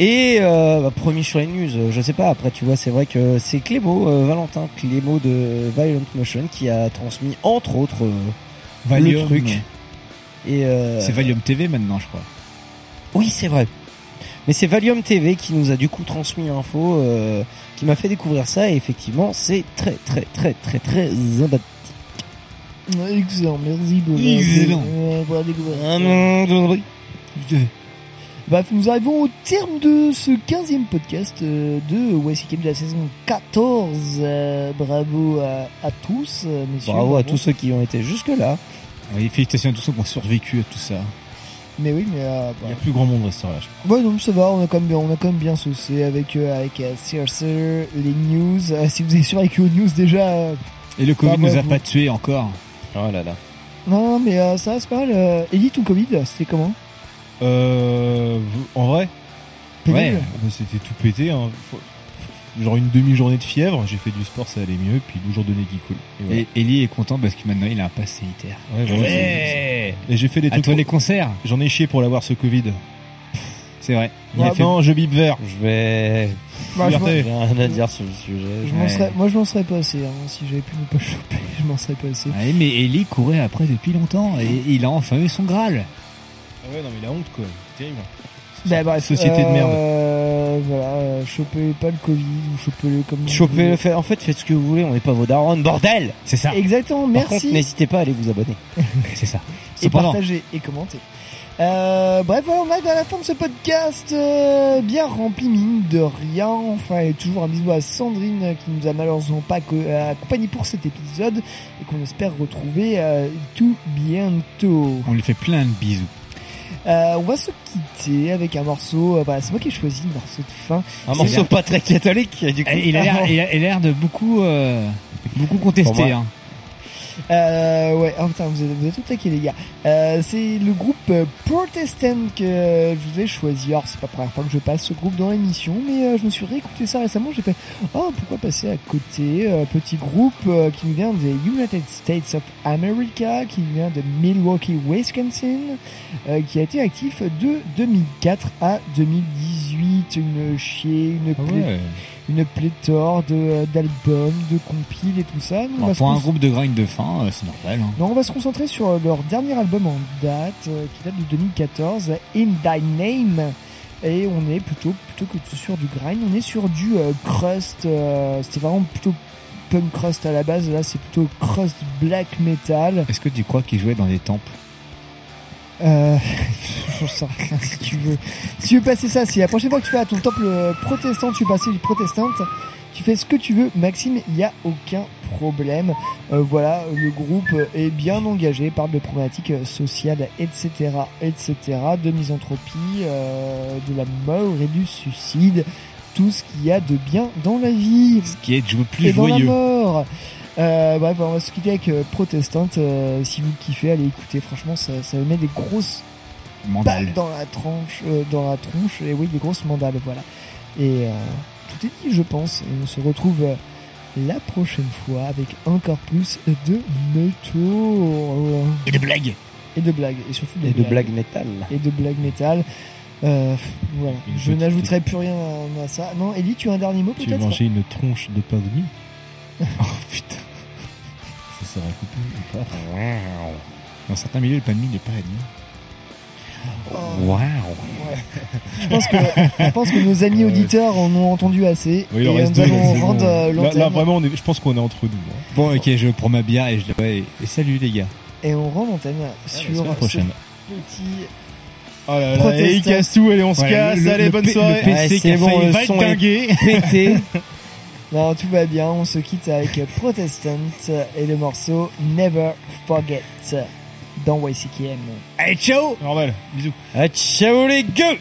et euh, bah, premier sur les news euh, je sais pas après tu vois c'est vrai que c'est Clémo euh, Valentin Clémo de Violent Motion qui a transmis entre autres euh, le Valium. truc et euh, C'est Valium TV maintenant, je crois. oui, c'est vrai. Mais c'est Valium TV qui nous a du coup transmis l'info, euh, qui m'a fait découvrir ça, et effectivement, c'est très très très très très sympathique. Excellent, merci beaucoup. Excellent. Euh, pour la découverte. Ah. Bref, nous arrivons au terme de ce 15e podcast euh, de YCKM de la saison 14. Euh, bravo à, à tous, euh, messieurs. Bravo à tous ceux qui ont été jusque là. Oui, félicitations à tous ceux qui ont survécu à tout ça. Mais oui, mais euh, Il y a plus grand monde restera là. je Ouais, non, ça va, on a quand même bien, on a quand même bien saucé avec, euh, avec euh, Circe, les news. Euh, si vous avez survécu aux news déjà. euh, Et le Covid bravo nous à a vous. pas tués encore. Oh là là. Non, mais euh, ça c'est pas mal. Euh, Ellie, ton Covid, c'était comment Euh, en vrai Pénible Ouais, bah, c'était tout pété. Hein. Faut- Genre une demi-journée de fièvre, j'ai fait du sport, ça allait mieux, puis deux jours de nez qui coule. Et voilà. Et Ellie est content parce que maintenant il a un pass sanitaire. Ouais, voilà, Ouais. c'est- Et j'ai fait des À trucs. toi pour- les concerts. J'en ai chié pour l'avoir ce Covid. C'est vrai. Il a fait- Non, je bip vert. Je vais. Bah, je. J'ai rien à dire sur le sujet. Je m'en serais- moi, je m'en serais passé. Hein, si j'avais pu ne pas choper, je m'en serais passé. Ouais, mais Ellie courait après depuis longtemps et il a enfin eu son Graal. Ah ouais, non, mais la honte, quoi. C'est terrible. Bah, bref, Société de merde. euh, Voilà, euh, chopez pas le Covid ou chopez-le comme vous Chopez, voulez. fait- en fait, faites ce que vous voulez, on n'est pas vos darons, bordel C'est ça. Exactement, Par merci. contre, n'hésitez pas à aller vous abonner. C'est ça. et Cependant, partager et commenter. Euh, bref, voilà, on arrive à la fin de ce podcast euh, bien rempli, mine de rien. Enfin, et toujours un bisou à Sandrine euh, qui nous a malheureusement pas co- euh, accompagné pour cet épisode et qu'on espère retrouver euh, tout bientôt. on lui fait plein de bisous. Euh, on va se quitter avec un morceau. euh, voilà, c'est moi qui ai choisi le morceau de fin. Un morceau pas très catholique, du coup. Eh, Il a l'air, il a, il a l'air de beaucoup, euh, beaucoup contester. Pour moi. Hein. Euh, ouais, oh putain, vous êtes, vous êtes tout taqués les gars. Euh, c'est le groupe euh, Protestant que je vous ai choisi. Alors, c'est pas la première fois que je passe ce groupe dans l'émission, mais euh, je me suis réécouté ça récemment. J'ai fait, oh, pourquoi passer à côté Euh, Petit groupe euh, qui vient des United States of America, qui vient de Milwaukee, Wisconsin, euh, qui a été actif de 2004 à 2018. Une chier, une Ah ouais. Une pléthore de d'albums, de compiles et tout ça. Nous, pour un groupe de grind de fin, euh, c'est normal. Hein. non, on va se concentrer sur leur dernier album en date, euh, qui date de 2014, In Thy Name, et on est plutôt plutôt que sur du grind, on est sur du euh, crust. euh, C'était vraiment plutôt punk crust à la base. Là, c'est plutôt crust black metal. Est-ce que tu crois qu'ils jouaient dans des temples? Euh, si tu veux. Si tu veux passer ça, si la prochaine fois que tu vas à ton temple protestant, tu veux passer du protestante, tu fais ce que tu veux, Maxime, il n'y a aucun problème. Euh, voilà, le groupe est bien engagé, parle de problématiques sociales, etc., etc., de misanthropie, euh, de la mort et du suicide, tout ce qu'il y a de bien dans la vie. Ce qui est de jouer plus et dans la joyeux. mort. Euh, bref, on va se quitter avec euh, Protestante. euh, si vous kiffez, allez écouter. Franchement, ça, ça met des grosses Mandales. balles dans la tranche, euh, dans la tronche. Et oui, des grosses mandales, voilà. Et euh, tout est dit, je pense. Et on se retrouve euh, la prochaine fois avec encore plus de métaux. Et de blagues. Et de blagues. Et surtout Et de blagues métal. Et de blagues métal. Euh, voilà. Une Je n'ajouterai plus rien à, à ça. Non, Ellie, tu as un dernier mot Tu veux peut-être manger une tronche de pain de mie? Oh putain. Ça sera coupé ou pas Dans certains milieux, le pain de mie n'est pas admis. Oh. Je pense que je pense que nos amis auditeurs en ont entendu assez. Oui, et nous allons rendre euh, Là, là, vraiment, on est- je pense qu'on est entre nous. hein. Bon, ok, je prends ma bière et je dis ouais, et salut les gars. Et on rend l'antenne sur semaine prochaine. petit Oh là là, Protestant. et il casse tout, allez, on se Ouais, casse, le- allez, le bonne soirée. le PC Ouais, qui c'est a bon, failli le va être pété. Non, tout va bien, on se quitte avec Protestant et le morceau Never Forget dans YCKM. Allez, ciao Normal, bisous. Ah, ciao les gueux